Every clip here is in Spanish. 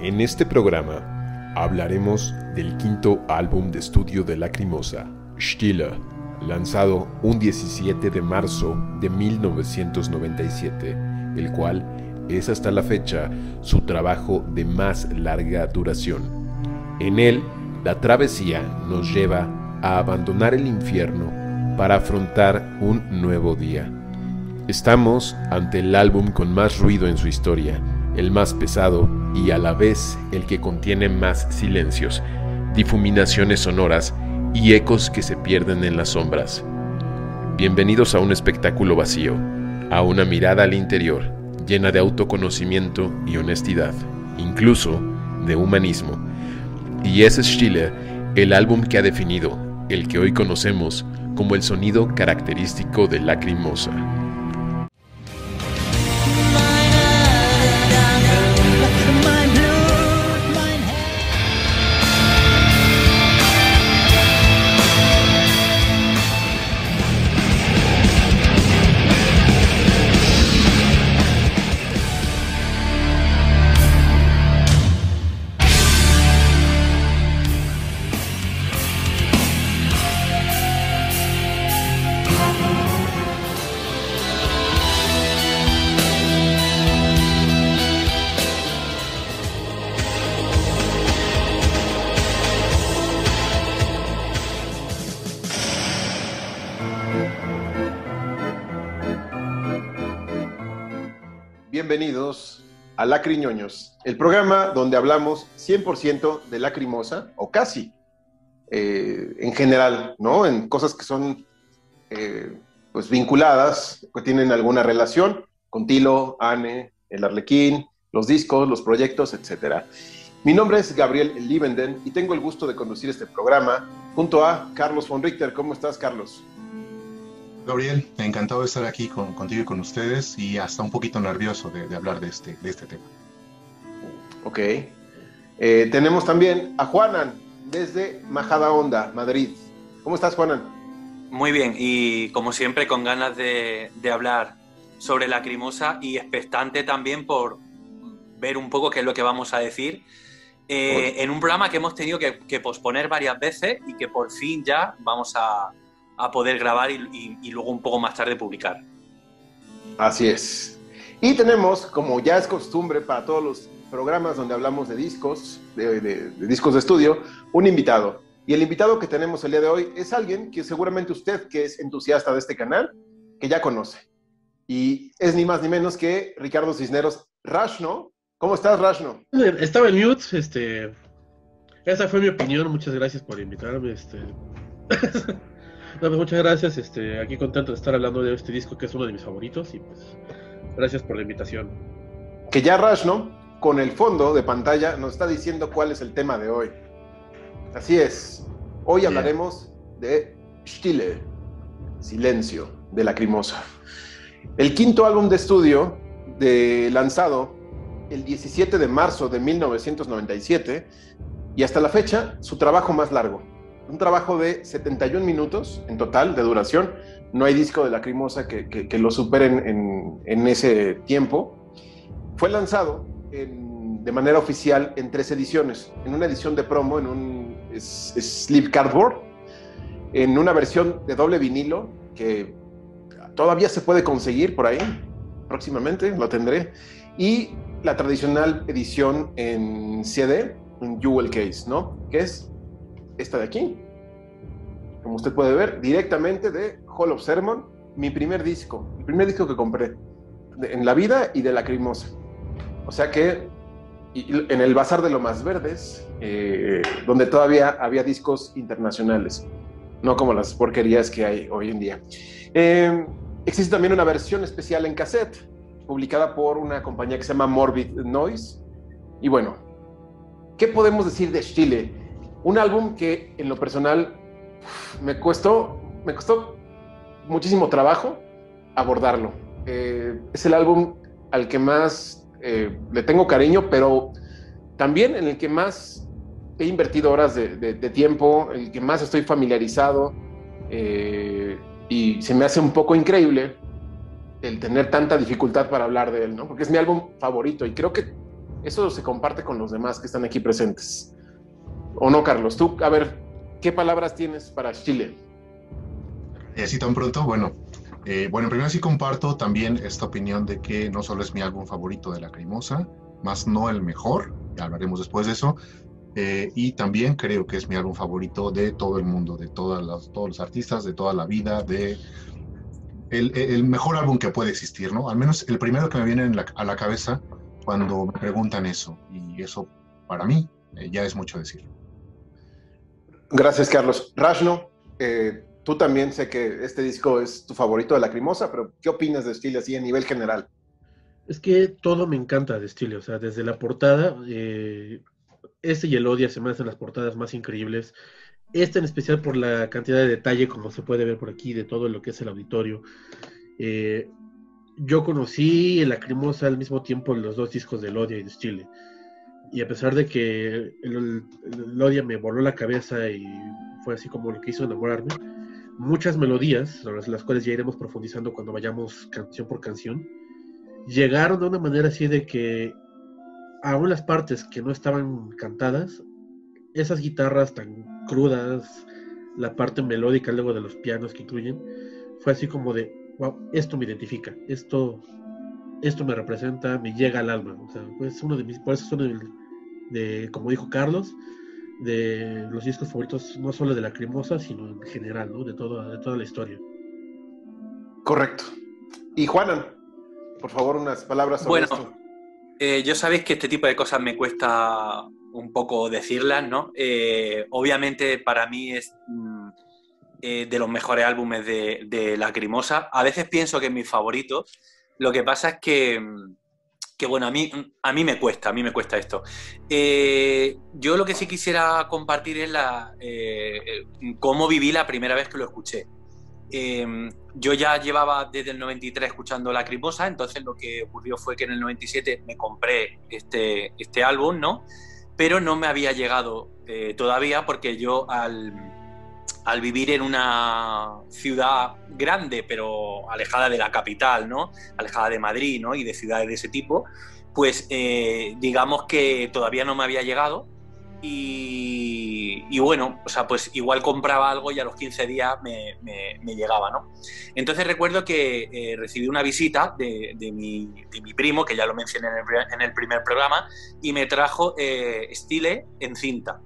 En este programa hablaremos del quinto álbum de estudio de Lacrimosa, Stille, lanzado un 17 de marzo de 1997, el cual es hasta la fecha su trabajo de más larga duración. En él, la travesía nos lleva a abandonar el infierno para afrontar un nuevo día. Estamos ante el álbum con más ruido en su historia, el más pesado y a la vez el que contiene más silencios, difuminaciones sonoras y ecos que se pierden en las sombras. Bienvenidos a un espectáculo vacío, a una mirada al interior, llena de autoconocimiento y honestidad, incluso de humanismo. Y es Stille, el álbum que ha definido, el que hoy conocemos como el sonido característico de Lacrimosa. A Lacriñoños, el programa donde hablamos 100% de lacrimosa, o casi, eh, en general, ¿no? En cosas que son eh, pues vinculadas, que tienen alguna relación con Tilo, Anne, el Arlequín, los discos, los proyectos, etc. Mi nombre es Gabriel Liebenden y tengo el gusto de conducir este programa junto a Carlos von Richter. ¿Cómo estás, Carlos? Gabriel, encantado de estar aquí con, contigo y con ustedes y hasta un poquito nervioso de, de hablar de este, de este tema. Ok. Eh, tenemos también a Juanan desde Majada Honda, Madrid. ¿Cómo estás, Juanan? Muy bien, y como siempre con ganas de, de hablar sobre Lacrimosa y expectante también por ver un poco qué es lo que vamos a decir eh, en un programa que hemos tenido que, que posponer varias veces y que por fin ya vamos a, a poder grabar y, y, y, luego un poco más tarde publicar. Así es. Y tenemos, como ya es costumbre para todos los programas donde hablamos de discos, de, de, de, discos de estudio, un invitado. Y el invitado que tenemos el día de hoy es alguien que seguramente usted, que es entusiasta de este canal, que ya conoce. Y es ni más ni menos que Ricardo Cisneros Rashno. ¿Cómo estás, Rashno? Estaba en mute, este... Esa fue mi opinión, muchas gracias por invitarme, este... No, pues muchas gracias. Este, aquí contento de estar hablando de este disco que es uno de mis favoritos y pues gracias por la invitación. Que ya Rash, ¿no? Con el fondo de pantalla nos está diciendo cuál es el tema de hoy. Así es. Hoy yeah. hablaremos de Stille, Silencio, de Lacrimosa. El quinto álbum de estudio de, lanzado el 17 de marzo de 1997 y hasta la fecha su trabajo más largo, un trabajo de 71 minutos en total de duración. No hay disco de Lacrimosa que, que, lo superen en, ese tiempo. Fue lanzado de manera oficial en tres ediciones. En una edición de promo, en un Sleep Cardboard, en una versión de doble vinilo que todavía se puede conseguir por ahí. Próximamente lo tendré. Y la tradicional edición en CD, en Jewel Case, ¿no? Que es esta de aquí, como usted puede ver, directamente de Hall of Sermon, mi primer disco, el primer disco que compré en la vida y de Lacrimosa. O sea que en el Bazar de lo Más Verdes, eh, donde todavía había discos internacionales, no como las porquerías que hay hoy en día. Eh, existe también una versión especial en cassette, publicada por una compañía que se llama Morbid Noise. Y bueno, ¿qué podemos decir de Chile? Un álbum que en lo personal me costó, me costó muchísimo trabajo abordarlo. Eh, es el álbum al que más eh, le tengo cariño, pero también en el que más he invertido horas de, de, de tiempo, el que más estoy familiarizado eh, y se me hace un poco increíble el tener tanta dificultad para hablar de él, ¿no? Porque es mi álbum favorito y creo que eso se comparte con los demás que están aquí presentes. ¿O no, Carlos? Tú, a ver, ¿qué palabras tienes para Chile? Así tan pronto, bueno, eh, bueno, primero sí comparto también esta opinión de que no solo es mi álbum favorito de La Crimosa, más no el mejor, ya hablaremos después de eso, eh, y también creo que es mi álbum favorito de todo el mundo, de todas las, todos los artistas, de toda la vida, de el, el, mejor álbum que puede existir, ¿no? Al menos el primero que me viene a la cabeza cuando me preguntan eso, y eso para mí eh, ya es mucho decir. Gracias, Carlos. Rashno, eh, tú también sé que este disco es tu favorito de Lacrimosa, pero ¿qué opinas de Stile así a nivel general? Es que todo me encanta de Stile, o sea, desde la portada, eh, este y el Odia se me hacen las portadas más increíbles. Este en especial por la cantidad de detalle, como se puede ver por aquí, de todo lo que es el auditorio. Eh, yo conocí en Lacrimosa al mismo tiempo los dos discos de Odia y de Stile y a pesar de que el, Odia me voló la cabeza y fue así como lo que hizo enamorarme, muchas melodías, sobre las cuales ya iremos profundizando cuando vayamos canción por canción, llegaron de una manera así de que aún las partes que no estaban cantadas, esas guitarras tan crudas, la parte melódica luego de los pianos que incluyen, fue así como de, wow, esto me identifica, esto, esto me representa, me llega al alma. O sea, pues uno de mis, por eso es uno de, de, como dijo Carlos, de los discos favoritos no solo de la Lacrimosa, sino en general, ¿no? De toda, de toda la historia. Correcto. Y Juanan, por favor, unas palabras sobre bueno, Eh, yo sabéis que este tipo de cosas me cuesta un poco decirlas, ¿no? Eh, obviamente para mí es mm, eh, de los mejores álbumes de, de Lacrimosa. A veces pienso que es mi favorito. Lo que pasa es que mm, que bueno, a mí, a mí me cuesta, a mí me cuesta esto. Eh, yo lo que sí quisiera compartir es la, eh, cómo viví la primera vez que lo escuché. Em, yo ya llevaba desde el 93 escuchando La Lacrimosa, entonces lo que ocurrió fue que en el 97 me compré este, este álbum, ¿no? Pero no me había llegado eh, todavía porque yo al al vivir en una ciudad grande, pero alejada de la capital, ¿no? Alejada de Madrid, ¿no? Y de ciudades de ese tipo, pues eh, digamos que todavía no me había llegado. Y, bueno, o sea, pues igual compraba algo y a los 15 días me, llegaba, ¿no? Entonces recuerdo que eh, recibí una visita de, mi, primo, que ya lo mencioné en el, primer programa, y me trajo eh, Stile en cinta.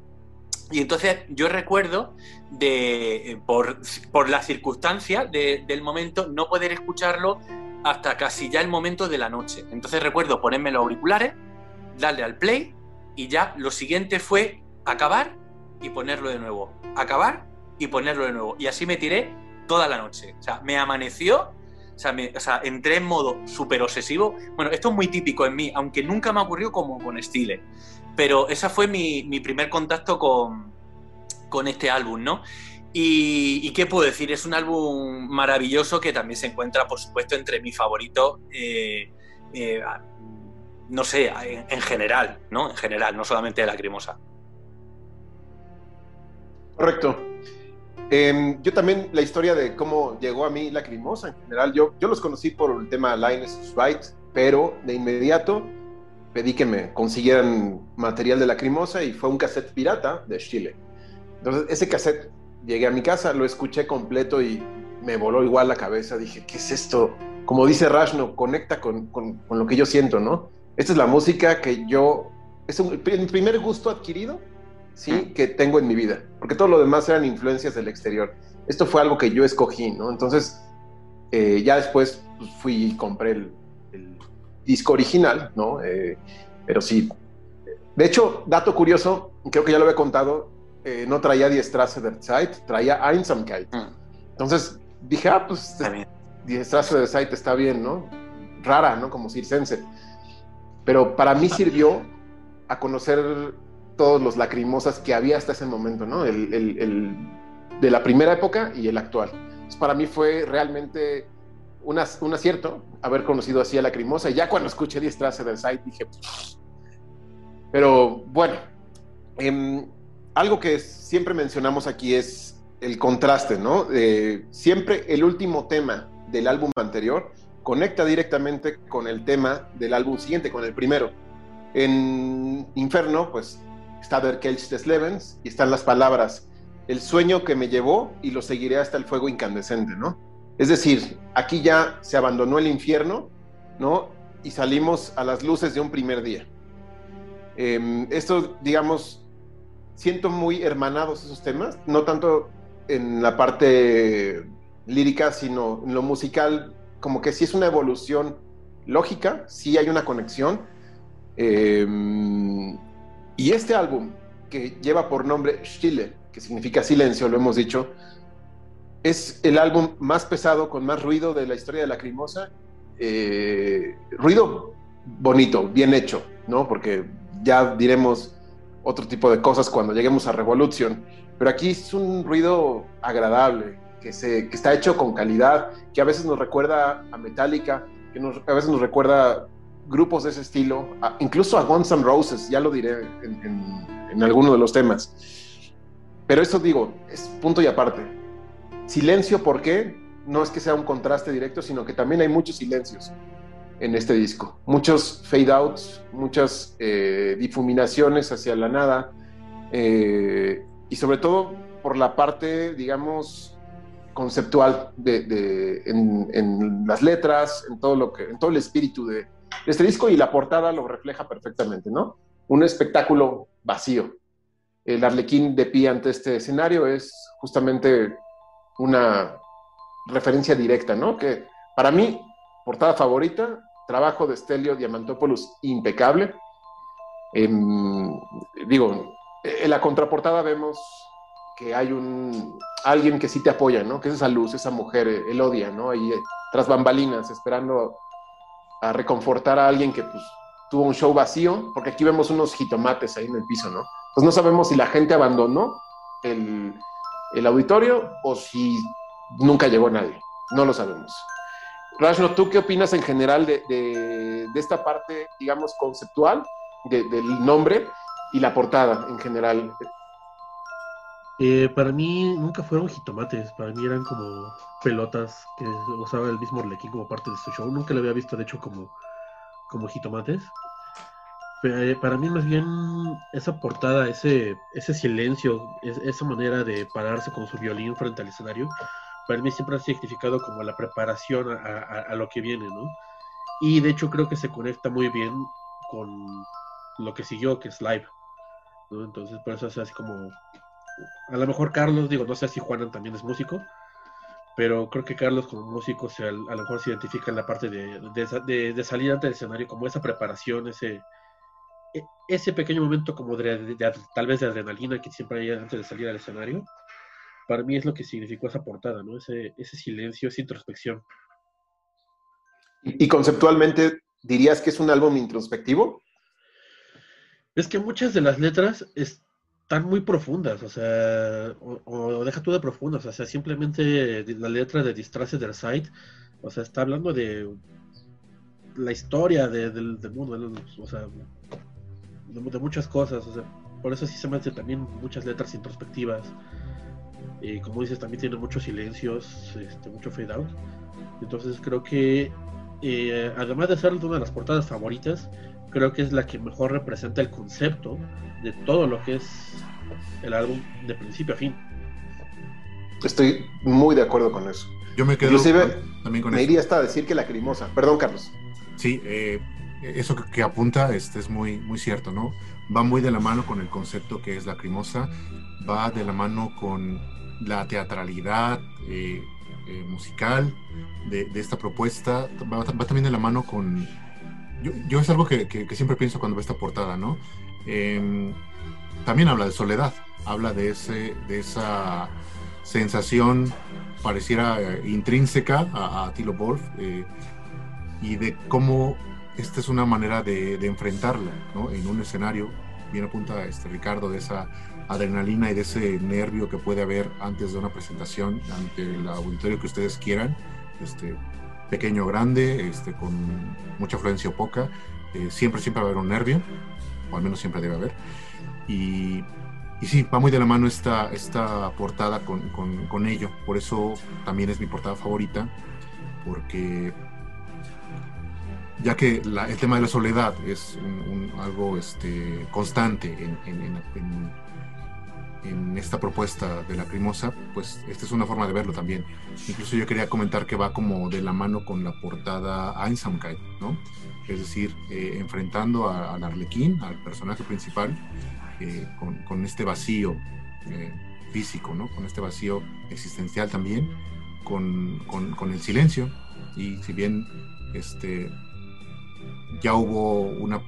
Y entonces yo recuerdo de, eh, por, por la circunstancia del momento, no poder escucharlo hasta casi ya el momento de la noche. Entonces recuerdo ponerme los auriculares, darle al play y ya lo siguiente fue acabar y ponerlo de nuevo. Acabar y ponerlo de nuevo. Y así me tiré toda la noche. O sea, me amaneció, o sea, sea entré en modo súper obsesivo. Bueno, esto es muy típico en mí, aunque nunca me ha ocurrido como con Stile. Pero ese fue mi, primer contacto con, este álbum, ¿no? Y, qué puedo decir, es un álbum maravilloso que también se encuentra, por supuesto, entre mis favoritos, eh, eh, no sé, en, general, ¿no? En general, no solamente de Lacrimosa. Correcto. Em, yo también, la historia de cómo llegó a mí Lacrimosa en general, yo, yo los conocí por el tema Linus Right, pero de inmediato pedí que me consiguieran material de Lacrimosa y fue un cassette pirata de Chile. Entonces, ese cassette llegué a mi casa, lo escuché completo y me voló igual la cabeza. Dije, ¿qué es esto? Como dice Rashno, conecta con, con, lo que yo siento, ¿no? Esta es la música que yo, es un, el primer gusto adquirido, ¿sí? Que tengo en mi vida, porque todo lo demás eran influencias del exterior. Esto fue algo que yo escogí, ¿no? Entonces, eh, ya después pues, fui y compré el, disco original, ¿no? Eh, pero sí. De hecho, dato curioso, creo que ya lo había contado, eh, no traía Die Strasse der Zeit, traía Einsamkeit. Mm. Entonces dije, ah, pues Die Strasse der Zeit está bien, ¿no? Rara, ¿no? Como circense. Pero para mí sirvió a conocer todos los lacrimosas que había hasta ese momento, ¿no? El, el, de la primera época y el actual. Entonces, para mí fue realmente un acierto haber conocido así a Lacrimosa. Y ya cuando escuché Die Strasse del Site dije, pero bueno, em, algo que siempre mencionamos aquí es el contraste, ¿no? siempre el último tema del álbum anterior conecta directamente con el tema del álbum siguiente, con el primero. En Inferno, pues está Der Kelch des Lebens y están las palabras, el sueño que me llevó y lo seguiré hasta el fuego incandescente, ¿no? Es decir, aquí ya se abandonó el infierno, ¿no? Y salimos a las luces de un primer día. Em, esto, digamos, siento muy hermanados esos temas, no tanto en la parte lírica, sino en lo musical, como que sí es una evolución lógica, sí hay una conexión. Em, y este álbum, que lleva por nombre Stille, que significa silencio, lo hemos dicho, es el álbum más pesado, con más ruido de la historia de la Crimosa. Eh, ruido bonito, bien hecho, ¿no? Porque ya diremos otro tipo de cosas cuando lleguemos a Revolution. Pero aquí es un ruido agradable, que, se, que está hecho con calidad, que a veces nos recuerda a Metallica, que a veces nos recuerda grupos de ese estilo, incluso a Guns N' Roses, ya lo diré en, en alguno de los temas. Pero eso digo, es punto y aparte. Silencio, ¿por qué? No es que sea un contraste directo, sino que también hay muchos silencios en este disco. Muchos fade outs, muchas eh, difuminaciones hacia la nada eh, y sobre todo por la parte, digamos, conceptual de, en, las letras, en todo, lo que, en todo el espíritu de, este disco y la portada lo refleja perfectamente, ¿no? Un espectáculo vacío. El arlequín de pie ante este escenario es justamente una referencia directa, ¿no? Que para mí, portada favorita, trabajo de Stelio Diamantopoulos impecable. digo, en la contraportada vemos que hay un alguien que sí te apoya, ¿no? Que es esa luz, esa mujer, el odia, ¿no? Ahí tras bambalinas, esperando a reconfortar a alguien que pues, tuvo un show vacío, porque aquí vemos unos jitomates ahí en el piso, ¿no? Pues no sabemos si la gente abandonó el, el auditorio o si nunca llegó nadie, no lo sabemos. Rashno, ¿tú qué opinas en general de, esta parte, digamos, conceptual del nombre y la portada en general? Eh, para mí nunca fueron jitomates, para mí eran como pelotas que usaba el mismo Arlequín como parte de su show. Nunca lo había visto, de hecho, como, como jitomates. Eh, para mí más bien esa portada, ese, ese silencio, esa manera de pararse con su violín frente al escenario, para mí siempre ha significado como la preparación a, lo que viene, ¿no? Y de hecho creo que se conecta muy bien con lo que siguió, que es live, ¿no? Entonces por eso es así como, a lo mejor Carlos, digo, no sé si Juanan también es músico, pero creo que Carlos como músico se, a, lo mejor se identifica en la parte de, de, salir ante el escenario, como esa preparación, ese, ese pequeño momento como de, tal vez de adrenalina que siempre hay antes de salir al escenario, para mí es lo que significó esa portada, ¿no? Ese, ese silencio, esa introspección. ¿Y, conceptualmente dirías que es un álbum introspectivo? Es que muchas de las letras están muy profundas, o sea, o, deja tú de profundas, o sea, simplemente la letra de Distrace der Sight, o sea, está hablando de la historia del, mundo, o sea, de, muchas cosas, o sea, por eso sí se me hace también muchas letras introspectivas. Eh, como dices, también tiene muchos silencios, este, mucho fade out. Entonces creo que, eh, además de ser una de las portadas favoritas, creo que es la que mejor representa el concepto de todo lo que es el álbum de principio a fin. Estoy muy de acuerdo con eso. Yo me quedo Inclusive, también con me iría hasta a decir que la crimosa. Perdón, Carlos. Sí, eh, eso que, apunta este, es muy, muy cierto, ¿no? Va muy de la mano con el concepto que es la crimosa, va de la mano con la teatralidad eh, eh, musical de, esta propuesta va, también de la mano con... Yo, es algo que, siempre pienso cuando veo esta portada, ¿no? Em, también habla de soledad, habla de, ese, de esa sensación pareciera eh, intrínseca a, Tilo Wolf y de cómo esta es una manera de, de enfrentarla, ¿no? En un escenario, bien apunta este Ricardo, de esa adrenalina y de ese nervio que puede haber antes de una presentación ante el auditorio que ustedes quieran, este, pequeño o grande, este, con mucha afluencia o poca, eh, siempre, siempre va a haber un nervio, o al menos siempre debe haber. Y, y sí, va muy de la mano esta, esta portada con, con, con ello, por eso también es mi portada favorita, porque ya que el tema de la soledad es algo este, constante en, en, esta propuesta de la Crimosa, pues esta es una forma de verlo también. Incluso yo quería comentar que va como de la mano con la portada Einsamkeit, ¿no? Es decir, eh, enfrentando al Arlequín, al personaje principal, eh, con, este vacío eh, físico, ¿no? Con este vacío existencial también, con, con el silencio. Y si bien este, ya hubo una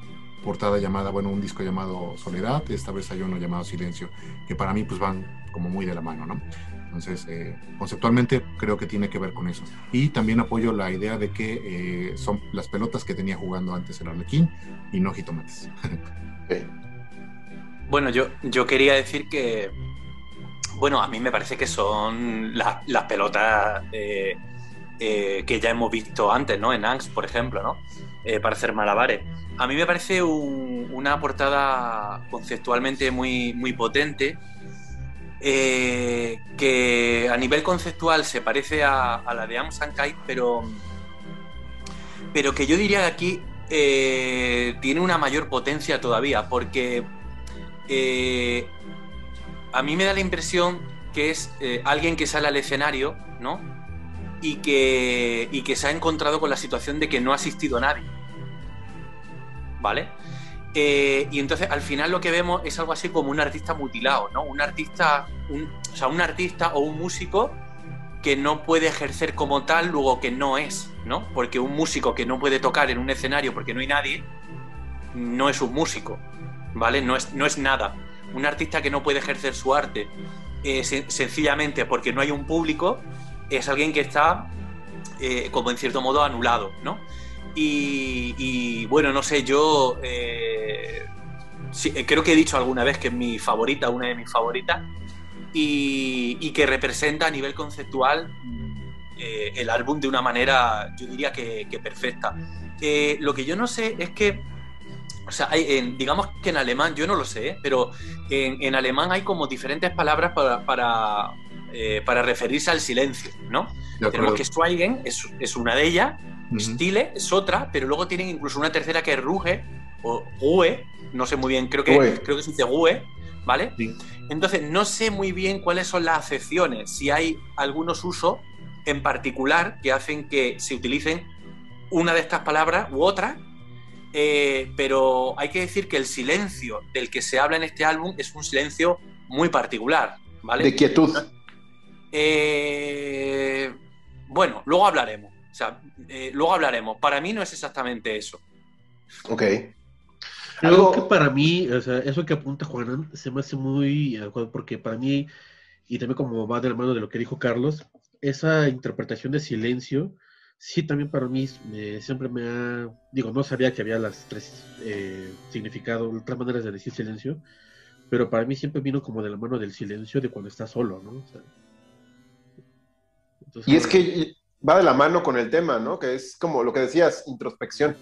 portada llamada, bueno, un disco llamado Soledad, esta vez hay uno llamado Silencio, que para mí pues van como muy de la mano, ¿no? Entonces, eh, conceptualmente creo que tiene que ver con eso. Y también apoyo la idea de que eh, son las pelotas que tenía jugando antes el Arlequín y no jitomates. Bueno, yo, yo quería decir que, bueno, a mí me parece que son las pelotas eh, que ya hemos visto antes, ¿no? En Angst, por ejemplo, ¿no? Para hacer malabares. A mí me parece una portada conceptualmente muy, muy potente, eh, que a nivel conceptual se parece a, la de Amsankai, pero, pero que yo diría que aquí eh, tiene una mayor potencia todavía, porque eh, a mí me da la impresión que es alguien que sale al escenario, ¿no? Y que, y que se ha encontrado con la situación de que no ha asistido nadie ¿vale? Eh, y entonces al final lo que vemos es algo así como un artista mutilado, ¿no? Un artista, o sea, un artista o un músico que no puede ejercer como tal, luego que no es, ¿no? Porque un músico que no puede tocar en un escenario porque no hay nadie, no es un músico, ¿vale? No es, no es nada. Un artista que no puede ejercer su arte eh, sencillamente porque no hay un público, es alguien que está, eh, como en cierto modo, anulado, ¿no? Y, bueno, no sé, yo eh, eh, creo que he dicho alguna vez que es mi favorita, una de mis favoritas, y, que representa a nivel conceptual eh, el álbum de una manera, yo diría que, perfecta. lo que yo no sé es que, o sea, digamos que en alemán, yo no lo sé, pero en, alemán hay como diferentes palabras para, para, referirse al silencio, ¿no? Tenemos que Schweigen es, es una de ellas, Stile es otra, pero luego tienen incluso una tercera que es Ruge o Gue, no sé muy bien, creo que, creo que se dice Gue, ¿vale? Entonces, no sé muy bien cuáles son las acepciones, si hay algunos usos en particular que hacen que se utilicen una de estas palabras u otra, eh, pero hay que decir que el silencio del que se habla en este álbum es un silencio muy particular, ¿vale? De quietud. Eh, bueno, luego hablaremos. O sea, eh, luego hablaremos. Para mí no es exactamente eso. Ok. Creo que para mí, o sea, eso que apunta Juan se me hace muy porque para mí, y también como va de la mano de lo que dijo Carlos, esa interpretación de silencio, sí también para mí siempre me ha, digo, no sabía que había las tres eh, significados, tres maneras de decir silencio, pero para mí siempre vino como de la mano del silencio de cuando estás solo, ¿no? y es que va de la mano con el tema, ¿no? Que es como lo que decías, introspección.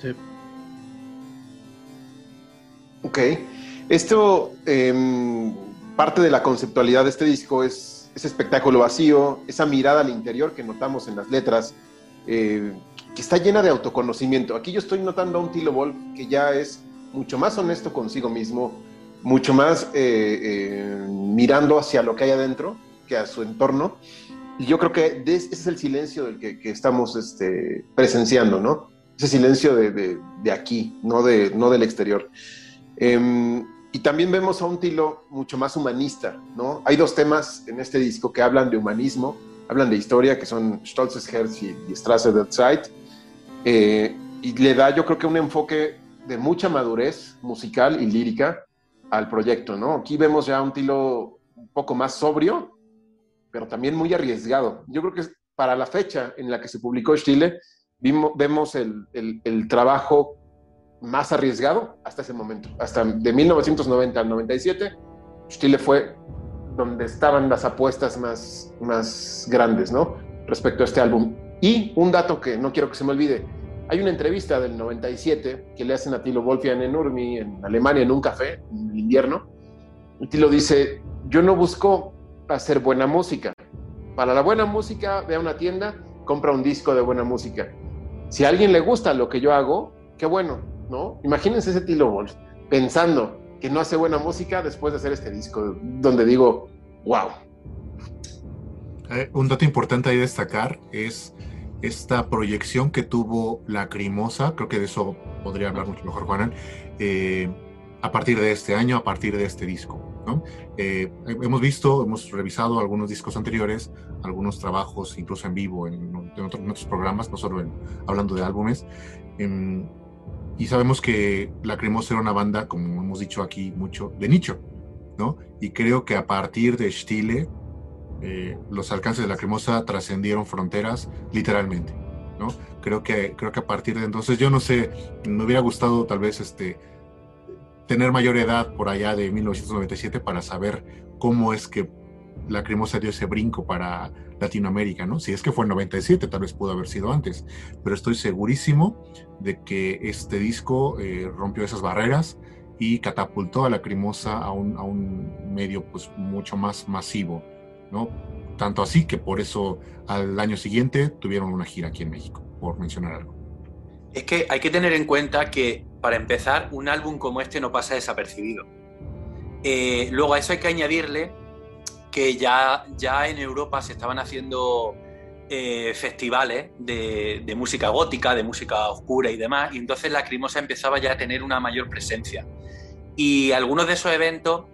Sí. Ok. Esto, em, parte de la conceptualidad de este disco es ese espectáculo vacío, esa mirada al interior que notamos en las letras, eh, que está llena de autoconocimiento. Aquí yo estoy notando a un Tilo Wolf que ya es mucho más honesto consigo mismo, mucho más eh, eh, mirando hacia lo que hay adentro que a su entorno. Y yo creo que ese es el silencio del que, estamos este, presenciando, ¿no? Ese silencio de, aquí, no, de, no del exterior. Em, y también vemos a un Tilo mucho más humanista, ¿no? Hay dos temas en este disco que hablan de humanismo, hablan de historia, que son Stolzes Herz y, Strasse der Zeit. Eh, y le da, yo creo que un enfoque de mucha madurez musical y lírica al proyecto, ¿no? Aquí vemos ya un Tilo un poco más sobrio, pero también muy arriesgado. Yo creo que para la fecha en la que se publicó Chile, vimos, vemos el, el, trabajo más arriesgado hasta ese momento. Hasta de 1990 al 97, Chile fue donde estaban las apuestas más, más grandes, ¿no? Respecto a este álbum. Y un dato que no quiero que se me olvide, hay una entrevista del 97 que le hacen a Tilo Wolfian en Urmi, en Alemania, en un café, en el invierno. Y Tilo dice, yo no busco hacer buena música. Para la buena música, ve a una tienda, compra un disco de buena música. Si a alguien le gusta lo que yo hago, qué bueno, ¿no? Imagínense ese Tilo Wolf pensando que no hace buena música después de hacer este disco, donde digo, wow. Eh, un dato importante ahí destacar es esta proyección que tuvo Lacrimosa, creo que de eso podría hablar mucho mejor Juanan, eh, a partir de este año, a partir de este disco. Eh, hemos visto, hemos revisado algunos discos anteriores, algunos trabajos incluso en vivo en, otros, programas, no solo hablando de álbumes. Em, y sabemos que Lacrimosa era una banda, como hemos dicho aquí mucho, de nicho. ¿no? Y creo que a partir de Stile, eh, los alcances de Lacrimosa trascendieron fronteras literalmente. ¿no? Creo que, creo que a partir de entonces, yo no sé, me hubiera gustado tal vez este, tener mayor edad por allá de 1997 para saber cómo es que Lacrimosa dio ese brinco para Latinoamérica, ¿no? Si es que fue en 97, tal vez pudo haber sido antes, pero estoy segurísimo de que este disco eh, rompió esas barreras y catapultó a Lacrimosa a un, a un medio pues mucho más masivo, ¿no? Tanto así que por eso al año siguiente tuvieron una gira aquí en México, por mencionar algo. Es que hay que tener en cuenta que, para empezar, un álbum como este no pasa desapercibido. Eh, luego a eso hay que añadirle que ya, ya en Europa se estaban haciendo eh, festivales de, música gótica, de música oscura y demás, y entonces la Crimosa empezaba ya a tener una mayor presencia. Y algunos de esos eventos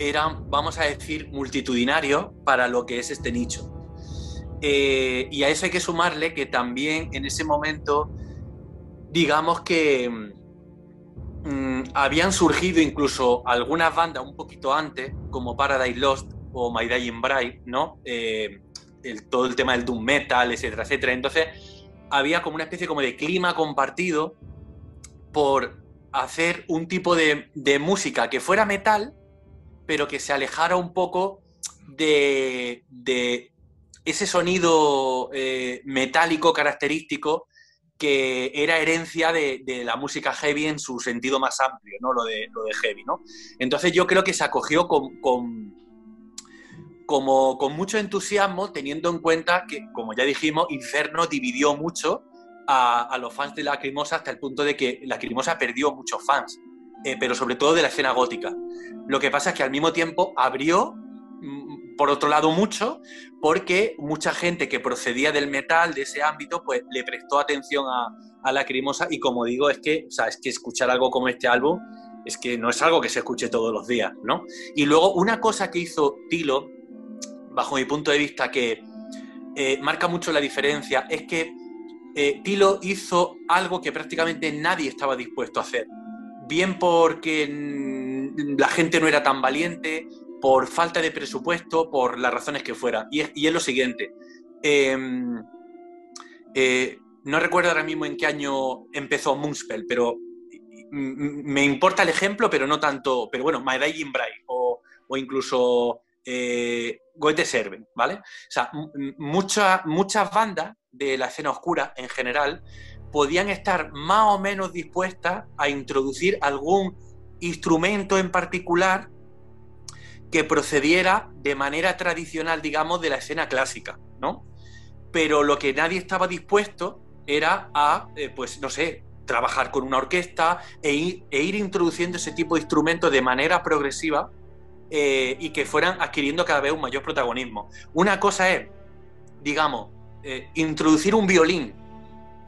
eran, vamos a decir, multitudinarios para lo que es este nicho. Eh, y a eso hay que sumarle que también en ese momento digamos que mm, habían surgido incluso algunas bandas un poquito antes, como Paradise Lost o My Dying Bride, ¿no? Eh, todo el tema del doom metal, etcétera, etcétera. Entonces había como una especie como de clima compartido por hacer un tipo de, música que fuera metal, pero que se alejara un poco de, ese sonido eh, metálico característico que era herencia de, la música heavy en su sentido más amplio, ¿no? Lo de, lo de heavy, ¿no? Entonces yo creo que se acogió con, con, como, con mucho entusiasmo, teniendo en cuenta que, como ya dijimos, Inferno dividió mucho a, los fans de Lacrimosa hasta el punto de que Lacrimosa perdió muchos fans, eh, pero sobre todo de la escena gótica. Lo que pasa es que al mismo tiempo abrió por otro lado mucho, porque mucha gente que procedía del metal, de ese ámbito, pues le prestó atención a, a Lacrimosa y como digo, es que, es que escuchar algo como este álbum es que no es algo que se escuche todos los días, ¿no? Y luego una cosa que hizo Tilo, bajo mi punto de vista, que eh, marca mucho la diferencia, es que eh, Tilo hizo algo que prácticamente nadie estaba dispuesto a hacer. Bien porque la gente no era tan valiente, por falta de presupuesto, por las razones que fuera. Y es, lo siguiente. Em, eh, no recuerdo ahora mismo en qué año empezó Moonspell, pero me importa el ejemplo, pero no tanto. Pero bueno, My Dying o incluso eh, Goethe Serven, ¿vale? O sea, muchas bandas de la escena oscura en general podían estar más o menos dispuestas a introducir algún instrumento en particular que procediera de manera tradicional, digamos, de la escena clásica, ¿no? Pero lo que nadie estaba dispuesto era a, eh, pues, no sé, trabajar con una orquesta e ir, e ir, introduciendo ese tipo de instrumentos de manera progresiva eh, y que fueran adquiriendo cada vez un mayor protagonismo. Una cosa es, digamos, eh, introducir un violín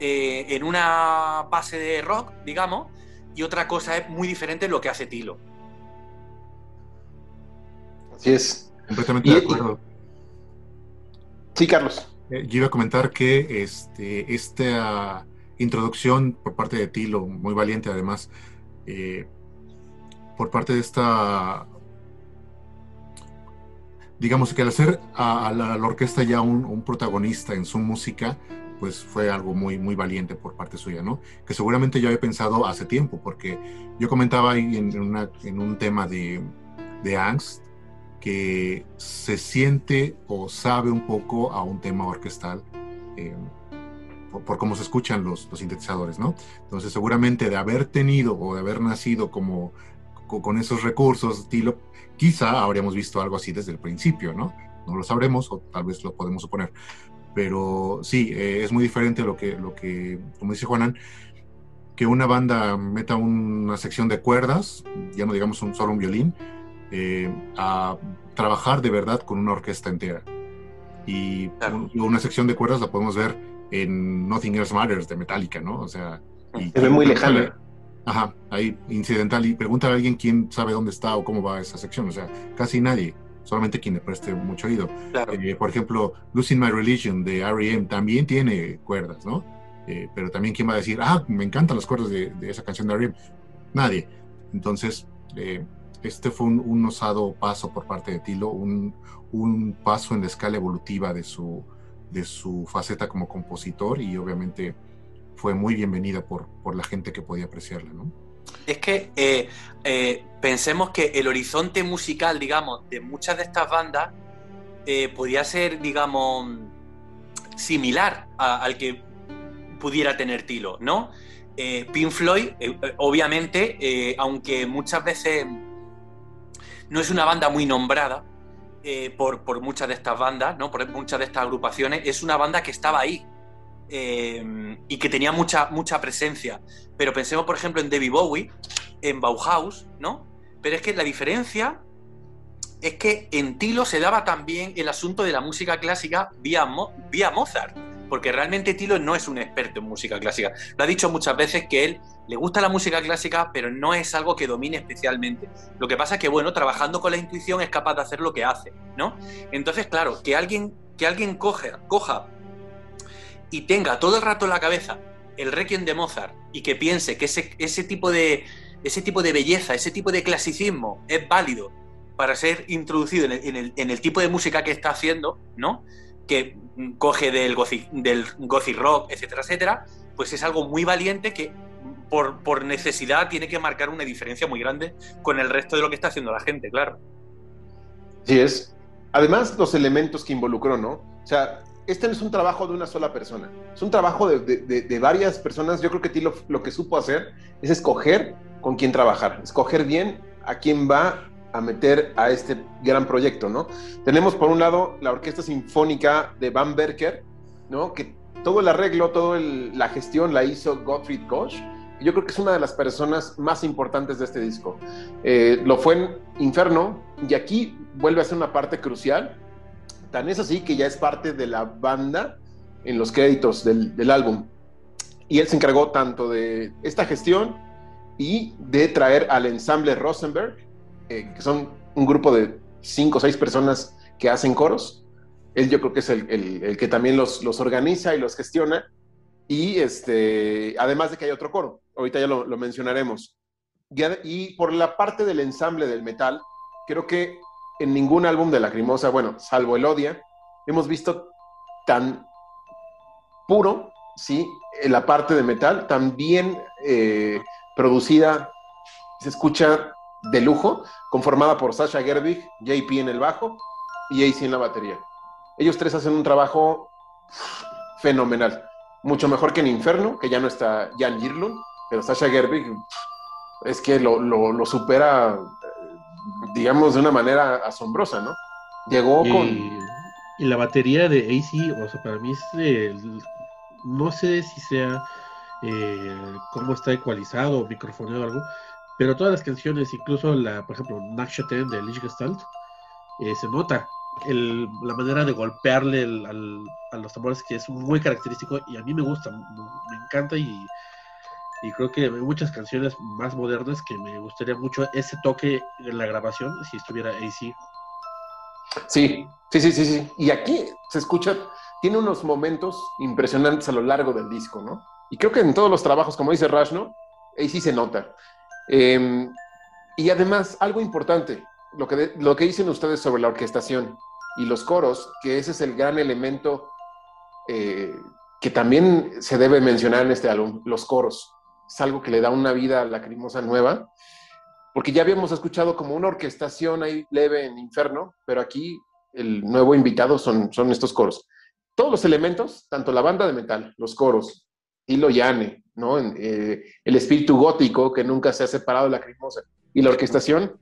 en una base de rock, digamos, y otra cosa es muy diferente lo que hace Tilo. Así es. Completamente de acuerdo. Sí, Carlos. Eh, yo iba a comentar que este, esta introducción por parte de Tilo, muy valiente además, eh, por parte de esta, digamos que al hacer a, la, orquesta ya un, protagonista en su música, pues fue algo muy, muy valiente por parte suya, ¿no? Que seguramente yo había pensado hace tiempo, porque yo comentaba ahí en, en un tema de, de angst, que se siente o sabe un poco a un tema orquestal eh, por, cómo se escuchan los, sintetizadores, ¿no? Entonces seguramente de haber tenido o de haber nacido como con esos recursos, estilo, quizá habríamos visto algo así desde el principio, ¿no? No lo sabremos o tal vez lo podemos suponer. pero sí, eh, es muy diferente lo que, lo que, como dice Juanan, que una banda meta una sección de cuerdas, ya no digamos un, solo un violín, eh, a trabajar de verdad con una orquesta entera. Y una sección de cuerdas la podemos ver en Nothing Else Matters de Metallica, ¿no? O sea... Y Se ve muy lejana. Ajá, ahí incidental. Y pregunta a alguien quién sabe dónde está o cómo va esa sección. O sea, casi nadie solamente quien le preste mucho oído. Eh, por ejemplo, Losing My Religion de R.E.M. también tiene cuerdas, ¿no? Eh, pero también quién va a decir, ah, me encantan las cuerdas de, esa canción de R.E.M. Nadie. Entonces, eh, este fue un, osado paso por parte de Tilo, un, un, paso en la escala evolutiva de su, de su faceta como compositor y obviamente fue muy bienvenida por, por la gente que podía apreciarla, ¿no? Es que eh, eh, pensemos que el horizonte musical, digamos, de muchas de estas bandas eh, podía ser, digamos, similar al que pudiera tener Tilo, ¿no? Pink Floyd, obviamente, aunque muchas veces no es una banda muy nombrada por, por, muchas de estas bandas, ¿no? Por muchas de estas agrupaciones, es una banda que estaba ahí, eh, y que tenía mucha, mucha presencia. Pero pensemos, por ejemplo, en David Bowie, en Bauhaus, ¿no? Pero es que la diferencia es que en Tilo se daba también el asunto de la música clásica vía, vía Mozart, porque realmente Tilo no es un experto en música clásica. Lo ha dicho muchas veces que él le gusta la música clásica, pero no es algo que domine especialmente. Lo que pasa es que, bueno, trabajando con la intuición es capaz de hacer lo que hace, ¿no? Entonces, claro, que alguien, que alguien coge, coja y tenga todo el rato en la cabeza el Requiem de Mozart y que piense que ese, ese, tipo de, ese tipo de belleza, ese tipo de clasicismo es válido para ser introducido en el, en el, tipo de música que está haciendo, ¿no? Que coge del gothic, del gothic rock, etcétera, etcétera, pues es algo muy valiente que por, por, necesidad tiene que marcar una diferencia muy grande con el resto de lo que está haciendo la gente, claro. Sí es. Además, los elementos que involucró, ¿no? O sea, este no es un trabajo de una sola persona, es un trabajo de, varias personas. Yo creo que Tilo lo que supo hacer es escoger con quién trabajar, escoger bien a quién va a meter a este gran proyecto, ¿no? Tenemos por un lado la Orquesta Sinfónica de Van Berker, ¿no? Que todo el arreglo, toda la gestión la hizo Gottfried Koch. Yo creo que es una de las personas más importantes de este disco. Eh, lo fue en Inferno y aquí vuelve a ser una parte crucial Tan es así que ya es parte de la banda en los créditos del, álbum. Y él se encargó tanto de esta gestión y de traer al ensamble Rosenberg, eh, que son un grupo de cinco o seis personas que hacen coros. Él yo creo que es el, que también los, los, organiza y los gestiona. Y este, además de que hay otro coro, ahorita ya lo, mencionaremos. y por la parte del ensamble del metal, creo que en ningún álbum de Lacrimosa, bueno, salvo el Odia, hemos visto tan puro, ¿sí? En la parte de metal, tan bien eh, producida, se escucha de lujo, conformada por Sasha Gerbig, JP en el bajo y AC en la batería. Ellos tres hacen un trabajo fenomenal, mucho mejor que en Inferno, que ya no está Jan Girlund, pero Sasha Gerbig es que lo, lo supera digamos, de una manera asombrosa, ¿no? Llegó con... Y la batería de AC, o sea, para mí es, no sé si sea eh, cómo está ecualizado o microfoneado o algo, pero todas las canciones, incluso la, por ejemplo, Ten de Lich Gestalt, eh, se nota el, la manera de golpearle a los tambores que es muy característico y a mí me gusta, me encanta y y creo que hay muchas canciones más modernas que me gustaría mucho ese toque en la grabación si estuviera AC. Sí, sí, sí, sí, sí. Y aquí se escucha, tiene unos momentos impresionantes a lo largo del disco, ¿no? Y creo que en todos los trabajos, como dice Rash, ¿no? AC se nota. Em, y además, algo importante, lo que, lo que dicen ustedes sobre la orquestación y los coros, que ese es el gran elemento eh, que también se debe mencionar en este álbum, los coros es algo que le da una vida lacrimosa nueva, porque ya habíamos escuchado como una orquestación ahí leve en Inferno, pero aquí el nuevo invitado son, son estos coros. Todos los elementos, tanto la banda de metal, los coros, y lo ¿no? Eh, el espíritu gótico que nunca se ha separado de Lacrimosa y la orquestación,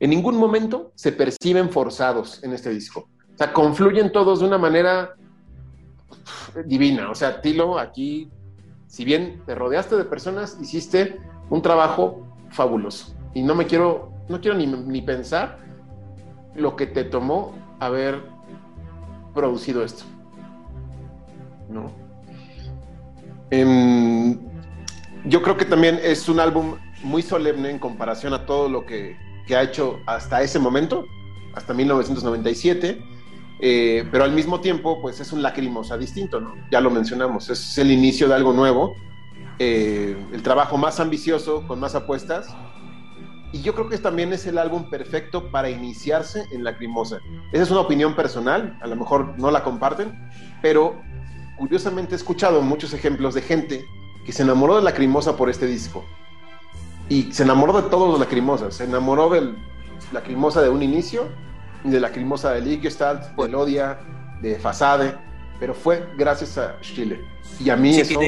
en ningún momento se perciben forzados en este disco. O sea, confluyen todos de una manera divina. O sea, Tilo, aquí, si bien te rodeaste de personas, hiciste un trabajo fabuloso. Y no me quiero, no quiero ni, ni pensar lo que te tomó haber producido esto. ¿No? Em, yo creo que también es un álbum muy solemne en comparación a todo lo que, que ha hecho hasta ese momento, hasta 1997 eh, pero al mismo tiempo, pues es un lacrimosa distinto, ¿no? Ya lo mencionamos, es el inicio de algo nuevo, eh, el trabajo más ambicioso, con más apuestas, y yo creo que también es el álbum perfecto para iniciarse en Lacrimosa. Esa es una opinión personal, a lo mejor no la comparten, pero curiosamente he escuchado muchos ejemplos de gente que se enamoró de Lacrimosa por este disco. Y se enamoró de todos los Lacrimosas. Se enamoró del Lacrimosa de un inicio de la Lacrimosa de Liegestalt, de Lodia, de Fasade, pero fue gracias a Chile. Y a mí eso...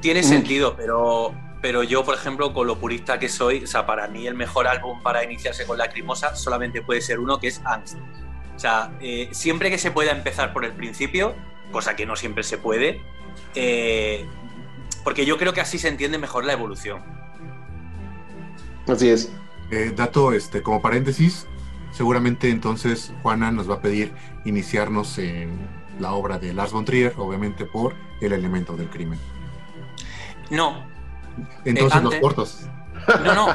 Tiene, mm. sentido, pero, pero yo, por ejemplo, con lo purista que soy, o sea, para mí el mejor álbum para iniciarse con Lacrimosa solamente puede ser uno que es Angst. O sea, eh, siempre que se pueda empezar por el principio, cosa que no siempre se puede, eh, porque yo creo que así se entiende mejor la evolución. Así es. Eh, dato, este, como paréntesis, Seguramente entonces Juana nos va a pedir iniciarnos en la obra de Lars von Trier, obviamente por El elemento del crimen. No. Entonces los cortos. No, no.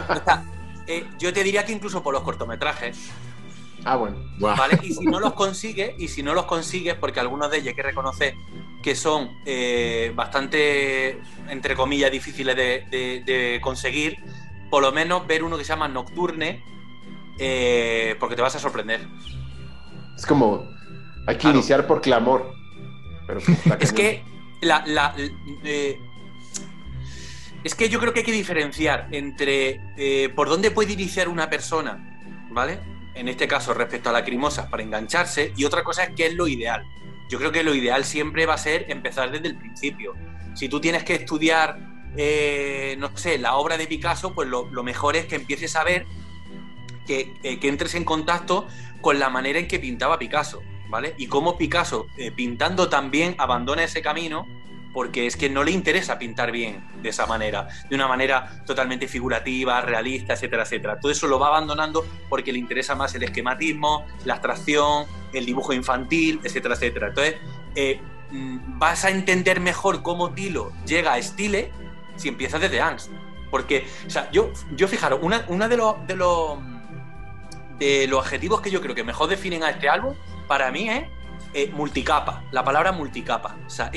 Eh, yo te diría que incluso por los cortometrajes. Ah, bueno. ¿Vale? Y si no los consigues, y si no los consigues, porque algunos de ellos hay que reconocer que son eh, bastante, entre comillas, difíciles de, conseguir, por lo menos ver uno que se llama Nocturne, eh, porque te vas a sorprender. Es como, hay que iniciar por clamor. Pero es que la, eh, es que yo creo que hay que diferenciar entre eh, por dónde puede iniciar una persona, ¿vale? En este caso, respecto a la crimosa, para engancharse, y otra cosa es qué es lo ideal. Yo creo que lo ideal siempre va a ser empezar desde el principio. Si tú tienes que estudiar, no sé, la obra de Picasso, pues lo, lo mejor es que empieces a ver eh, que, entres en contacto con la manera en que pintaba Picasso, ¿vale? Y cómo Picasso, eh, pintando también, abandona ese camino porque es que no le interesa pintar bien de esa manera, de una manera totalmente figurativa, realista, etcétera, etcétera. Todo eso lo va abandonando porque le interesa más el esquematismo, la abstracción, el dibujo infantil, etcétera, etcétera. Entonces, eh, mm, vas a entender mejor cómo Tilo llega a Stile si empiezas desde Angst. Porque, o sea, yo, yo fijaros, una, una de los... De los de los adjetivos que yo creo que mejor definen a este álbum, para mí es eh, multicapa, la palabra multicapa. O sea,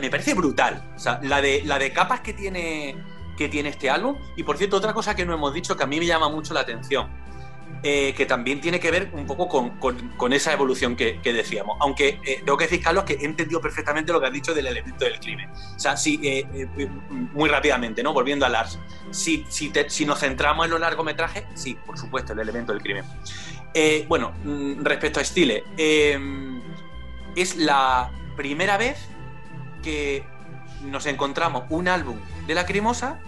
me parece brutal. O sea, la de, la de capas que tiene, que tiene este álbum. Y por cierto, otra cosa que no hemos dicho que a mí me llama mucho la atención. Eh, que también tiene que ver un poco con, esa evolución que, decíamos. Aunque eh, tengo que decir, Carlos, que he entendido perfectamente lo que has dicho del elemento del crimen. O sea, sí, eh, muy rápidamente, ¿no? Volviendo a Lars. Si, si, si, nos centramos en los largometrajes, sí, por supuesto, el elemento del crimen. bueno, mm, respecto a Stile, es la primera vez que nos encontramos un álbum de Lacrimosa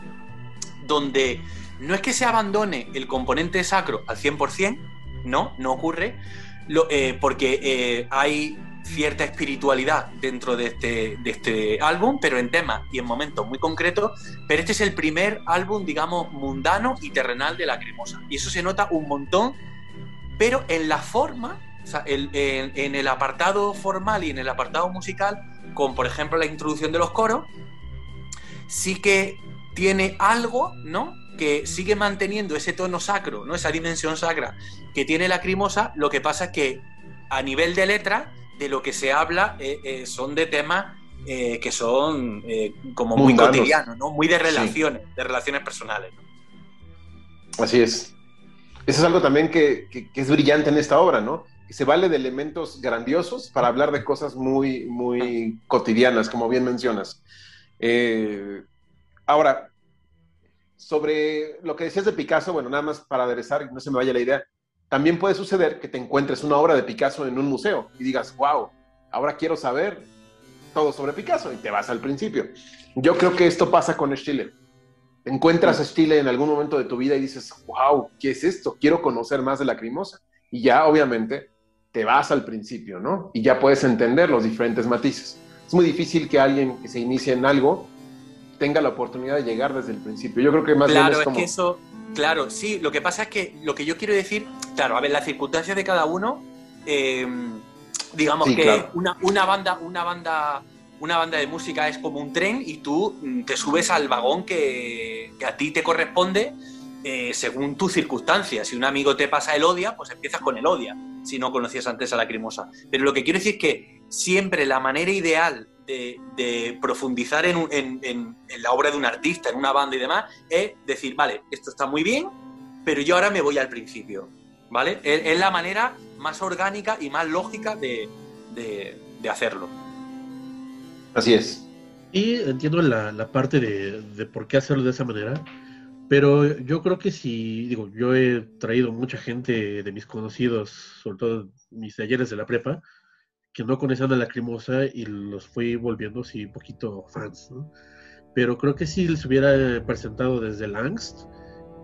donde no es que se abandone el componente sacro al 100%, no, no ocurre, eh, porque eh, hay cierta espiritualidad dentro de este, de este álbum, pero en temas y en momentos muy concretos, pero este es el primer álbum, digamos, mundano y terrenal de Lacrimosa. Y eso se nota un montón, pero en la forma, en, el apartado formal y en el apartado musical, con por ejemplo la introducción de los coros, sí que tiene algo, ¿no? Que sigue manteniendo ese tono sacro, ¿no? esa dimensión sacra que tiene la crimosa, lo que pasa es que a nivel de letra, de lo que se habla eh, eh, son de temas eh, que son como muy cotidianos, ¿no? muy de relaciones, de relaciones personales. Así es. Eso es algo también que, es brillante en esta obra, ¿no? Que se vale de elementos grandiosos para hablar de cosas muy, muy cotidianas, como bien mencionas. ahora, sobre lo que decías de Picasso, bueno, nada más para aderezar no se me vaya la idea, también puede suceder que te encuentres una obra de Picasso en un museo y digas, wow, ahora quiero saber todo sobre Picasso y te vas al principio. Yo creo que esto pasa con Stille. Encuentras a Stille en algún momento de tu vida y dices, wow, ¿qué es esto? Quiero conocer más de la Lacrimosa. Y ya, obviamente, te vas al principio, ¿no? Y ya puedes entender los diferentes matices. Es muy difícil que alguien que se inicie en algo tenga la oportunidad de llegar desde el principio. Yo creo que más claro, bien es como... que eso, claro, sí, lo que pasa es que lo que yo quiero decir, claro, a ver, las circunstancias de cada uno, eh, digamos que una, una, banda, una banda, una banda de música es como un tren y tú mm, te subes al vagón que, que a ti te corresponde eh, según tus circunstancias. Si un amigo te pasa el odia, pues empiezas con el odia, si no conocías antes a la crimosa. Pero lo que quiero decir es que siempre la manera ideal de, profundizar en, la obra de un artista, en una banda y demás, es decir, vale, esto está muy bien, pero yo ahora me voy al principio. ¿Vale? Es, la manera más orgánica y más lógica de, hacerlo. Así es. Y entiendo la, la parte de, de, por qué hacerlo de esa manera, pero yo creo que si, digo, yo he traído mucha gente de mis conocidos, sobre todo mis talleres de la prepa, que no conocían a la Lacrimosa y los fui volviendo sí un poquito fans, ¿no? Pero creo que si les hubiera presentado desde el Angst,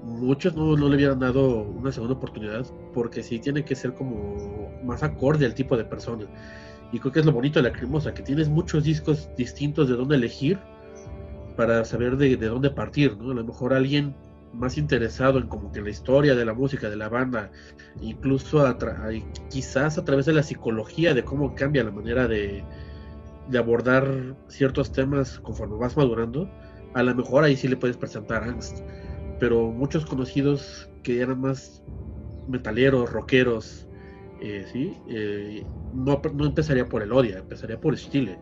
muchos no, no, le hubieran dado una segunda oportunidad, porque sí tiene que ser como más acorde al tipo de persona. Y creo que es lo bonito de la Lacrimosa, que tienes muchos discos distintos de dónde elegir para saber de, de, dónde partir, ¿no? A lo mejor alguien más interesado en como que la historia de la música, de la banda, incluso a quizás a través de la psicología, de cómo cambia la manera de, de, abordar ciertos temas conforme vas madurando, a lo mejor ahí sí le puedes presentar Angst. Pero muchos conocidos que eran más metaleros, rockeros, eh, ¿sí? Eh, no, no empezaría por el Odia, empezaría por Chile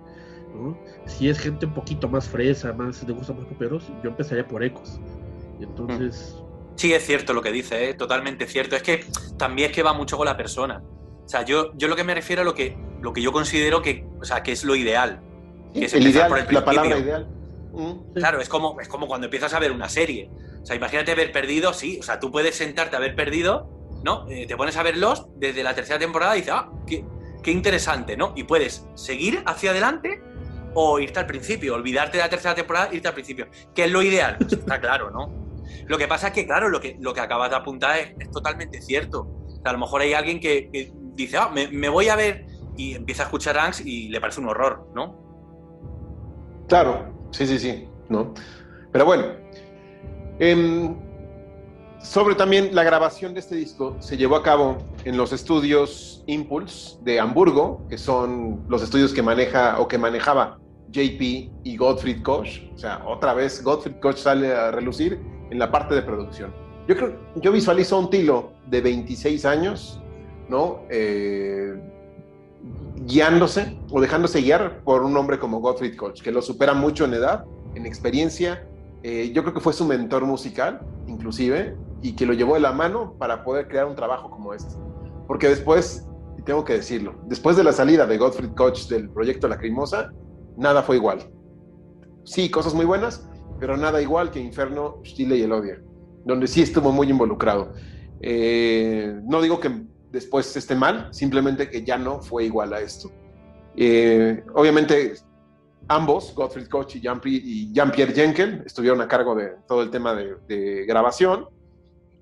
si es gente un poquito más fresa, más de gustos más poperos, yo empezaría por Ecos. Entonces. Sí, es cierto lo que dice, ¿eh? totalmente cierto. Es que también es que va mucho con la persona. O sea, yo, yo lo que me refiero a lo que, lo que yo considero que, o sea, que es lo ideal. Que es el ideal, por el la palabra ideal. Claro, es como, es como cuando empiezas a ver una serie. O sea, imagínate haber perdido, sí. O sea, tú puedes sentarte a haber perdido, ¿no? Eh, te pones a verlos desde la tercera temporada y dices, ah, qué, qué interesante, ¿no? Y puedes seguir hacia adelante o irte al principio, olvidarte de la tercera temporada, irte al principio. ¿Qué es lo ideal? Pues está claro, ¿no? Lo que pasa es que, claro, lo que, lo que acabas de apuntar es, totalmente cierto. a lo mejor hay alguien que, dice, ah, me, voy a ver y empieza a escuchar Anx y le parece un horror, ¿no? Claro, sí, sí, sí, ¿no? Pero bueno, em, sobre también la grabación de este disco se llevó a cabo en los estudios Impulse de Hamburgo, que son los estudios que maneja o que manejaba JP y Gottfried Koch. O sea, otra vez Gottfried Koch sale a relucir en la parte de producción. Yo creo, yo visualizo a un Tilo de 26 años, ¿no? Eh, guiándose o dejándose guiar por un hombre como Gottfried Koch, que lo supera mucho en edad, en experiencia. Eh, yo creo que fue su mentor musical, inclusive, y que lo llevó de la mano para poder crear un trabajo como este. Porque después, y tengo que decirlo, después de la salida de Gottfried Koch del proyecto Lacrimosa, nada fue igual. Sí, cosas muy buenas, pero nada igual que Inferno, Stile y El Odio, donde sí estuvo muy involucrado. Eh, no digo que después esté mal, simplemente que ya no fue igual a esto. Eh, obviamente, ambos, Gottfried Koch y Jean-Pierre Jenkel, estuvieron a cargo de todo el tema de grabación.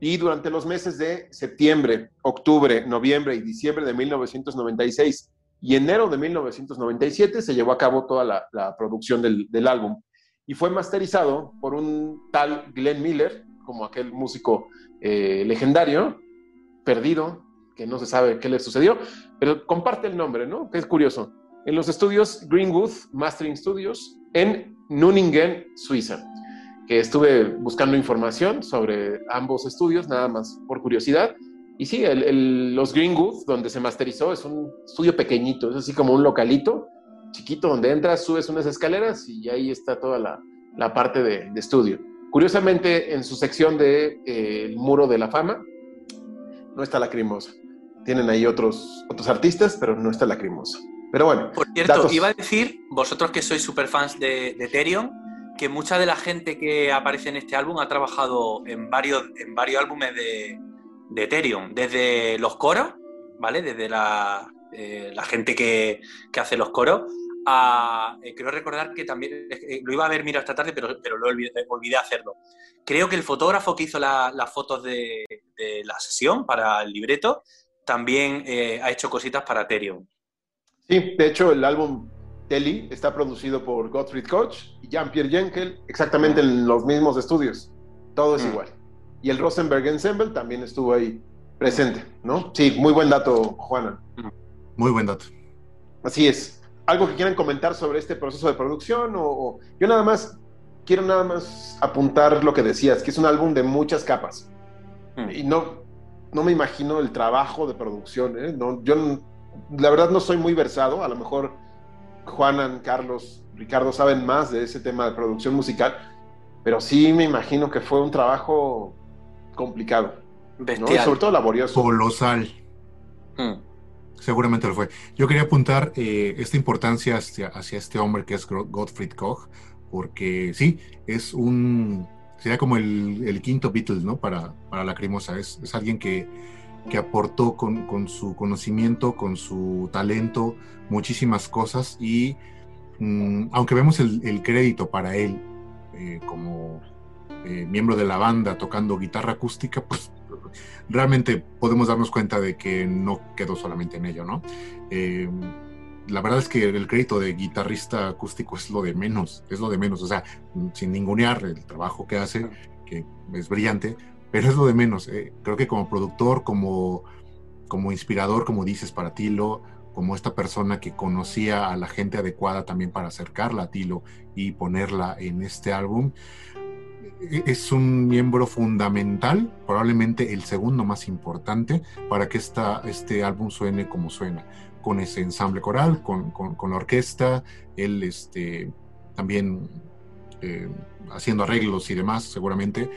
Y durante los meses de septiembre, octubre, noviembre y diciembre de 1996 y enero de 1997 se llevó a cabo toda la, producción del, álbum y fue masterizado por un tal Glenn Miller, como aquel músico eh, legendario, perdido, que no se sabe qué le sucedió, pero comparte el nombre, ¿no? Que es curioso. En los estudios Greenwood Mastering Studios en Nuningen, Suiza, que estuve buscando información sobre ambos estudios, nada más por curiosidad, y sí, los Greenwood, donde se masterizó, es un estudio pequeñito, es así como un localito, chiquito, donde entras, subes unas escaleras y ahí está toda la, parte de, estudio. Curiosamente, en su sección de eh, el muro de la fama, no está Lacrimosa. Tienen ahí otros, otros artistas, pero no está Lacrimosa. Pero bueno. Por cierto, iba a decir, vosotros que sois super fans de, de Ethereum, que mucha de la gente que aparece en este álbum ha trabajado en varios, en varios álbumes de, de Ethereum, desde los coros, ¿vale? Desde la, eh, la gente que, hace los coros, a, eh, creo recordar que también, eh, lo iba a haber mirado esta tarde, pero, pero lo olvidé, olvidé hacerlo. Creo que el fotógrafo que hizo las fotos de, la sesión para el libreto también ha hecho cositas para Ethereum. Sí, de hecho el álbum Telly está producido por Gottfried Koch y Jean-Pierre Jenkel, exactamente en los mismos estudios. Todo es Mm. igual. Y el Rosenberg Ensemble también estuvo ahí presente, ¿no? Sí, muy buen dato, Juana. Muy buen dato. Así es. ¿Algo que quieran comentar sobre este proceso de producción? O, o- yo nada más quiero nada más apuntar lo que decías, que es un álbum de muchas capas. Mm. Y no, no me imagino el trabajo de producción. ¿eh? No, yo la verdad no soy muy versado. A lo mejor Juanan, Carlos, Ricardo saben más de ese tema de producción musical, pero sí me imagino que fue un trabajo complicado, ¿no? Y sobre todo laborioso. Colosal. Mm. Seguramente lo fue. Yo quería apuntar eh, esta importancia hacia, este hombre que es Gottfried Koch, porque sí, es un. Sería como el, quinto Beatles, ¿no? Para, para la cremosa. Es, es alguien que, que aportó con, con su conocimiento, con su talento, muchísimas cosas. Y mm, aunque vemos el, el crédito para él eh, como eh, miembro de la banda tocando guitarra acústica, pues realmente podemos darnos cuenta de que no quedó solamente en ello, ¿no? Eh, la verdad es que el crédito de guitarrista acústico es lo de menos, es lo de menos, o sea, sin ningunear el trabajo que hace, que es brillante, pero es lo de menos. eh. Creo que como productor, como, como inspirador, como dices, para Tilo, como esta persona que conocía a la gente adecuada también para acercarla a Tilo y ponerla en este álbum, es un miembro fundamental, probablemente el segundo más importante para que esta, este álbum suene como suena, con ese ensamble coral, con, con- con la orquesta, él este, también eh, haciendo arreglos y demás, seguramente.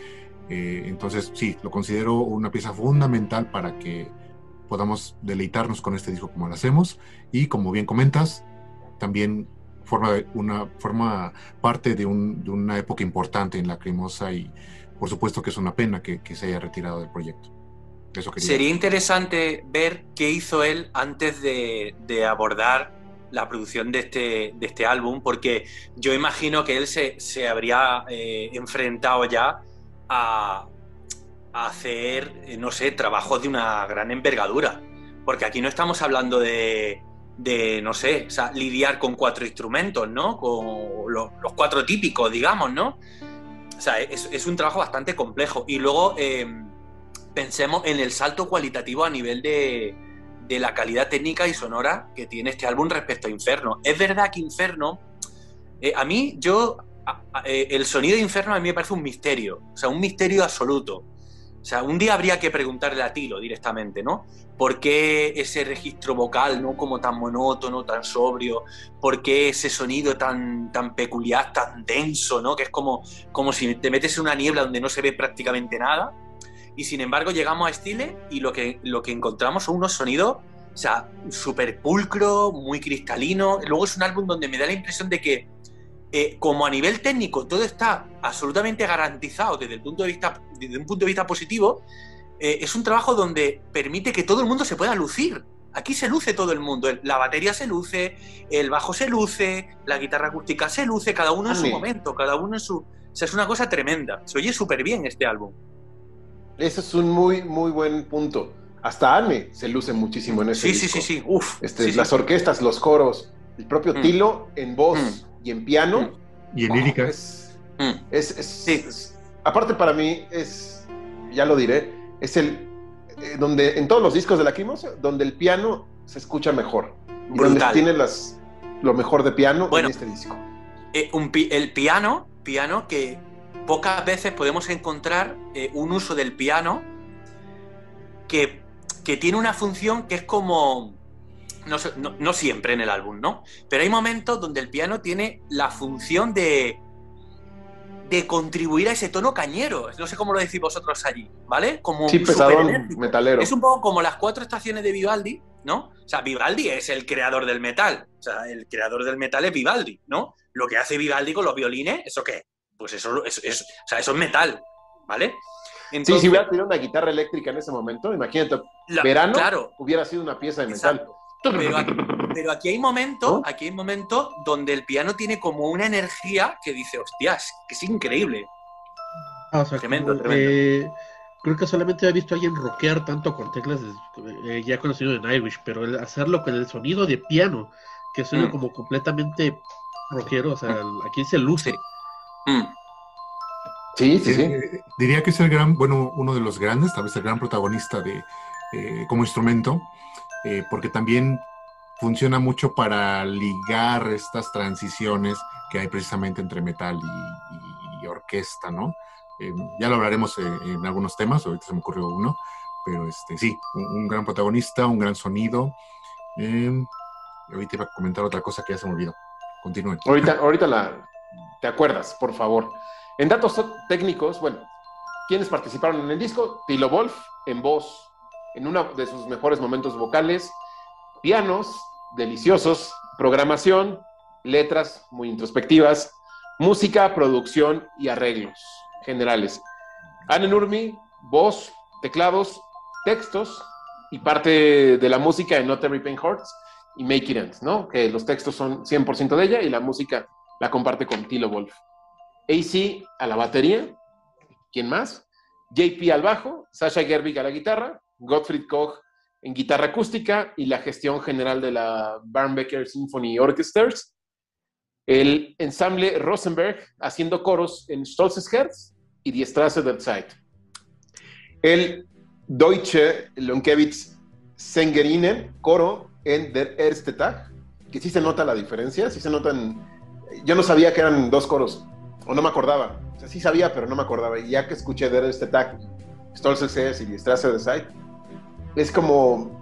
Eh, entonces, sí, lo considero una pieza fundamental para que podamos deleitarnos con este disco como lo hacemos. Y como bien comentas, también forma de- una forma parte de, un- de una época importante en la Cremosa y por supuesto que es una pena que, que se haya retirado del proyecto. Eso. Sería interesante ver qué hizo él antes de, de abordar la producción de este, de este álbum, porque yo imagino que él se, se habría eh, enfrentado ya a, a hacer, eh, no sé, trabajos de una gran envergadura. Porque aquí no estamos hablando de, de, no sé, o sea, lidiar con cuatro instrumentos, ¿no? Con los, cuatro típicos, digamos, ¿no? O sea, es, un trabajo bastante complejo. Y luego... eh, pensemos en el salto cualitativo a nivel de, de la calidad técnica y sonora que tiene este álbum respecto a Inferno. Es verdad que Inferno, eh, a mí, yo, eh, el sonido de Inferno a mí me parece un misterio, o sea, un misterio absoluto. O sea, un día habría que preguntarle a Tilo directamente, ¿no? ¿Por qué ese registro vocal, ¿no? Como tan monótono, tan sobrio? ¿Por qué ese sonido tan, tan peculiar, tan denso, ¿no? Que es como, como si te metes en una niebla donde no se ve prácticamente nada y sin embargo llegamos a Stile y lo que, lo que encontramos son unos sonidos, o sea, súper pulcro, muy cristalino. Luego es un álbum donde me da la impresión de que, eh, como a nivel técnico todo está absolutamente garantizado desde, el punto de vista, desde un punto de vista positivo, eh, es un trabajo donde permite que todo el mundo se pueda lucir. Aquí se luce todo el mundo. La batería se luce, el bajo se luce, la guitarra acústica se luce, cada uno en su momento, cada uno en su... O sea, es una cosa tremenda. Se oye súper bien este álbum. Ese es un muy, muy buen punto. Hasta Anne se luce muchísimo en ese Sí, sí, disco. sí, sí. Uf. Este, sí, sí. las orquestas, los coros, el propio Mm. Tilo en voz y en piano. Y en oh, lírica, es, Mm. es- es- Sí. es- aparte para mí es, ya lo diré, es el, eh, donde en todos los discos de la Crimosa, donde el piano se escucha mejor. Y donde tiene las, lo mejor de piano Bueno. en este disco. Eh, un pi- el piano, piano que pocas veces podemos encontrar eh, un uso del piano que, que tiene una función que es como. No, no- no siempre en el álbum, ¿no? Pero hay momentos donde el piano tiene la función de. de contribuir a ese tono cañero. No sé cómo lo decís vosotros allí, ¿vale? Como Sí, pesadón, metalero. Es un poco como las cuatro estaciones de Vivaldi, ¿no? O sea, Vivaldi es el creador del metal. O sea, el creador del metal es Vivaldi, ¿no? Lo que hace Vivaldi con los violines, ¿eso qué? Pues eso, es- es- o sea, eso es metal, ¿vale? Sí, Entonces, si hubiera tenido una guitarra eléctrica en ese momento, imagínate, la- verano, Claro, hubiera sido una pieza de metal. exacto. Pero aquí, pero aquí hay momentos, ¿No? aquí hay momentos donde el piano tiene como una energía que dice, hostias, que es increíble. Ah, o sea, Tremendo, como, tremendo. eh, creo que solamente he visto a alguien rockear tanto con teclas eh, ya con el sonido de Nightwish, pero el hacerlo con el sonido de piano, que suena mm. como completamente rockero, o sea, aquí se luce. Mm. Sí, sí, sí. Eh, diría que es el gran, bueno, uno de los grandes, tal vez el gran protagonista de eh, como instrumento, porque también funciona mucho para ligar estas transiciones que hay precisamente entre metal y orquesta, ¿no? Eh, ya lo hablaremos eh, en algunos temas, ahorita se me ocurrió uno, pero este, sí, un, gran protagonista, un gran sonido. Eh, ahorita iba a comentar otra cosa que ya se me olvidó. Continúen. Ahorita, ahorita la, te acuerdas, por favor. En datos técnicos, bueno, ¿quiénes participaron en el disco? Tilo Wolf en voz, en uno de sus mejores momentos vocales, pianos deliciosos, programación, letras muy introspectivas, música, producción y arreglos generales. Anne Nurmi, voz, teclados, textos y parte de la música en Not Every Pain Hurts y Make It End, ¿no? Que los textos son 100% de ella y la música la comparte con Tilo Wolf. AC a la batería, ¿quién más? JP al bajo, Sasha Gerbig a la guitarra, Gottfried Koch en guitarra acústica y la gestión general de la Barnbecker Symphony Orchestras. El ensamble Rosenberg haciendo coros en Stolzes Herz y Die Straße der Zeit. El Deutsche Lonkewitz Sängerinen, coro en Der Erste Tag, que sí se nota la diferencia, sí se notan. Yo no sabía que eran dos coros, o no me acordaba. O sea, sí sabía, pero no me acordaba. Y ya que escuché Der Erste Tag, Stolzes y Die Straße der Zeit, es como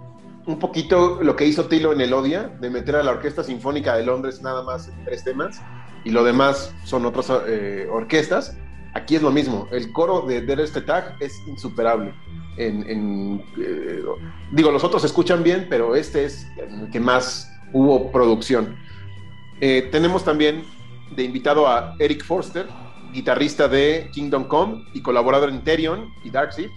un poquito lo que hizo Tilo en el Odia, de meter a la Orquesta Sinfónica de Londres nada más en tres temas, y lo demás son otras eh, orquestas. Aquí es lo mismo. El coro de Der este es insuperable. Eh, digo, los otros escuchan bien, pero este es el que más hubo producción. Eh, tenemos también de invitado a Eric Forster, guitarrista de Kingdom Come y colaborador en Therion y Darkseid,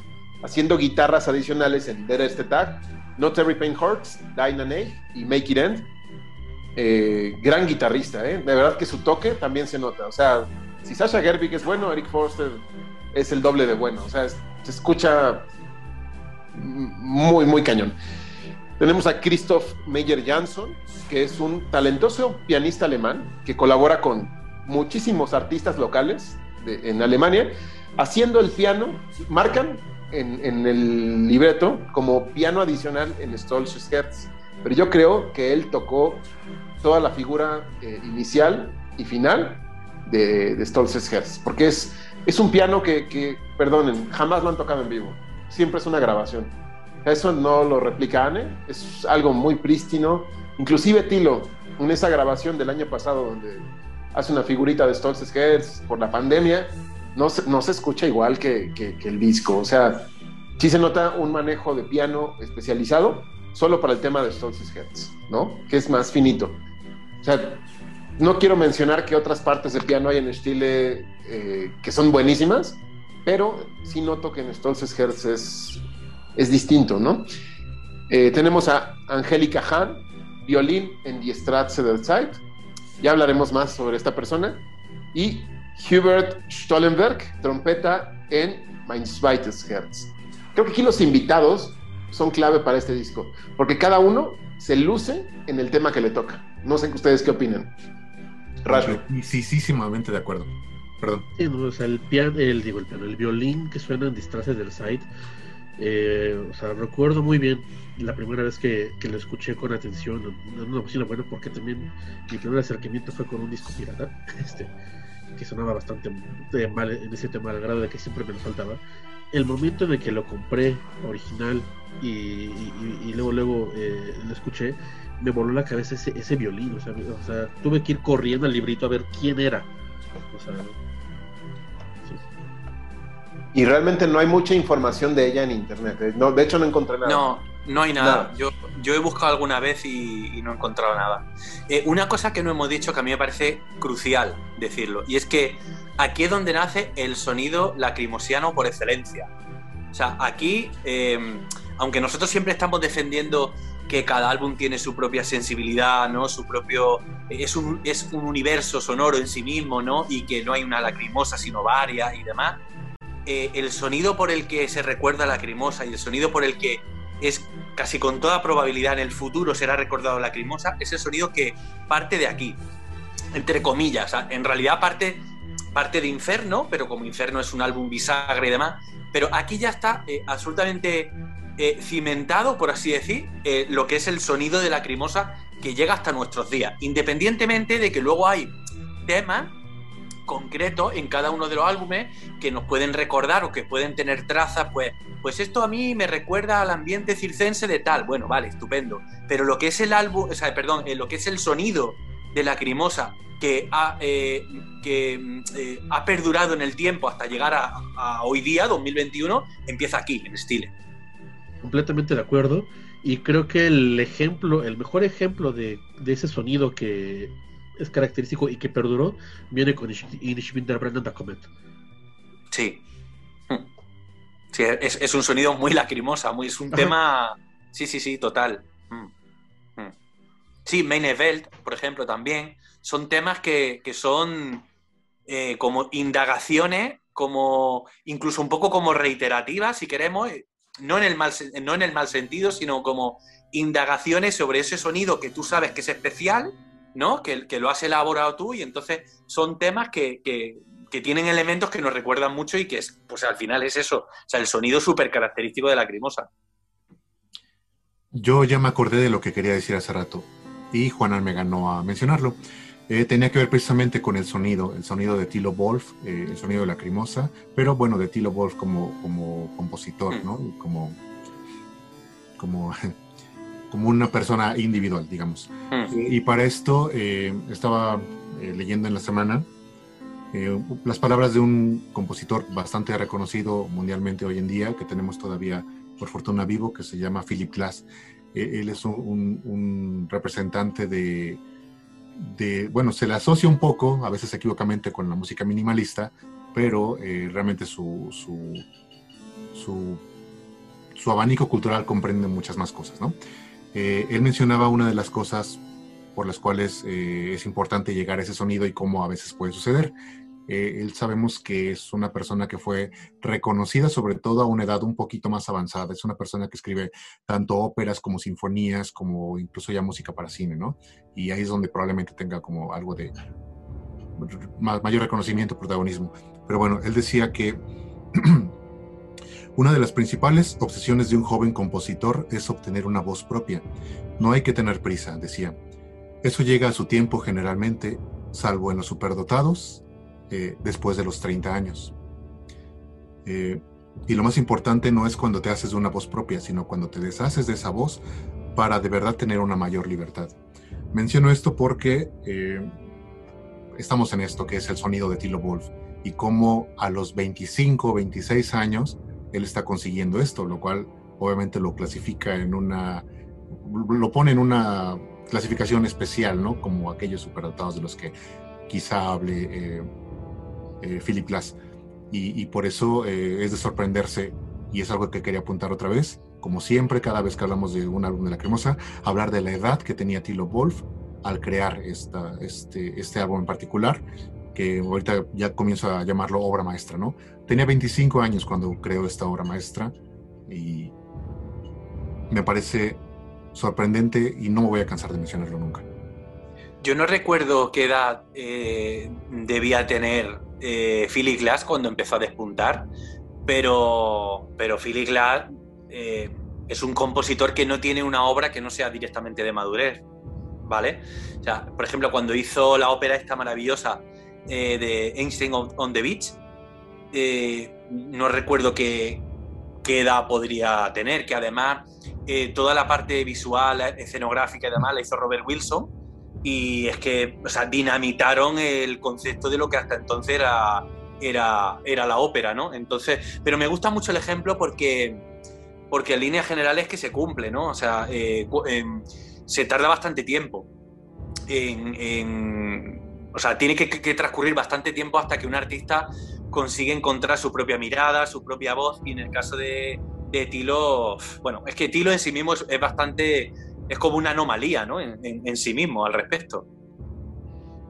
haciendo guitarras adicionales en Der este Tag, Not Every Pain Hurts, Dynamite y Make It End. Eh, gran guitarrista, de verdad que su toque también se nota. O sea, si Sasha Gerbig es bueno, Eric Forster es el doble de bueno. O sea, se escucha muy, muy cañón. Tenemos a Christoph Meyer Jansson, que es un talentoso pianista alemán que colabora con muchísimos artistas locales en Alemania, haciendo el piano, marcan en, el libreto como piano adicional en Stolz's Herz. Pero yo creo que él tocó toda la figura eh, inicial y final de, de Stolz's Herz, porque es, es un piano que, perdonen, jamás lo han tocado en vivo, siempre es una grabación. Eso no lo replica Anne, es algo muy prístino. Inclusive Tilo, en esa grabación del año pasado donde hace una figurita de Stolz's Herz por la pandemia, no se, no se escucha igual que, que, el disco. O sea, sí se nota un manejo de piano especializado solo para el tema de Stolz's Herz, ¿no? Que es más finito. O sea, no quiero mencionar que otras partes de piano hay en Stile eh, que son buenísimas, pero sí noto que en Stolz's Herz es, es distinto, ¿no? Eh, tenemos a Angélica Hahn, violín en Die Stratze der Zeit. Ya hablaremos más sobre esta persona. Y Hubert Stollenberg, trompeta en Mein Zweites Herz. Creo que aquí los invitados son clave para este disco, porque cada uno se luce en el tema que le toca. No sé ustedes qué opinan. Sí, sí, de acuerdo. Perdón. o sea, el piano, el, digo, el piano, el violín que suena en Distrace del Side. Eh, o sea, recuerdo muy bien la primera vez que, que lo escuché con atención en una oficina buena porque también mi primer acercamiento fue con un disco pirata, este, que sonaba bastante mal en ese tema, al grado de que siempre me lo faltaba. El momento en el que lo compré original y, luego luego eh, lo escuché, me voló la cabeza ese, ese violín, o sea, tuve que ir corriendo al librito a ver quién era. Y realmente no hay mucha información de ella en internet. ¿eh? No, de hecho, no encontré nada. No, no hay nada. Yo, yo he buscado alguna vez y, no he encontrado nada. Eh, una cosa que no hemos dicho que a mí me parece crucial decirlo, y es que aquí es donde nace el sonido lacrimosiano por excelencia. O sea, aquí, eh, aunque nosotros siempre estamos defendiendo que cada álbum tiene su propia sensibilidad, ¿no? Su propio es un, es un universo sonoro en sí mismo, ¿no? Y que no hay una lacrimosa sino varias y demás. eh, el sonido por el que se recuerda la Lacrimosa y el sonido por el que es casi con toda probabilidad en el futuro será recordado la Lacrimosa, es el sonido que parte de aquí, entre comillas. En realidad parte, parte de Inferno, pero como Inferno es un álbum bisagra y demás, pero aquí ya está eh, absolutamente eh, cimentado, por así decir, lo que es el sonido de la Lacrimosa que llega hasta nuestros días, independientemente de que luego hay temas concreto en cada uno de los álbumes que nos pueden recordar o que pueden tener trazas, pues, pues esto a mí me recuerda al ambiente circense de tal. Bueno, vale, estupendo. Pero lo que es el álbum, o sea, perdón, eh, lo que es el sonido de Lacrimosa que ha, eh, que, eh, ha perdurado en el tiempo hasta llegar a, hoy día, 2021, empieza aquí, en Stile. Completamente de acuerdo. Y creo que el ejemplo, el mejor ejemplo de ese sonido que es característico y que perduró, viene con Inishbindar Brandon Comet. Sí. Sí, es, un sonido muy lacrimosa, muy, es un tema. Sí, sí, sí, total. Mm. Mm. Sí, Main Event, por ejemplo, también. Son temas que, son eh, como indagaciones, como incluso un poco como reiterativas, si queremos, no en, el mal, no en el mal sentido, sino como indagaciones sobre ese sonido que tú sabes que es especial ¿no? Que, que, lo has elaborado tú y entonces son temas que, tienen elementos que nos recuerdan mucho y que es, pues al final es eso, o sea, el sonido súper característico de la crimosa. Yo ya me acordé de lo que quería decir hace rato y Juan me ganó a mencionarlo. Eh, tenía que ver precisamente con el sonido, el sonido de Tilo Wolf, eh, el sonido de la crimosa, pero bueno, de Tilo Wolf como, como compositor, mm. ¿no? Como, como como una persona individual, digamos. Y para esto eh, estaba eh, leyendo en la semana eh, las palabras de un compositor bastante reconocido mundialmente hoy en día, que tenemos todavía por fortuna vivo, que se llama Philip Glass. él es un, representante de, de, bueno, se le asocia un poco, a veces equivocamente, con la música minimalista, pero realmente su, su, su, su abanico cultural comprende muchas más cosas, ¿no? Eh, él mencionaba una de las cosas por las cuales eh, es importante llegar a ese sonido y cómo a veces puede suceder. Eh, él sabemos que es una persona que fue reconocida sobre todo a una edad un poquito más avanzada. Es una persona que escribe tanto óperas como sinfonías, como incluso ya música para cine, ¿no? Y ahí es donde probablemente tenga como algo de mayor reconocimiento, protagonismo. Pero bueno, él decía que Una de las principales obsesiones de un joven compositor es obtener una voz propia. No hay que tener prisa, decía. Eso llega a su tiempo generalmente, salvo en los superdotados, eh, después de los 30 años. Eh, y lo más importante no es cuando te haces de una voz propia, sino cuando te deshaces de esa voz para de verdad tener una mayor libertad. Menciono esto porque eh, estamos en esto que es el sonido de Tilo Wolf y cómo a los 25 o 26 años él está consiguiendo esto, lo cual obviamente lo clasifica en una, lo pone en una clasificación especial, ¿no? Como aquellos superdotados de los que quizá hable eh, eh, Philip Glass. Y, por eso eh, es de sorprenderse, y es algo que quería apuntar otra vez, como siempre, cada vez que hablamos de un álbum de la cremosa, hablar de la edad que tenía Tilo Wolf al crear esta, este, este álbum en particular, que ahorita ya comienzo a llamarlo obra maestra, ¿no? Tenía 25 años cuando creó esta obra maestra y me parece sorprendente y no me voy a cansar de mencionarlo nunca. Yo no recuerdo qué edad eh, debía tener eh, Philly Glass cuando empezó a despuntar, pero, pero Philly Glass eh, es un compositor que no tiene una obra que no sea directamente de madurez, ¿vale? O sea, por ejemplo, cuando hizo la ópera esta maravillosa de Einstein on the Beach, eh, no recuerdo qué, edad podría tener, que además eh, toda la parte visual, escenográfica y demás la hizo Robert Wilson. Y es que, o sea, dinamitaron el concepto de lo que hasta entonces era, era, era la ópera, ¿no? Entonces, pero me gusta mucho el ejemplo porque, porque en líneas generales que se cumple, ¿no? O sea, eh, se tarda bastante tiempo en, o sea, tiene que, transcurrir bastante tiempo hasta que un artista consigue encontrar su propia mirada, su propia voz, y en el caso de, Tilo, bueno, es que Tilo en sí mismo es, bastante, es como una anomalía, ¿no? En, sí mismo al respecto.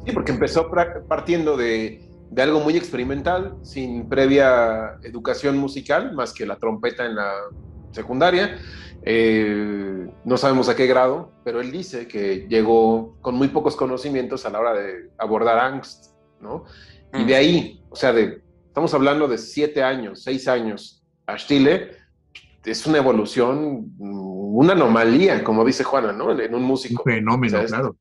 Sí, porque empezó partiendo de, de algo muy experimental, sin previa educación musical, más que la trompeta en la secundaria. Eh, no sabemos a qué grado, pero él dice que llegó con muy pocos conocimientos a la hora de abordar angst, ¿no? Y de mm. ahí, o sea, de, estamos hablando de siete años, seis años a Chile, es una evolución, una anomalía, como dice Juana, ¿no? En un músico. Un fenómeno, claro.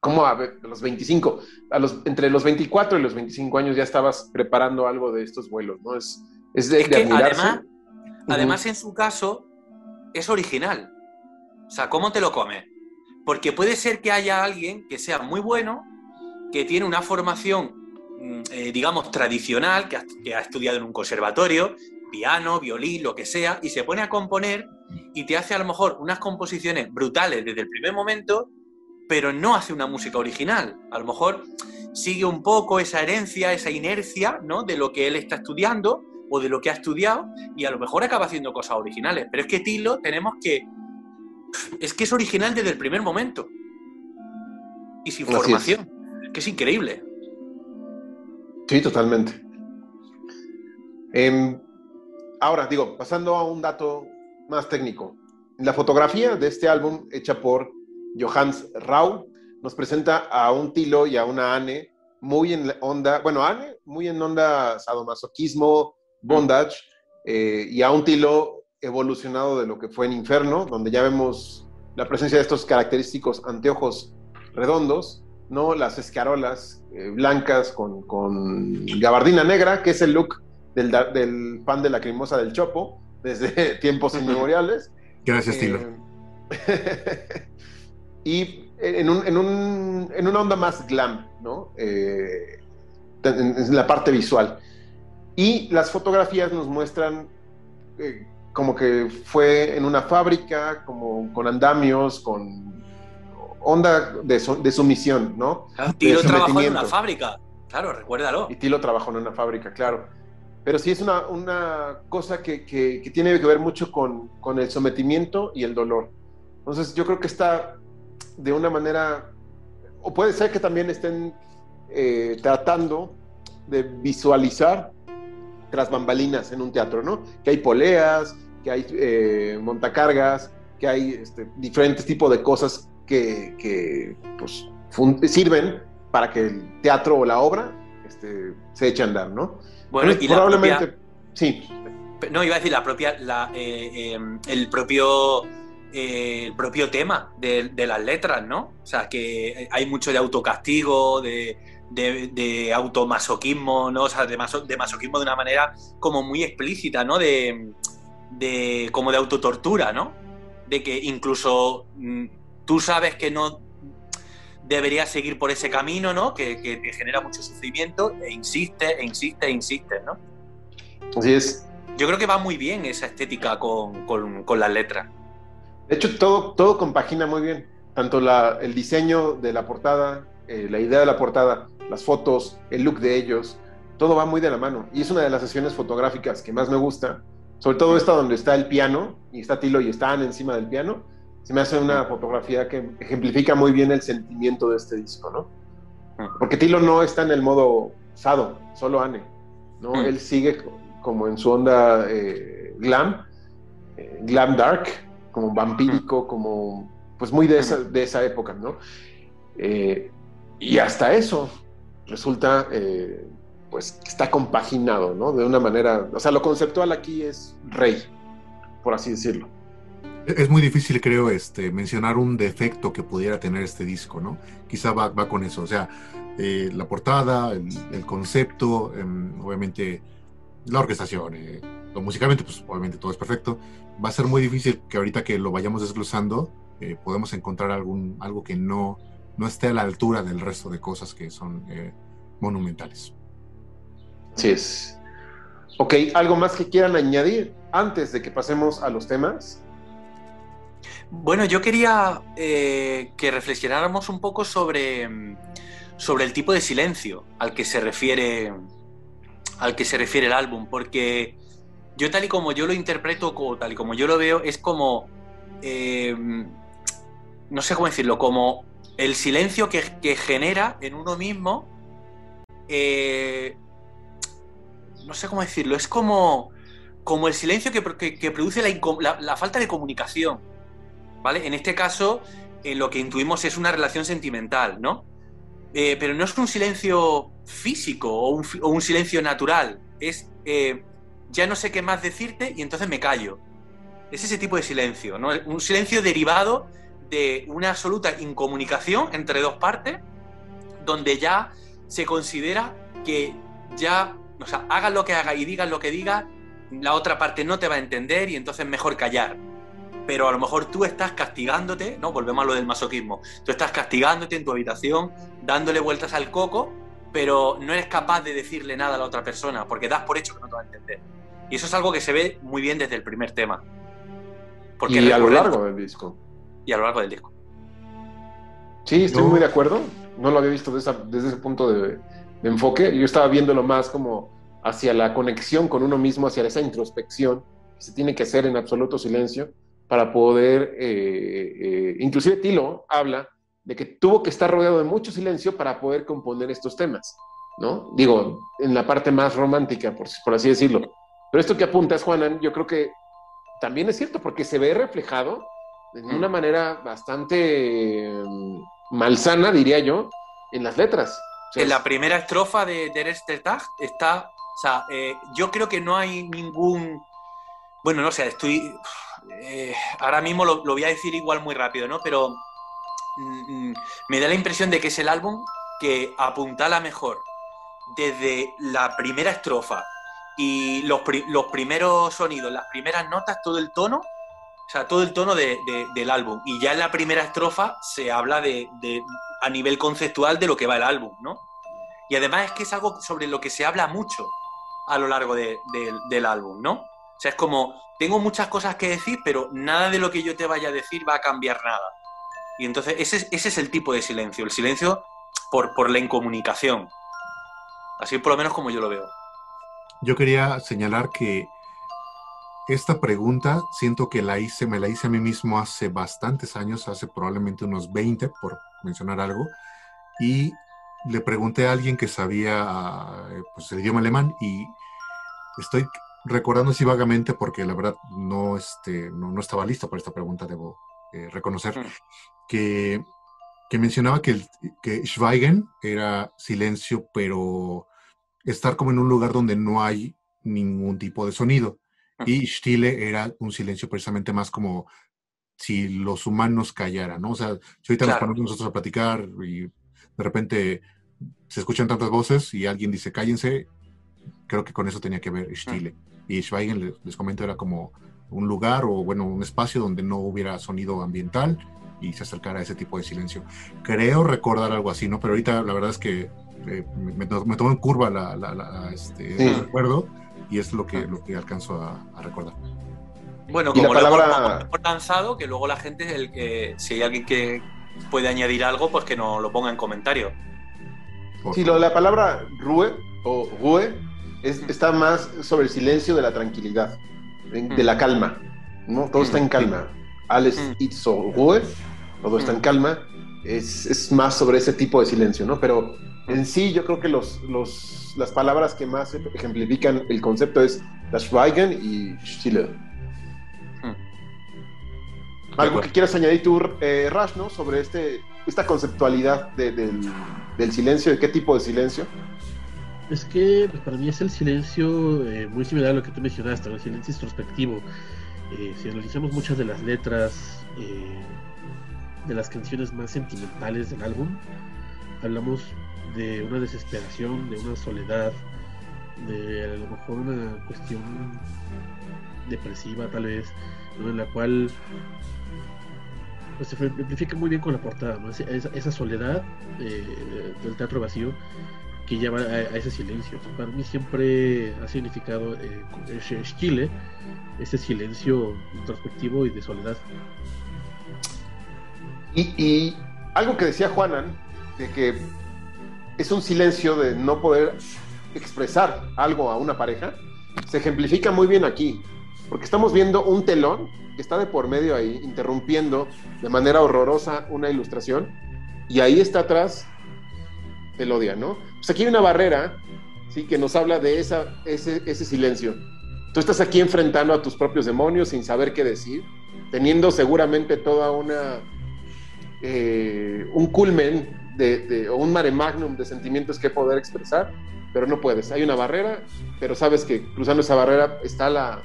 ¿Cómo a, los 25, a los, entre los 24 y los 25 años ya estabas preparando algo de estos vuelos, ¿no? Es, es de, Además, además, en su caso, es original. O sea, ¿cómo te lo comes? Porque puede ser que haya alguien que sea muy bueno, que tiene una formación, mm, eh, digamos, tradicional, que que ha estudiado en un conservatorio, piano, violín, lo que sea, y se pone a componer y te hace a lo mejor unas composiciones brutales desde el primer momento, pero no hace una música original. A lo mejor sigue un poco esa herencia, esa inercia, ¿no? De lo que él está estudiando o de lo que ha estudiado y a lo mejor acaba haciendo cosas originales. Pero es que Tilo tenemos que... Es que es original desde el primer momento. Y sin formación. Es. que es increíble. Sí, totalmente. Em, Ahora, digo, pasando a un dato más técnico. La fotografía de este álbum, hecha por Johannes Rau, nos presenta a un Tilo y a una Anne muy en onda, bueno, Anne muy en onda sadomasoquismo, bondage, eh, y a un Tilo evolucionado de lo que fue en Inferno, donde ya vemos la presencia de estos característicos anteojos redondos, ¿no? Las escarolas eh, blancas con, con, gabardina negra, que es el look del, del fan de la cremosa del Chopo desde tiempos inmemoriales. Gracias, estilo. Eh, y en, un, en, un, en, una onda más glam, ¿no? Eh, en, la parte visual. Y las fotografías nos muestran eh, como que fue en una fábrica, como con andamios, con onda de, de sumisión, ¿no? Ah, Tilo trabajó en una fábrica, claro, recuérdalo. Y Tilo trabajó en una fábrica, claro pero sí es una, una cosa que, que, tiene que ver mucho con, con, el sometimiento y el dolor. Entonces yo creo que está de una manera, o puede ser que también estén eh, tratando de visualizar tras bambalinas en un teatro, ¿no? Que hay poleas, que hay eh, montacargas, que hay este, diferentes tipos de cosas que, que pues, sirven para que el teatro o la obra este, se eche a andar, ¿no? Bueno, y probablemente, sí. No, iba a decir la propia, eh, em, el propio eh, el propio tema de, las letras, ¿no? O sea, que hay mucho de autocastigo, de, de, automasoquismo, ¿no? O sea, de, masoquismo de una manera como muy explícita, ¿no? De, de como de autotortura, ¿no? De que incluso mm, tú sabes que no deberías seguir por ese camino, ¿no? Que, te genera mucho sufrimiento e insiste, e insiste, e insiste, ¿no? Así es. Yo creo que va muy bien esa estética con, con, las letras. De hecho, todo, todo compagina muy bien. Tanto la, el diseño de la portada, eh, la idea de la portada, las fotos, el look de ellos, todo va muy de la mano. Y es una de las sesiones fotográficas que más me gusta. Sobre todo esta donde está el piano, y está Tilo y están encima del piano se me hace una fotografía que ejemplifica muy bien el sentimiento de este disco, ¿no? Porque Tilo no está en el modo sado, solo Anne, ¿no? Él sigue como en su onda eh, glam, eh, glam dark, como vampírico, como pues muy de esa, de esa época, ¿no? Eh, y hasta eso resulta, pues, está compaginado, ¿no? De una manera, o sea, lo conceptual aquí es rey, por así decirlo. Es muy difícil, creo, este, mencionar un defecto que pudiera tener este disco, ¿no? Quizá va, con eso, o sea, eh, la portada, el, concepto, em, obviamente la orquestación, eh, lo musicalmente, pues obviamente todo es perfecto. Va a ser muy difícil que ahorita que lo vayamos desglosando, eh, podemos encontrar algún, algo que no, no esté a la altura del resto de cosas que son monumentales. Sí es. Ok, ¿algo más que quieran añadir antes de que pasemos a los temas? Bueno, yo quería eh, que reflexionáramos un poco sobre, sobre el tipo de silencio al que se refiere al que se refiere el álbum, porque yo tal y como yo lo interpreto, o tal y como yo lo veo, es como eh, no sé cómo decirlo, como el silencio que, genera en uno mismo eh, no sé cómo decirlo, es como, como el silencio que, produce la, falta de comunicación. En este caso, eh, lo que intuimos es una relación sentimental, ¿no? Eh, pero no es un silencio físico o un, silencio natural, es ya no sé qué más decirte y entonces me callo. Es ese tipo de silencio, ¿no? Un silencio derivado de una absoluta incomunicación entre dos partes, donde ya se considera que ya, o sea, hagas lo que hagas y digas lo que digas, la otra parte no te va a entender y entonces mejor callar. Pero a lo mejor tú estás castigándote, ¿no? Volvemos a lo del masoquismo. Tú estás castigándote en tu habitación, dándole vueltas al coco, pero no eres capaz de decirle nada a la otra persona porque das por hecho que no te va a entender. Y eso es algo que se ve muy bien desde el primer tema. Porque y a lo largo del disco. Y a lo largo del disco. Sí, estoy muy de acuerdo. No lo había visto desde ese punto de, enfoque. Yo estaba viéndolo más como hacia la conexión con uno mismo, hacia esa introspección que se tiene que hacer en absoluto silencio para poder, eh, eh, inclusive Tilo habla de que tuvo que estar rodeado de mucho silencio para poder componer estos temas, ¿no? Digo, en la parte más romántica, por, por así decirlo. Pero esto que apuntas, Juanan, yo creo que también es cierto porque se ve reflejado de una manera bastante mm, malsana, diría yo, en las letras. en la primera estrofa de Der está, o sea, eh, yo creo que no hay ningún, bueno, no sé, estoy, eh, ahora mismo lo, voy a decir igual muy rápido, ¿no? Pero mm, mm, me da la impresión de que es el álbum que apuntala mejor desde la primera estrofa y los, primeros sonidos, las primeras notas, todo el tono, o sea, todo el tono del álbum. Y ya en la primera estrofa se habla de, a nivel conceptual de lo que va el álbum, ¿no? Y además es que es algo sobre lo que se habla mucho a lo largo del álbum, ¿no? O sea, es como, tengo muchas cosas que decir, pero nada de lo que yo te vaya a decir va a cambiar nada. Y entonces ese, ese es el tipo de silencio, el silencio por, por la incomunicación. Así por lo menos como yo lo veo. Yo quería señalar que esta pregunta siento que la hice, me la hice a mí mismo hace bastantes años, hace probablemente unos 20, por mencionar algo, y le pregunté a alguien que sabía pues, el idioma alemán y estoy recordando así vagamente porque la verdad no, este, no, estaba listo para esta pregunta, debo eh, reconocer, que, que, mencionaba que, que Schweigen era silencio, pero estar como en un lugar donde no hay ningún tipo de sonido. Y Stille era un silencio precisamente más como si los humanos callaran, ¿no? O sea, si ahorita nos ponemos nosotros a platicar y de repente se escuchan tantas voces y alguien dice cállense, creo que con eso tenía que ver Stille. Y Schweigen, les, comento, era como un lugar o, bueno, un espacio donde no hubiera sonido ambiental y se acercara a ese tipo de silencio. Creo recordar algo así, ¿no? Pero ahorita la verdad es que eh, me, me, tomó en curva la, la, este, el recuerdo y es lo que, lo que alcanzo a, recordar. Bueno, como la palabra... lo hemos lanzado, que luego la gente, el que, si hay alguien que puede añadir algo, pues que nos lo ponga en comentario. Sí, lo de la palabra rue o rue es, está más sobre el silencio de la tranquilidad, de, la calma. ¿no? Todo está en calma. Alles itso rue, todo está en calma. Es, es, más sobre ese tipo de silencio, ¿no? Pero en sí, yo creo que los, los las palabras que más ejemplifican el concepto es das Schweigen y Stille. Algo que quieras añadir tú, eh, Rash, ¿no? Sobre este, esta conceptualidad del, silencio, de qué tipo de silencio. Es que pues, para mí es el silencio eh, muy similar a lo que tú mencionaste, el silencio introspectivo. Eh, si analizamos muchas de las letras eh, de las canciones más sentimentales del álbum, hablamos de una desesperación, de una soledad, de a lo mejor una cuestión depresiva tal vez, en la cual pues, se simplifica muy bien con la portada, esa, soledad del teatro vacío que lleva a, ese silencio. Para mí siempre ha significado eh, Chile ese silencio introspectivo y de soledad. Y, algo que decía Juanan, de que es un silencio de no poder expresar algo a una pareja, se ejemplifica muy bien aquí, porque estamos viendo un telón que está de por medio ahí, interrumpiendo de manera horrorosa una ilustración, y ahí está atrás Elodia, ¿no? Pues aquí hay una barrera, ¿sí? Que nos habla de esa, ese, ese silencio. Tú estás aquí enfrentando a tus propios demonios sin saber qué decir, teniendo seguramente toda una... Eh, un culmen de, o un mare magnum de sentimientos que poder expresar, pero no puedes. Hay una barrera, pero sabes que cruzando esa barrera está la,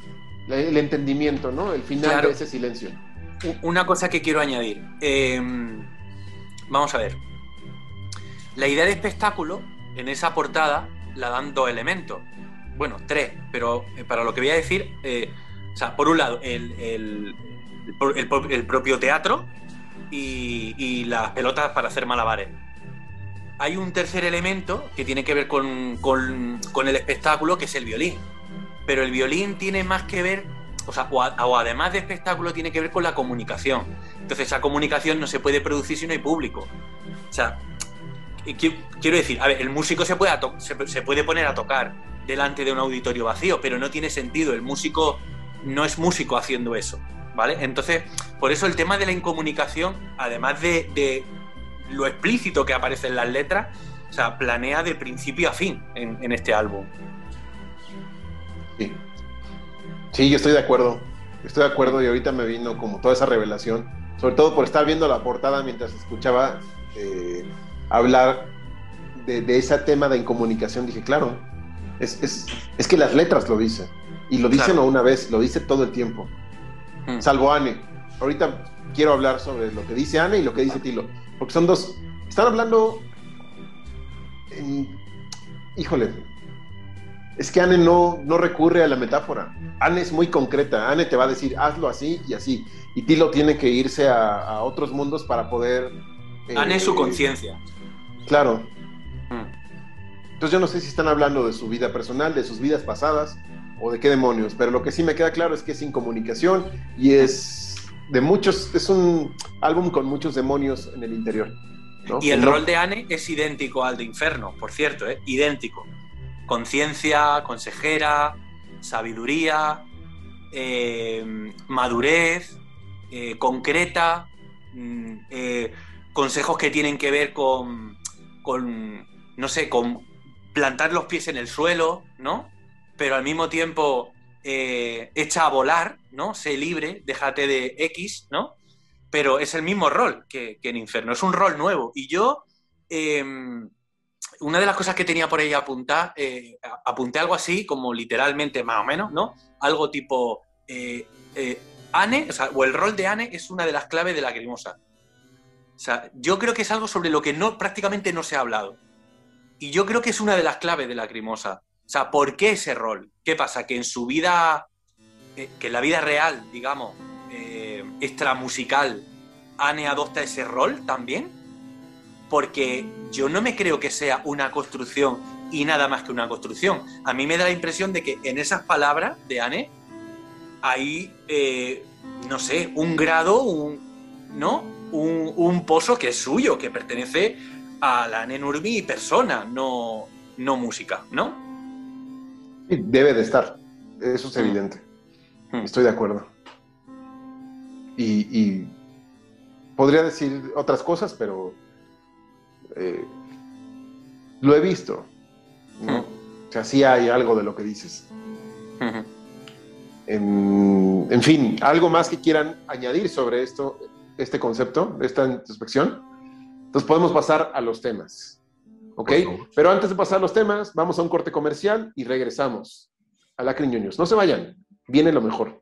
el entendimiento, ¿no? El final de ese silencio. Una cosa que quiero añadir. Em, vamos a ver. La idea de espectáculo en esa portada la dan dos elementos. Bueno, tres, pero eh, para lo que voy a decir, eh, o sea, por un lado, el, el, el, propio teatro y, y, las pelotas para hacer malabares. Hay un tercer elemento que tiene que ver con, con, con el espectáculo, que es el violín. Pero el violín tiene más que ver o sea, o, además de espectáculo tiene que ver con la comunicación. Entonces esa comunicación no se puede producir si no hay público. O sea, quiero decir, a ver, el músico se puede, poner a tocar delante de un auditorio vacío, pero no tiene sentido. El músico no es músico haciendo eso, ¿vale? Entonces, por eso el tema de la incomunicación, además de, lo explícito que aparece en las letras, o sea, planea de principio a fin en, en este álbum. Sí. Sí, yo estoy de acuerdo. Estoy de acuerdo y ahorita me vino como toda esa revelación, sobre todo por estar viendo la portada mientras escuchaba eh, hablar de, ese tema de incomunicación. Dije, claro, es, que las letras lo dicen. Y lo dicen no una vez, lo dice todo el tiempo. Hmm. Salvo Anne. Ahorita quiero hablar sobre lo que dice Anne y lo que dice Tilo. Porque son dos. Están hablando. híjole, es que Anne no, no recurre a la metáfora. Anne es muy concreta. Anne te va a decir, hazlo así y así. Y Tilo tiene que irse a, otros mundos para poder. Eh, Anne es su conciencia. Claro. Hmm. Entonces yo no sé si están hablando de su vida personal, de sus vidas pasadas o de qué demonios, pero lo que sí me queda claro es que es sin comunicación y es de muchos, es un álbum con muchos demonios en el interior. Y el rol de Anne es idéntico al de Inferno, por cierto, ¿eh? idéntico conciencia, consejera, sabiduría, eh, madurez, eh, concreta, mm, eh, consejos que tienen que ver con, con, no sé, con plantar los pies en el suelo, ¿no? Pero al mismo tiempo echa a volar, ¿no? Sé libre, déjate de X, ¿no? Pero es el mismo rol que, que en Inferno, es un rol nuevo. Y yo em, una de las cosas que tenía por ahí apuntar, eh, apunté algo así, como literalmente más o menos, ¿no? Algo tipo, eh, eh, Anne, o, sea, o el rol de Anne es una de las claves de la crimosa. O sea, yo creo que es algo sobre lo que no, prácticamente no se ha hablado. Y yo creo que es una de las claves de la crimosa. O sea, ¿por qué ese rol? ¿Qué pasa? Que en su vida, que en la vida real, digamos, extramusical, Anne adopta ese rol también porque yo no me creo que sea una construcción y nada más que una construcción. A mí me da la impresión de que en esas palabras de Anne hay, eh, no sé, un grado, un, ¿no? Un, pozo que es suyo, que pertenece a la Anne Nurmi persona, no, no música, ¿no? debe de estar, eso es mm. evidente. Mm. Estoy de acuerdo. y podría decir otras cosas, pero eh, lo he visto. ¿no? O sea, sí hay algo de lo que dices. en, fin, algo más que quieran añadir sobre esto, este concepto, esta introspección. Entonces podemos pasar a los temas. ¿Ok? Pero antes de pasar a los temas, vamos a un corte comercial y regresamos a la Criñoños. No se vayan, viene lo mejor.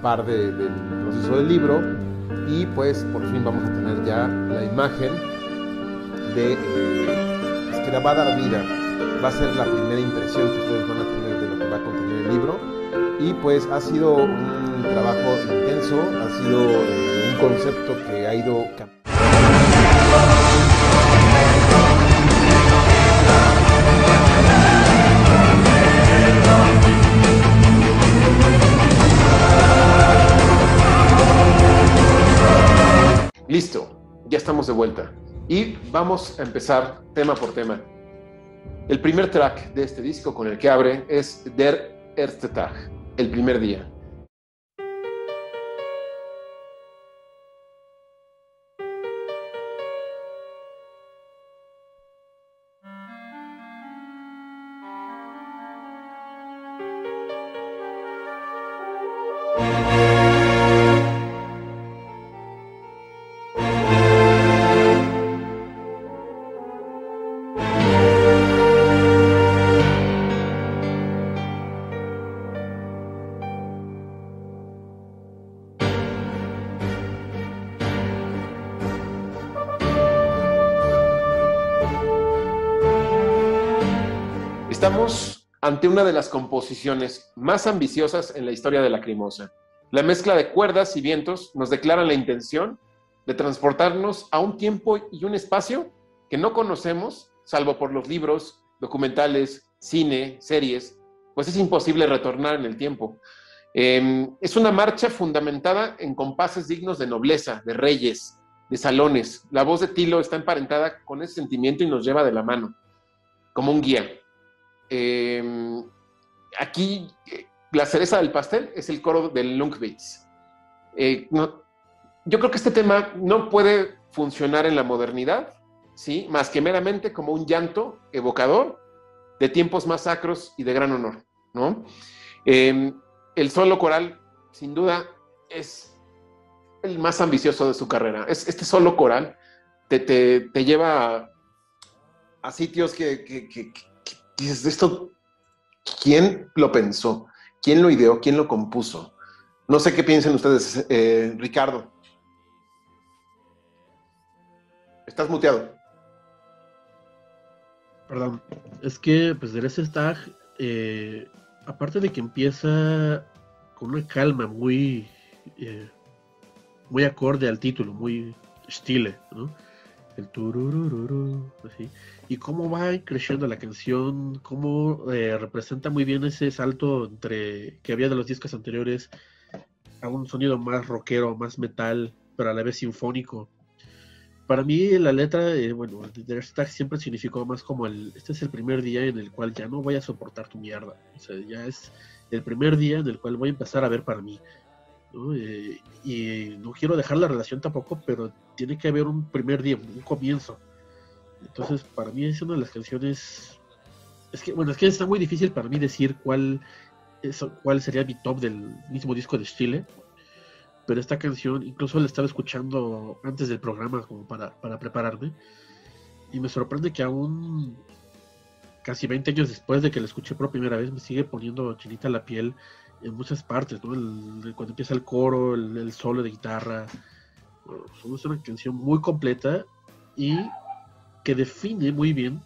La par del proceso del libro y pues por fin vamos a tener ya la imagen de eh, que va a dar vida. Va a ser la primera impresión que ustedes van a tener de lo que va a contener el libro. Y pues ha sido un trabajo intenso ha sido eh, un concepto que ha ido Listo, ya estamos de vuelta. Y vamos a empezar tema por tema. El primer track de este disco con el que abre es Der Erste Tag, el primer día. Ante una de las composiciones más ambiciosas en la historia de la Crimosa. La mezcla de cuerdas y vientos nos declara la intención de transportarnos a un tiempo y un espacio que no conocemos, salvo por los libros, documentales, cine, series, pues es imposible retornar en el tiempo. Em, es una marcha fundamentada en compases dignos de nobleza, de reyes, de salones. La voz de Tilo está emparentada con ese sentimiento y nos lleva de la mano, como un guía. Em, aquí eh, la cereza del pastel es el coro del Lunkbeats. Eh, yo creo que este tema no puede funcionar en la modernidad, ¿sí? más que meramente como un llanto evocador de tiempos más sacros y de gran honor. ¿no? Em, el solo coral, sin duda, es el más ambicioso de su carrera. Es, este solo coral te, te, lleva a, sitios que, dices, esto, ¿quién lo pensó? ¿Quién lo ideó? ¿Quién lo compuso? No sé qué piensen ustedes, eh, Ricardo. Estás muteado. Perdón, es que pues de ese stag, eh, aparte de que empieza con una calma muy, eh, muy acorde al título, muy estile, ¿no? El tururururu, así y cómo va creciendo la canción, cómo eh, representa muy bien ese salto entre que había de los discos anteriores a un sonido más rockero, más metal, pero a la vez sinfónico. Para mí la letra, eh, bueno, The Stack siempre significó más como el, este es el primer día en el cual ya no voy a soportar tu mierda. O sea, ya es el primer día en el cual voy a empezar a ver para mí. Eh, y no quiero dejar la relación tampoco, pero tiene que haber un primer día, un comienzo entonces, para mí es una de las canciones. Es que, bueno, es que está muy difícil para mí decir cuál, es, cuál sería mi top del mismo disco de Chile. Pero esta canción, incluso la estaba escuchando antes del programa, como para, para prepararme. Y me sorprende que aún casi 20 años después de que la escuché por primera vez, me sigue poniendo chinita la piel en muchas partes, ¿no? cuando empieza el coro, el, el, solo de guitarra. es una canción muy completa y que define muy bien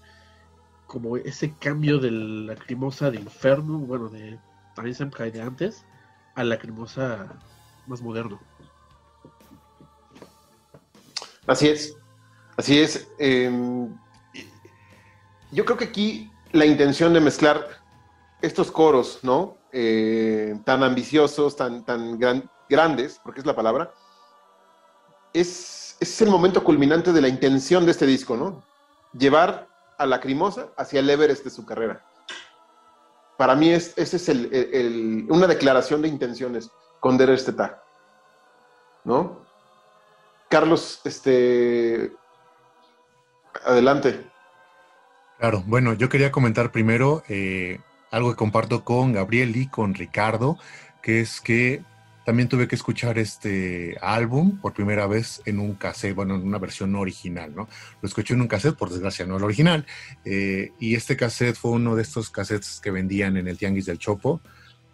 como ese cambio de la lacrimosa de Inferno, bueno, de Time de antes, a la lacrimosa más moderno. Así es, así es. Em, yo creo que aquí la intención de mezclar estos coros, ¿no? Eh, tan ambiciosos, tan, tan grandes, porque es la palabra, es es el momento culminante de la intención de este disco, ¿no? Llevar a la Lacrimosa hacia el Everest de su carrera. Para mí es, ese es el, una declaración de intenciones con Der este Tag, ¿no? Carlos, este, adelante. Claro, bueno, yo quería comentar primero eh, algo que comparto con Gabriel y con Ricardo, que es que también tuve que escuchar este álbum por primera vez en un cassette, bueno, en una versión original, ¿no? Lo escuché en un cassette, por desgracia no el original. Eh, y este cassette fue uno de estos cassettes que vendían en el Tianguis del Chopo.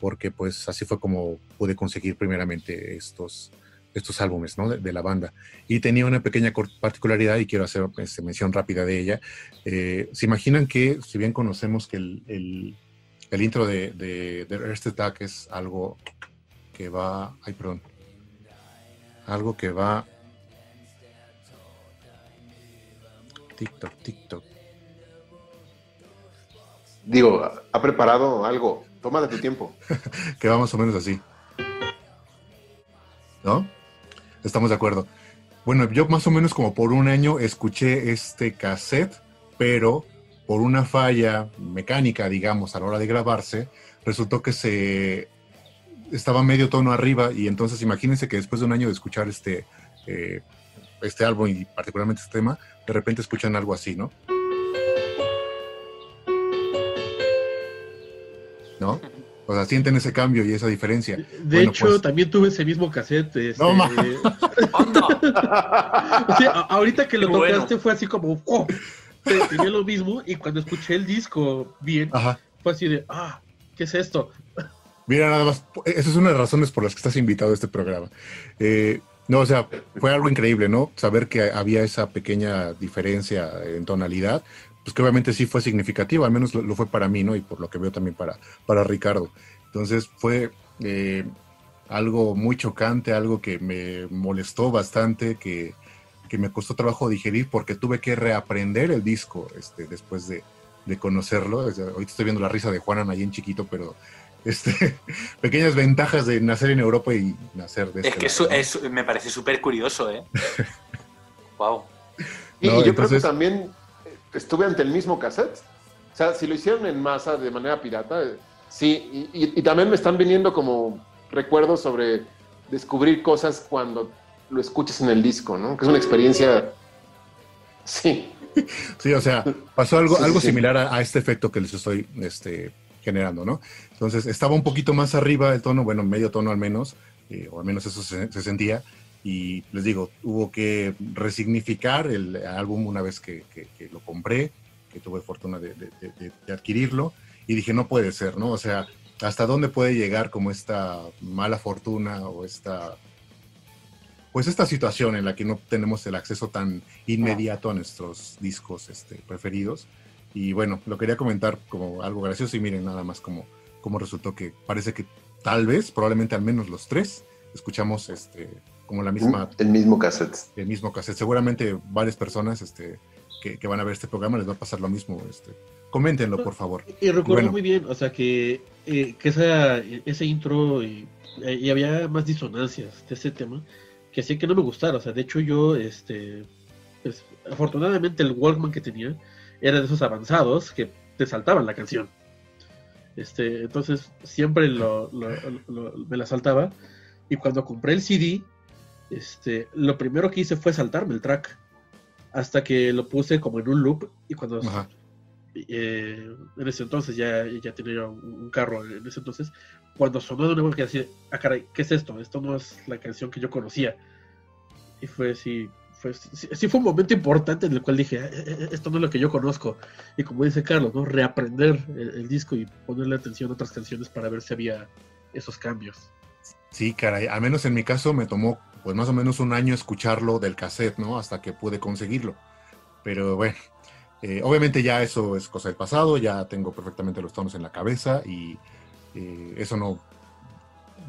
porque pues así fue como pude conseguir primeramente estos, estos álbumes ¿no? de, la banda. Y tenía una pequeña particularidad y quiero hacer este, mención rápida de ella. Eh, Se imaginan que, si bien conocemos que el, el, el intro de, de, de Earth Attack es algo que va... Ay, perdón. Algo que va... TikTok, TikTok. Digo, ha preparado algo. Toma de tu tiempo. que va más o menos así. ¿No? Estamos de acuerdo. Bueno, yo más o menos como por un año escuché este cassette, pero por una falla mecánica, digamos, a la hora de grabarse, resultó que se estaba medio tono arriba y entonces imagínense que después de un año de escuchar este, eh, este álbum y particularmente este tema, de repente escuchan algo así, ¿no? ¿No? O sea, sienten ese cambio y esa diferencia. De hecho, pues también tuve ese mismo cassette. Este, no, ahorita que lo tocaste fue así como, ¡oh! Tenía lo mismo y cuando escuché el disco bien, fue así de, ah, ¿qué es esto? Mira, nada más, esa es una de las razones por las que estás invitado a este programa. Eh, no, o sea, fue algo increíble, ¿no? Saber que había esa pequeña diferencia en tonalidad, pues que obviamente sí fue significativo, al menos lo, fue para mí, ¿no? Y por lo que veo también para, para Ricardo. Entonces fue eh, algo muy chocante, algo que me molestó bastante, que, me costó trabajo digerir porque tuve que reaprender el disco este, después de, conocerlo. Ahorita estoy viendo la risa de Juanan ahí en chiquito, pero este, pequeñas ventajas de nacer en Europa y nacer de Es este que eso, eso, me parece súper curioso, ¿eh? wow. Y, yo creo que también estuve ante el mismo cassette. O sea, si lo hicieron en masa de manera pirata, sí, y, también me están viniendo como recuerdos sobre descubrir cosas cuando lo escuchas en el disco, ¿no? Que es una experiencia... Sí. Sí, o sea, pasó algo, algo similar a, este efecto que les estoy este, generando, ¿no? Entonces estaba un poquito más arriba el tono, bueno, medio tono al menos, eh, o al menos eso se, sentía, y les digo, hubo que resignificar el álbum una vez que, lo compré, que tuve fortuna de, adquirirlo, y dije, no puede ser, ¿no? O sea, ¿hasta dónde puede llegar como esta mala fortuna o esta... Pues esta situación en la que no tenemos el acceso tan inmediato a nuestros discos este, preferidos. Y bueno, lo quería comentar como algo gracioso y miren nada más como, como resultó que parece que tal vez, probablemente al menos los tres, escuchamos este como la misma... El mismo cassette. El mismo cassette. Seguramente varias personas este, que, van a ver este programa les va a pasar lo mismo. Este, coméntenlo, por favor. Y recuerdo muy bien, o sea, que, eh, que esa, ese intro y, y, había más disonancias de ese tema que hacía que no me gustara. O sea, de hecho yo, este, pues, afortunadamente el Walkman que tenía era de esos avanzados que te saltaban la canción. Este, entonces siempre lo, me la saltaba. Y cuando compré el CD, este, lo primero que hice fue saltarme el track. Hasta que lo puse como en un loop. Y cuando eh, en ese entonces ya, ya tenía un, carro en ese entonces. Cuando sonó de nuevo que decía, ah caray, ¿qué es esto? Esto no es la canción que yo conocía. Y fue así, fue, sí, fue un momento importante en el cual dije, eh, eh, esto no es lo que yo conozco. Y como dice Carlos, ¿no? reaprender el, disco y ponerle atención a otras canciones para ver si había esos cambios. Sí, caray, al menos en mi caso me tomó pues más o menos un año escucharlo del cassette, ¿no? Hasta que pude conseguirlo. Pero bueno, eh, obviamente ya eso es cosa del pasado, ya tengo perfectamente los tonos en la cabeza y eso no,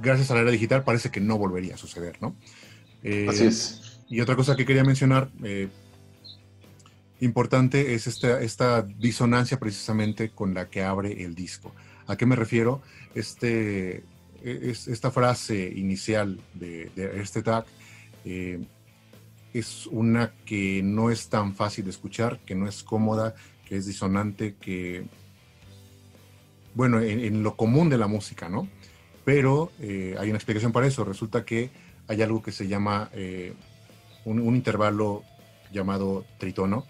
gracias a la era digital parece que no volvería a suceder, ¿no? Así es. Y otra cosa que quería mencionar, eh, importante, es esta, esta disonancia precisamente con la que abre el disco. ¿A qué me refiero? Este, es, esta frase inicial de, este tag eh, es una que no es tan fácil de escuchar, que no es cómoda, que es disonante, que, bueno, en, lo común de la música, ¿no? Pero eh, hay una explicación para eso. Resulta que hay algo que se llama un, intervalo llamado tritono,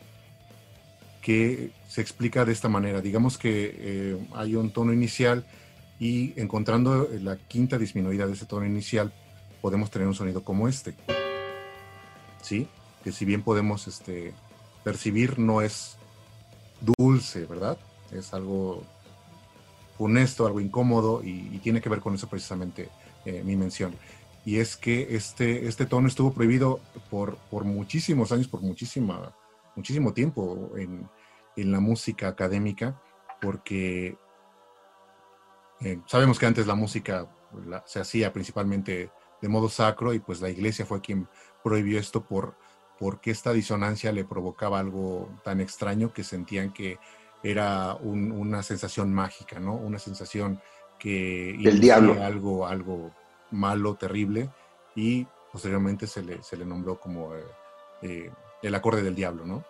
que se explica de esta manera. Digamos que eh, hay un tono inicial y encontrando la quinta disminuida de ese tono inicial, podemos tener un sonido como este. ¿Sí? Que si bien podemos este, percibir, no es dulce, ¿verdad? Es algo funesto, algo incómodo y, tiene que ver con eso precisamente eh, mi mención. Y es que este, este tono estuvo prohibido por, por muchísimos años, por muchísima, muchísimo tiempo en, en la música académica, porque eh, sabemos que antes la música se hacía principalmente de modo sacro y pues la iglesia fue quien prohibió esto por porque esta disonancia le provocaba algo tan extraño que sentían que era una sensación mágica, ¿no? Una sensación que el diablo algo algo malo, terrible y posteriormente se le, se le nombró como eh, eh, el acorde del diablo, ¿no?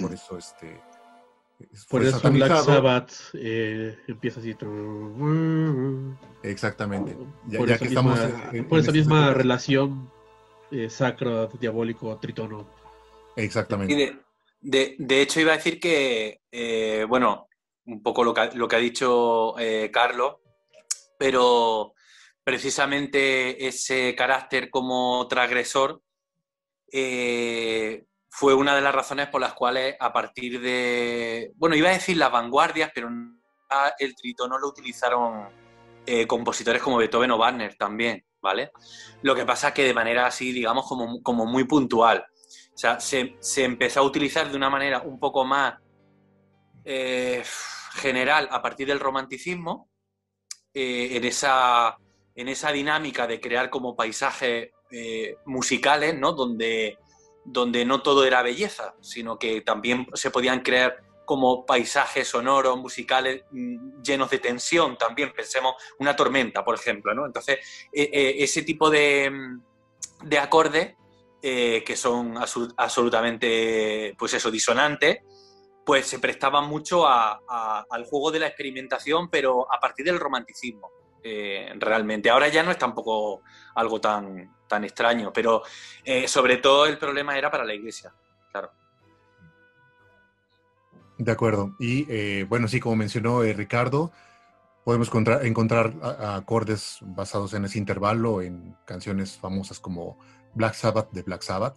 por eso este por eso Black Sabbath eh, empieza así. Exactamente. Ya, por, esa que misma, estamos por esa este misma relación eh, sacro, diabólico, tritono. Exactamente. De, de, hecho, iba a decir que, eh, bueno, un poco lo que, lo que ha dicho eh, Carlos, pero precisamente ese carácter como transgresor fue una de las razones por las cuales a partir de, bueno, iba a decir las vanguardias, pero el tritono lo utilizaron eh, compositores como Beethoven o Wagner también, ¿vale? Lo que pasa es que de manera así, digamos, como, como muy puntual. O sea, se, empezó a utilizar de una manera un poco más eh, general a partir del romanticismo, eh, en, esa, en esa dinámica de crear como paisajes musicales, ¿no? Donde donde no todo era belleza, sino que también se podían crear como paisajes sonoros, musicales mm, llenos de tensión también. Pensemos una tormenta, por ejemplo, ¿no? Entonces, e, e, ese tipo de, mm, de acordes eh, que son absolutamente, pues eso, disonantes, pues se prestaban mucho al juego de la experimentación, pero a partir del romanticismo. Eh, realmente. Ahora ya no es tampoco algo tan, tan extraño, pero eh, sobre todo el problema era para la iglesia, claro. De acuerdo. Y bueno, sí, como mencionó Ricardo, podemos encontrar, acordes basados en ese intervalo en canciones famosas como Black Sabbath de Black Sabbath,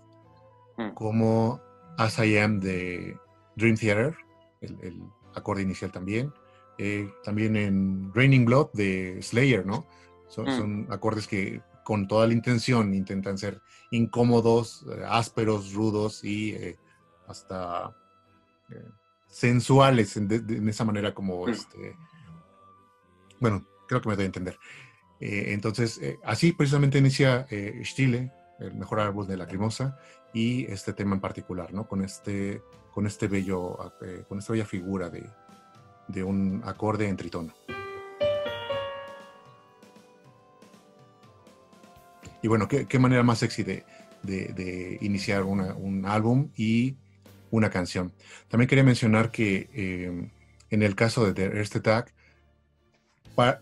mm. como As I Am de Dream Theater, el acorde inicial también, eh, también en Raining Blood de Slayer, ¿no? Son, mm. son, acordes que con toda la intención intentan ser incómodos, eh, ásperos, rudos y eh, hasta sensuales en, esa manera como mm. este... Bueno, creo que me doy a entender. entonces, así precisamente inicia Stile, el mejor árbol de la Lacrimosa, y este tema en particular, ¿no? Con este, con este bello, con esta bella figura de, de un acorde en tritono. Y bueno, qué, manera más sexy de, iniciar un álbum y una canción. También quería mencionar que eh, en el caso de The Erste Tag,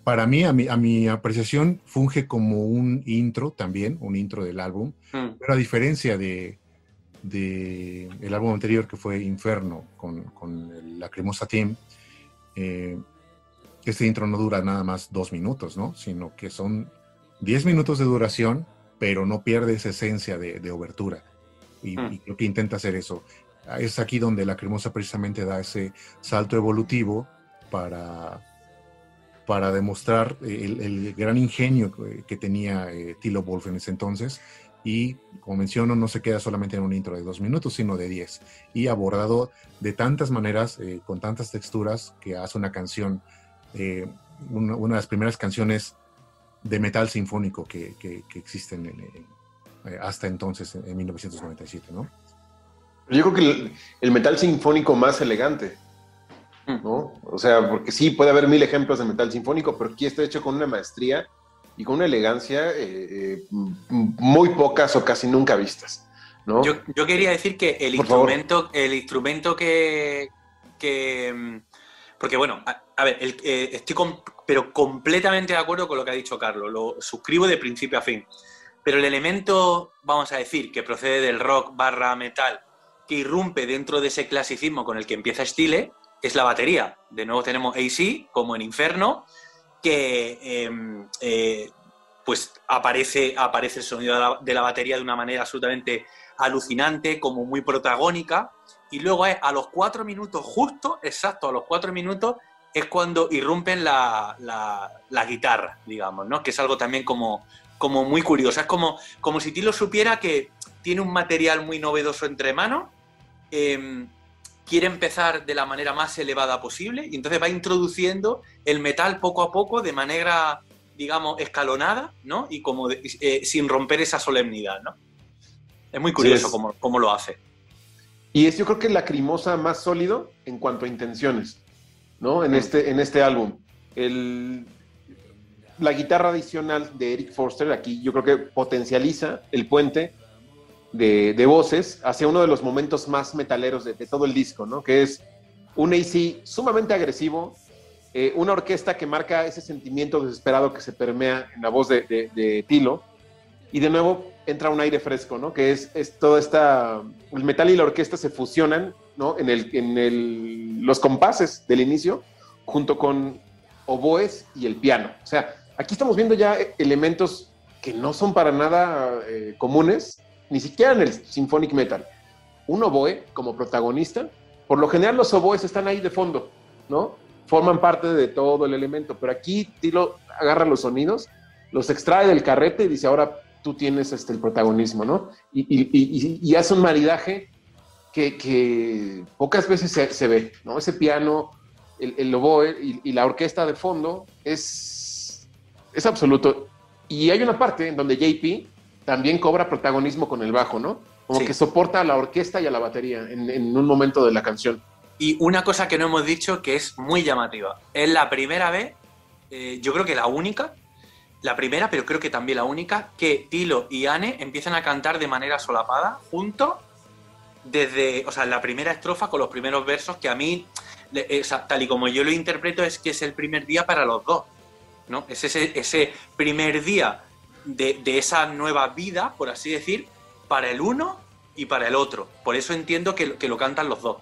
para mí a, mi, a mi apreciación, funge como un intro también, un intro del álbum, mm. pero a diferencia de, el álbum anterior que fue Inferno con, con la Cremosa Team, eh, este intro no dura nada más dos minutos, ¿no? Sino que son diez minutos de duración, pero no pierde esa esencia de, obertura. Y, mm. creo que intenta hacer eso. Es aquí donde la cremosa precisamente da ese salto evolutivo para, para demostrar el, gran ingenio que, tenía eh, Tilo Wolf en ese entonces. Y como menciono no se queda solamente en un intro de dos minutos, sino de diez. Y abordado de tantas maneras, eh, con tantas texturas, que hace una canción, eh, una, de las primeras canciones de metal sinfónico que, que, existen eh, hasta entonces, en, 1997, ¿no? Yo creo que el, metal sinfónico más elegante, ¿no? O sea, porque sí, puede haber mil ejemplos de metal sinfónico, pero aquí está hecho con una maestría y con una elegancia eh, eh, muy pocas o casi nunca vistas. ¿no? Yo, quería decir que el instrumento, el instrumento que, que porque bueno, a, ver, eh, estoy pero completamente de acuerdo con lo que ha dicho Carlos, lo suscribo de principio a fin. Pero el elemento, vamos a decir, que procede del rock barra metal, que irrumpe dentro de ese clasicismo con el que empieza Stile, es la batería. De nuevo tenemos AC, como en Inferno, que em, eh, pues aparece, aparece el sonido de la, batería de una manera absolutamente alucinante, como muy protagónica, y luego es a los cuatro minutos, justo, exacto, a los cuatro minutos, es cuando irrumpen la, la, guitarra, digamos, ¿no? Que es algo también como, como muy curioso. Es como, como si Tilo supiera que tiene un material muy novedoso entre manos, em, quiere empezar de la manera más elevada posible y entonces va introduciendo el metal poco a poco de manera, digamos, escalonada, ¿no? Y como eh, sin romper esa solemnidad, ¿no? Es muy curioso cómo, lo hace. Y es yo creo que la crimosa más sólido en cuanto a intenciones, ¿no? En, este, en este álbum. El, la guitarra adicional de Eric Forster aquí yo creo que potencializa el puente de, voces hacia uno de los momentos más metaleros de, todo el disco, ¿no? Que es un AC sumamente agresivo, eh, una orquesta que marca ese sentimiento desesperado que se permea en la voz de, Tilo, y de nuevo entra un aire fresco, ¿no? Que es, es toda esta, el metal y la orquesta se fusionan, ¿no? En, el, en el, los compases del inicio, junto con oboes y el piano. O sea, aquí estamos viendo ya elementos que no son para nada eh, comunes, ni siquiera en el symphonic metal. Un oboe como protagonista, por lo general los oboes están ahí de fondo, ¿no? Forman parte de todo el elemento, pero aquí Tilo agarra los sonidos, los extrae del carrete y dice, ahora tú tienes este, el protagonismo, ¿no? Y, hace un maridaje que, pocas veces se, ve, ¿no? Ese piano, el, el oboe y, la orquesta de fondo es, es absoluto. Y hay una parte en donde JP también cobra protagonismo con el bajo, ¿no? Como que soporta a la orquesta y a la batería en, un momento de la canción. Y una cosa que no hemos dicho que es muy llamativa. Es la primera vez, eh, yo creo que la única, la primera, pero creo que también la única, que Tilo y Anne empiezan a cantar de manera solapada juntos desde, o sea, la primera estrofa con los primeros versos que a mí, eh, tal y como yo lo interpreto, es que es el primer día para los dos, ¿no? Es ese, ese primer día de, esa nueva vida, por así decir, para el uno y para el otro. Por eso entiendo que, que lo cantan los dos.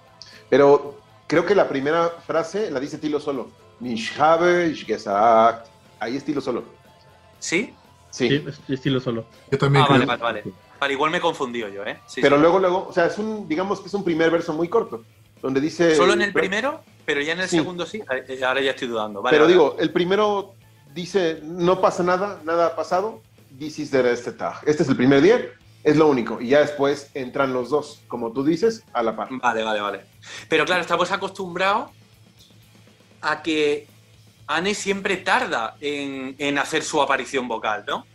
Pero creo que la primera frase la dice Tilo solo. Ich habe ich gesagt. Ahí estilo solo. ¿Sí? Sí. estilo solo. Yo también. Ah, vale, vale, vale. Para igual me confundió yo, ¿eh? pero luego, luego, o sea, es un, digamos que es un primer verso muy corto, donde dice... Solo en el primero, pero ya en el segundo sí. Eh, ahora ya estoy dudando. pero digo, el primero dice, no pasa nada, nada ha pasado, this is the este tag. Este es el primer día, es lo único. Y ya después entran los dos, como tú dices, a la par. Vale, vale, vale. Pero claro, estamos acostumbrados a que Anne siempre tarda en, hacer su aparición vocal, ¿no?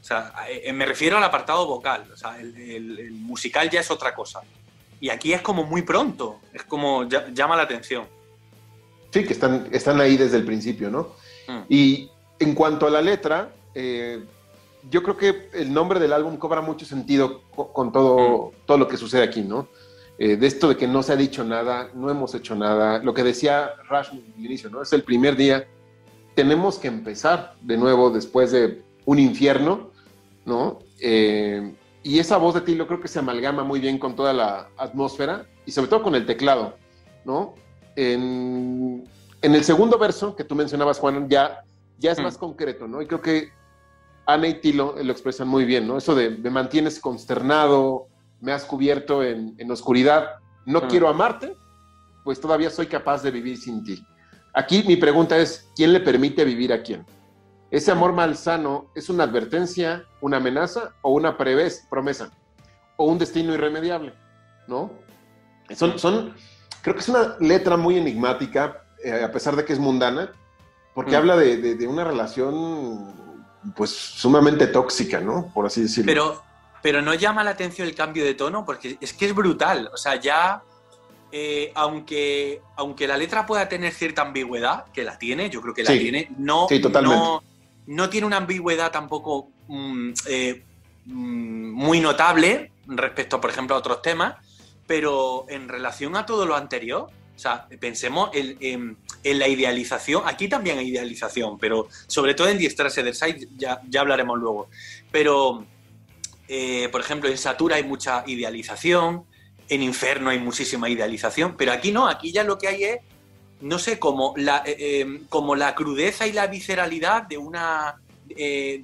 O sea, eh, me refiero al apartado vocal. O sea, el, musical ya es otra cosa. Y aquí es como muy pronto, es como llama la atención. Sí, que están, están ahí desde el principio, ¿no? Mm. Y en cuanto a la letra, eh, yo creo que el nombre del álbum cobra mucho sentido con, todo, todo lo que sucede aquí, ¿no? Eh, de esto de que no se ha dicho nada, no hemos hecho nada, lo que decía Rush al inicio, ¿no? Es el primer día, tenemos que empezar de nuevo después de un infierno, ¿no? Eh, y esa voz de Tilo creo que se amalgama muy bien con toda la atmósfera y sobre todo con el teclado, ¿no? En, el segundo verso que tú mencionabas, Juan, ya, ya es mm. más concreto, ¿no? Y creo que Ana y Tilo lo expresan muy bien, ¿no? Eso de me mantienes consternado, me has cubierto en, oscuridad, no mm. quiero amarte, pues todavía soy capaz de vivir sin ti. Aquí mi pregunta es, ¿quién le permite vivir a quién? ¿Ese amor malsano es una advertencia, una amenaza o una promesa? ¿O un destino irremediable? ¿No? Son, son, creo que es una letra muy enigmática, eh, a pesar de que es mundana, porque mm. habla de, de, una relación pues sumamente tóxica, ¿no? Por así decirlo. Pero, pero no llama la atención el cambio de tono, porque es que es brutal. O sea, ya, eh, aunque, aunque la letra pueda tener cierta ambigüedad, que la tiene, yo creo que la tiene, no, no, no, tiene una ambigüedad tampoco mm, eh, mm, muy notable respecto, por ejemplo, a otros temas, pero en relación a todo lo anterior, o sea, pensemos en, la idealización. Aquí también hay idealización, pero sobre todo en Diestra Side ya, ya hablaremos luego. Pero, eh, por ejemplo, en Satura hay mucha idealización, en Inferno hay muchísima idealización, pero aquí no, aquí ya lo que hay es, no sé, como la, eh, em, como la crudeza y la visceralidad de una, eh,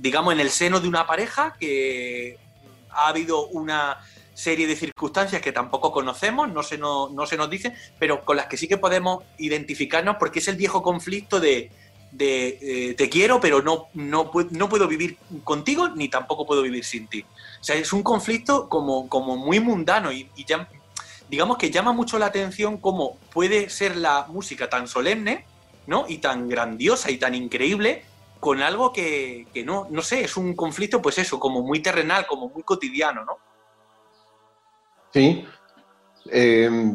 digamos, en el seno de una pareja que ha habido una serie de circunstancias que tampoco conocemos, no se, nos, no se nos dice, pero con las que sí que podemos identificarnos porque es el viejo conflicto de, de eh, te quiero, pero no, no, no, puedo vivir contigo ni tampoco puedo vivir sin ti. O sea, es un conflicto como, como muy mundano y, digamos que llama mucho la atención cómo puede ser la música tan solemne, ¿no? Y tan grandiosa y tan increíble con algo que, que no, no sé, es un conflicto, pues eso, como muy terrenal, como muy cotidiano, ¿no? Sí. Eh,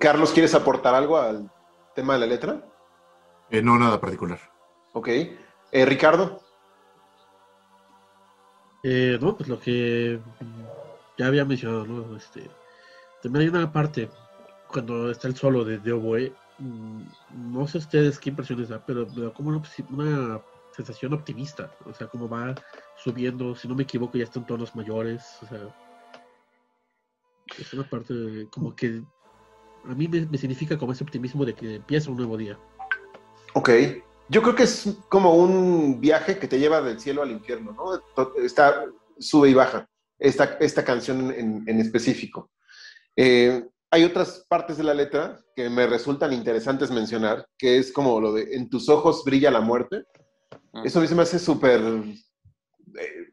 Carlos, ¿quieres aportar algo al tema de la letra? Eh, no, nada particular. Ok. Eh, Ricardo. Eh, no, pues lo que ya había mencionado, ¿no? Este, también hay una parte cuando está el solo de, de oboe, mm, no sé ustedes qué impresiones da, pero me da como una, una, sensación optimista, o sea, como va subiendo, si no me equivoco, ya están tonos mayores, o sea, es una parte como que a mí me significa como ese optimismo de que empieza un nuevo día. Ok. Yo creo que es como un viaje que te lleva del cielo al infierno, ¿no? Está, sube y baja esta, esta canción en, específico. Eh, hay otras partes de la letra que me resultan interesantes mencionar, que es como lo de en tus ojos brilla la muerte. Ah. Eso a mí se me hace súper... Eh,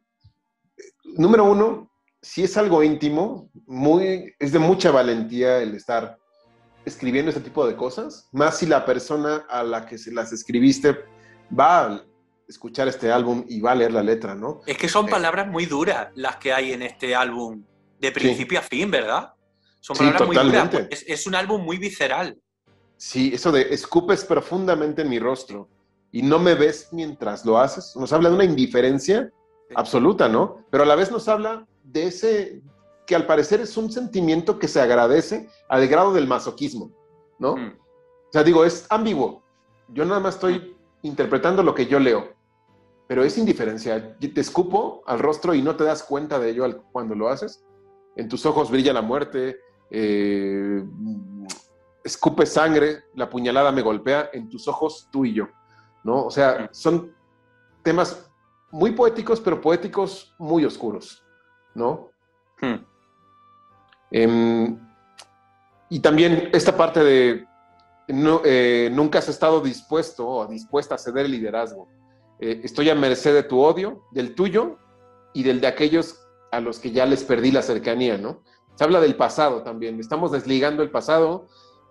número uno, si es algo íntimo, muy, es de mucha valentía el estar escribiendo este tipo de cosas, más si la persona a la que se las escribiste va a escuchar este álbum y va a leer la letra, ¿no? Es que son eh, palabras muy duras las que hay en este álbum, de principio a fin, ¿verdad? Son palabras muy duras. Es, es, un álbum muy visceral. Sí, eso de escupes profundamente en mi rostro y no me ves mientras lo haces, nos habla de una indiferencia absoluta, ¿no? Pero a la vez nos habla de ese, que al parecer es un sentimiento que se agradece al grado del masoquismo, ¿no? Mm. O sea, digo, es ambiguo. Yo nada más estoy interpretando lo que yo leo, pero es indiferencia. Te escupo al rostro y no te das cuenta de ello cuando lo haces. En tus ojos brilla la muerte, eh, escupe sangre, la puñalada me golpea, en tus ojos tú y yo, ¿no? O sea, mm. son temas muy poéticos, pero poéticos muy oscuros, ¿no? Hmm. Em, y también esta parte de eh, nunca has estado dispuesto o dispuesta a ceder el liderazgo. Eh, estoy a merced de tu odio, del tuyo y del de aquellos a los que ya les perdí la cercanía, ¿no? Se habla del pasado también. Estamos desligando el pasado.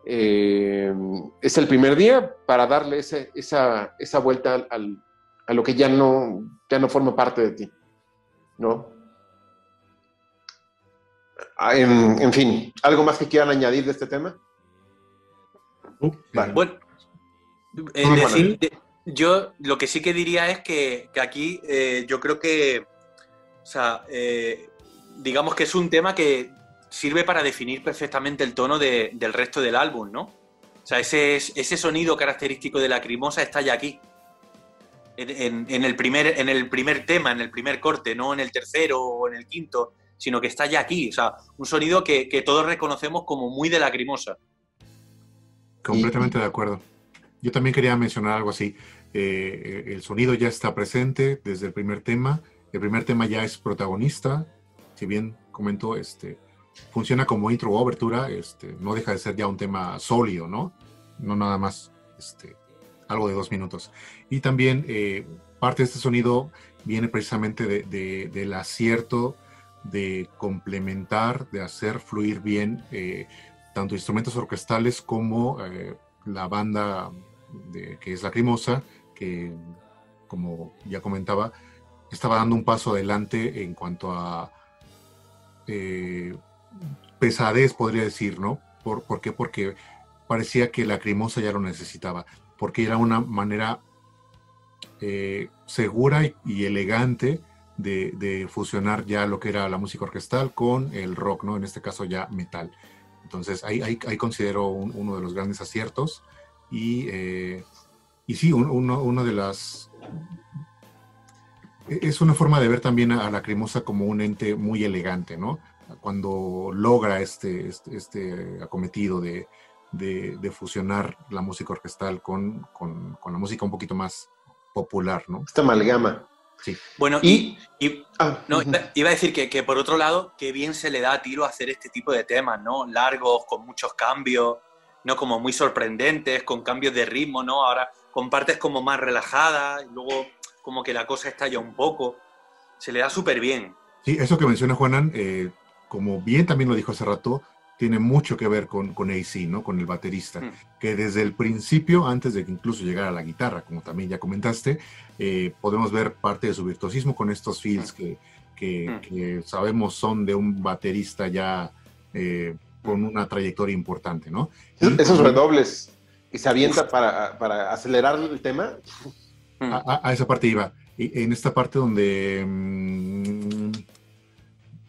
Em, es el primer día para darle esa, esa, vuelta a lo que ya no, ya no forma parte de ti, ¿no? Ah, en, fin, ¿algo más que quieran añadir de este tema? Uh, bueno, decir, yo lo que sí que diría es que, aquí eh, yo creo que, o sea, eh, digamos que es un tema que sirve para definir perfectamente el tono del resto del álbum, ¿no? O sea, ese, ese sonido característico de la Lacrimosa está ya aquí. En, en, el primer, en el primer tema, en el primer corte, no en el tercero o en el quinto sino que está ya aquí. O sea, un sonido que, todos reconocemos como muy de lacrimosa. Completamente de acuerdo. Yo también quería mencionar algo así. Eh, el sonido ya está presente desde el primer tema. El primer tema ya es protagonista. Si bien comentó, este, funciona como intro o obertura, este, no deja de ser ya un tema sólido, ¿no? No nada más este, algo de dos minutos. Y también eh, parte de este sonido viene precisamente del acierto de complementar, de hacer fluir bien eh, tanto instrumentos orquestales como eh, la banda de, que es Lacrimosa, que como ya comentaba, estaba dando un paso adelante en cuanto a eh, pesadez, podría decir, ¿no? ¿Por, ¿Por, qué? Porque parecía que Lacrimosa ya lo necesitaba, porque era una manera segura y elegante de, fusionar ya lo que era la música orquestal con el rock, ¿no? En este caso ya metal. Entonces ahí, ahí, considero uno de los grandes aciertos y, eh, y sí, uno, de las... E, es una forma de ver también a la cremosa como un ente muy elegante, ¿no? Cuando logra este, este, este acometido de, de, fusionar la música orquestal con, con, con, la música un poquito más popular, ¿no? Esta amalgama. Sí. Bueno, Y- y, Ah, no, iba- iba a decir que, que por otro lado, qué bien se le da a Tilo hacer este tipo de temas, ¿no? Largos, con muchos cambios, ¿no? Como muy sorprendentes, con cambios de ritmo, ¿no? Ahora con partes como más relajadas, y luego como que la cosa estalla un poco. Se le da súper bien. Sí, eso que menciona Juanan, eh, como bien también lo dijo hace rato, tiene mucho que ver con, con AC, ¿no? Con el baterista, Mm. que desde el principio, antes de que incluso llegara a la guitarra, como también ya comentaste, eh, podemos ver parte de su virtuosismo con estos feels que, que- Mm. que sabemos son de un baterista ya eh, con una trayectoria importante, ¿no? Esos- Y redobles que se avienta para, para acelerar el tema. A, a- a esa parte iba. Y en esta parte donde, mm,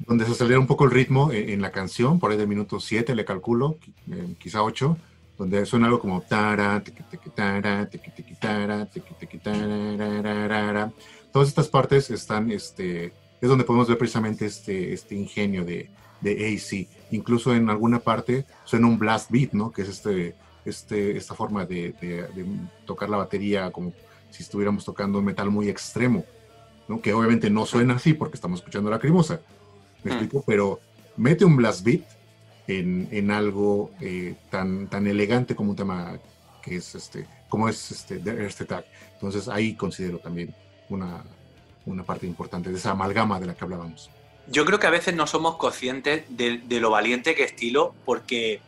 donde se acelera un poco el ritmo en, en la canción, por ahí del minuto 7 le calculo, eh, quizá 8, donde suena algo como tara, tiqui, tiqui, tara, tiqui, tiqui, tara, tiqui, tiqui, tarararara. Todas estas partes están, este, es donde podemos ver precisamente este, este ingenio de, de AC. Incluso en alguna parte suena un blast beat, ¿no? Que es este, este, esta forma de, de- de tocar la batería como si estuviéramos tocando un metal muy extremo, ¿no? Que obviamente no suena así porque estamos escuchando la crimosa, ¿me Mm. explico? Pero mete un blast beat en, en algo eh, tan, tan elegante como un tema que es este, como es este, de este tag. Entonces ahí considero también una, una parte importante de esa amalgama de la que hablábamos. Yo creo que a veces no somos conscientes de, de lo valiente que es Tilo, porque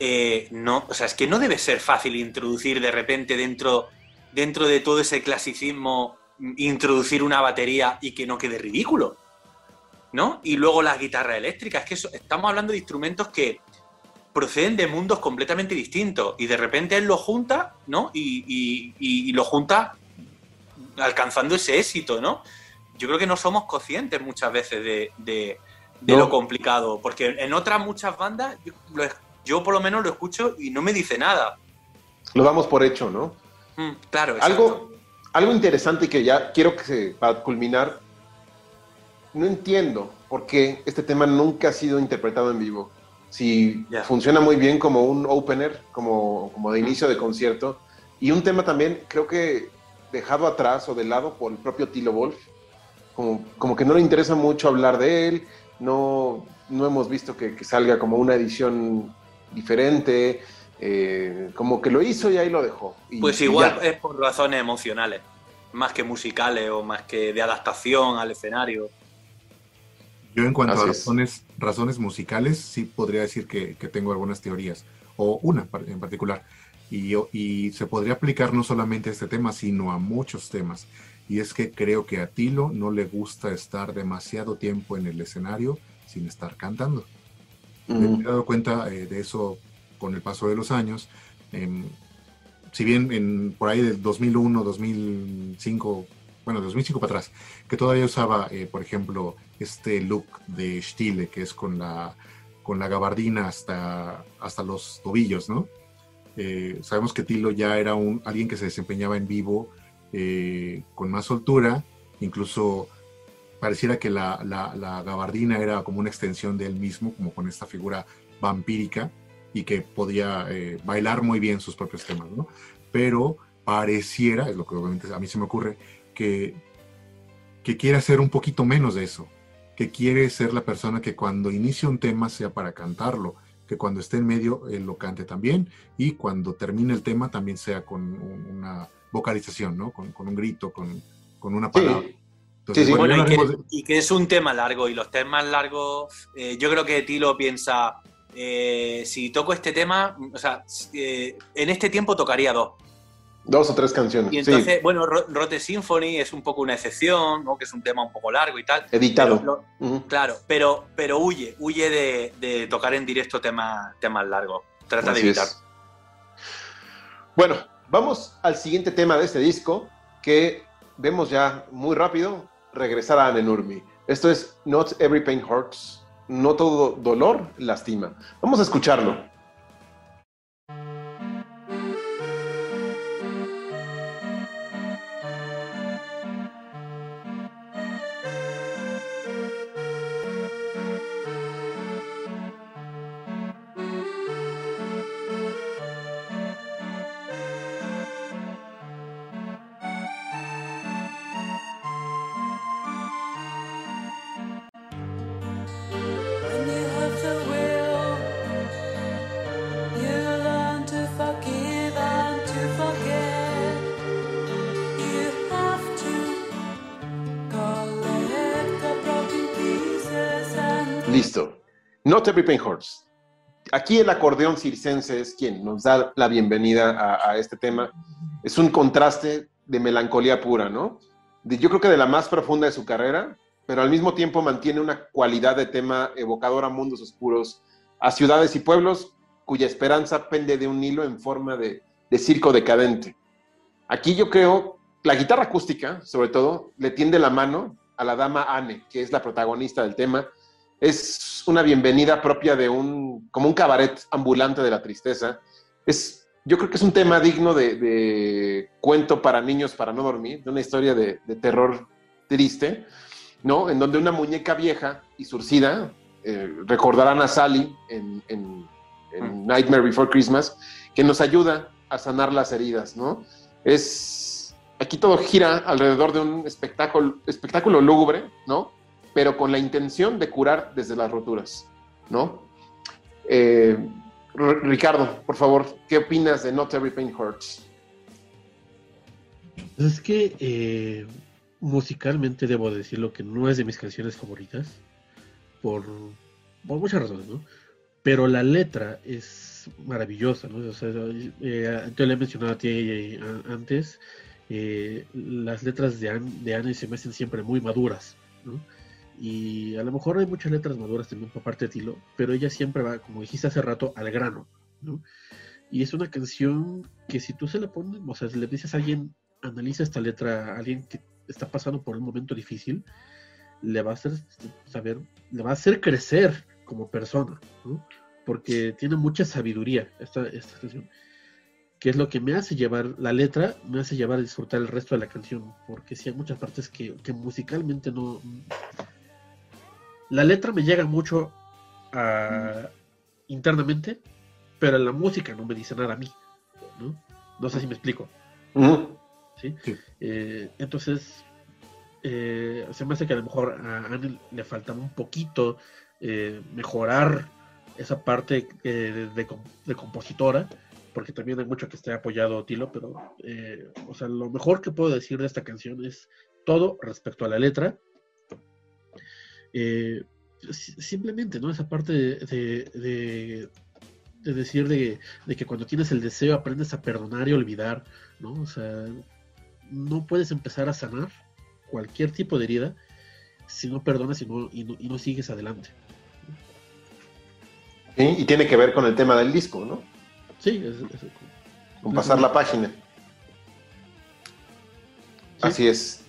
eh, no, o sea, es que no debe ser fácil introducir de repente dentro, dentro de todo ese clasicismo, mm, introducir una batería y que no quede ridículo. ¿No? Y luego las guitarras eléctricas, es que eso- estamos hablando de instrumentos que proceden de mundos completamente distintos y de repente él lo junta, ¿no? Y, y- y- y lo junta alcanzando ese éxito, ¿no? Yo creo que no somos conscientes muchas veces de, de- de No. lo complicado, porque en otras muchas bandas yo, lo es- yo por lo menos lo escucho y no me dice nada. Lo damos por hecho, ¿no? Mm, claro, exacto. Algo, algo interesante que ya quiero que se, para culminar, no entiendo por qué este tema nunca ha sido interpretado en vivo. Si funciona muy bien como un opener, como, como de inicio de concierto, y un tema también creo que dejado atrás o de lado por el propio Tilo Wolf, como, como que no le interesa mucho hablar de él, no, no hemos visto que, que salga como una edición diferente, eh, como que lo hizo y ahí lo dejó. Y- Pues igual es por razones emocionales, más que musicales o más que de adaptación al escenario. Yo en cuanto Así a es. razones, razones musicales, sí podría decir que, que tengo algunas teorías, o una en particular, y, y se podría aplicar no solamente a este tema, sino a muchos temas. Y es que creo que a Tilo no le gusta estar demasiado tiempo en el escenario sin estar cantando. Ujú. Me he dado cuenta eh, de eso con el paso de los años. Em, si bien en, por ahí del 2001, 2005, bueno, 2005 para atrás, que todavía usaba, eh, por ejemplo, este look de Stile, que es con la, con la gabardina hasta, hasta los tobillos, ¿no? Eh, sabemos que Tilo ya era un, alguien que se desempeñaba en vivo eh, con más soltura, incluso pareciera que la, la, la gabardina era como una extensión de él mismo, como con esta figura vampírica y que podía eh, bailar muy bien sus propios temas, ¿no? Pero pareciera, es lo que obviamente a mí se me ocurre, que, que quiere hacer un poquito menos de eso, que quiere ser la persona que cuando inicie un tema sea para cantarlo, que cuando esté en medio él lo cante también y cuando termine el tema también sea con un- una vocalización, ¿no? Con, con un grito, con, con una Sí. palabra. Entonces, Sí, sí. bueno, Bueno, ya y que, hablaremos de- y que es un tema largo y los temas largos, eh, yo creo que Tilo piensa, eh, si toco este tema, o sea, eh, en este tiempo tocaría dos. Dos o tres canciones. Y sí. entonces, bueno, Ro- Rote Symphony es un poco una excepción, ¿no? que es un tema un poco largo y tal. Editado. Pero lo- Ujú. claro, pero, pero huye, huye de, de tocar en directo temas, temas largos. Trata Así de evitar. es. Bueno, vamos al siguiente tema de este disco que vemos ya muy rápido regresar a Nenurmi. Esto es Not Every Pain Hurts. No todo dolor lastima. Vamos a escucharlo. Every Hurts. Aquí el acordeón circense es quien nos da la bienvenida a, este tema. Es un contraste de melancolía pura, ¿no? yo creo que de la más profunda de su carrera, pero al mismo tiempo mantiene una cualidad de tema evocador a mundos oscuros, a ciudades y pueblos cuya esperanza pende de un hilo en forma de, de circo decadente. Aquí yo creo, la guitarra acústica, sobre todo, le tiende la mano a la dama Anne, que es la protagonista del tema. Es una bienvenida propia de un, como un cabaret ambulante de la tristeza. Es, yo creo que es un tema digno de, cuento para niños para no dormir, de una historia de, terror triste, ¿no? En donde una muñeca vieja y surcida, eh, recordarán a Sally en, en, en, Nightmare Before Christmas, que nos ayuda a sanar las heridas, ¿no? Es, aquí todo gira alrededor de un espectáculo, espectáculo lúgubre, ¿no? Pero con la intención de curar desde las roturas, ¿no? Eh, Ricardo, por favor, ¿qué opinas de Not Every Pain Hurts? Es que eh, musicalmente debo decirlo que no es de mis canciones favoritas, por, por muchas razones, ¿no? Pero la letra es maravillosa, ¿no? O sea, eh, le he mencionado a ti eh, antes, las letras de, Anne, se me hacen siempre muy maduras, ¿no? Y a lo mejor hay muchas letras maduras también por parte de Tilo, pero ella siempre va, como dijiste hace rato, al grano, ¿no? Y es una canción que si tú se la pones, o sea, si le dices a alguien, analiza esta letra, a alguien que está pasando por un momento difícil, le va a hacer saber, le va a hacer crecer como persona, ¿no? porque tiene mucha sabiduría esta, esta canción, que es lo que me hace llevar, la letra me hace llevar a disfrutar el resto de la canción, porque sí hay muchas partes que, musicalmente no... La letra me llega mucho internamente, pero la música no me dice nada a mí, ¿no? No sé si me explico. ¿Sí? Eh, entonces, eh, se me hace que a lo mejor a Anne le faltaba un poquito eh, mejorar esa parte eh, de, compositora, porque también hay mucho que esté apoyado Tilo, pero, eh, o sea, lo mejor que puedo decir de esta canción es todo respecto a la letra. Eh, simplemente, ¿no? Esa parte de, decir de, que cuando tienes el deseo aprendes a perdonar y olvidar, ¿no? O sea, no puedes empezar a sanar cualquier tipo de herida si no perdonas y no, y no sigues adelante. Y tiene que ver con el tema del disco, ¿no? Sí, con pasar la página. Así es.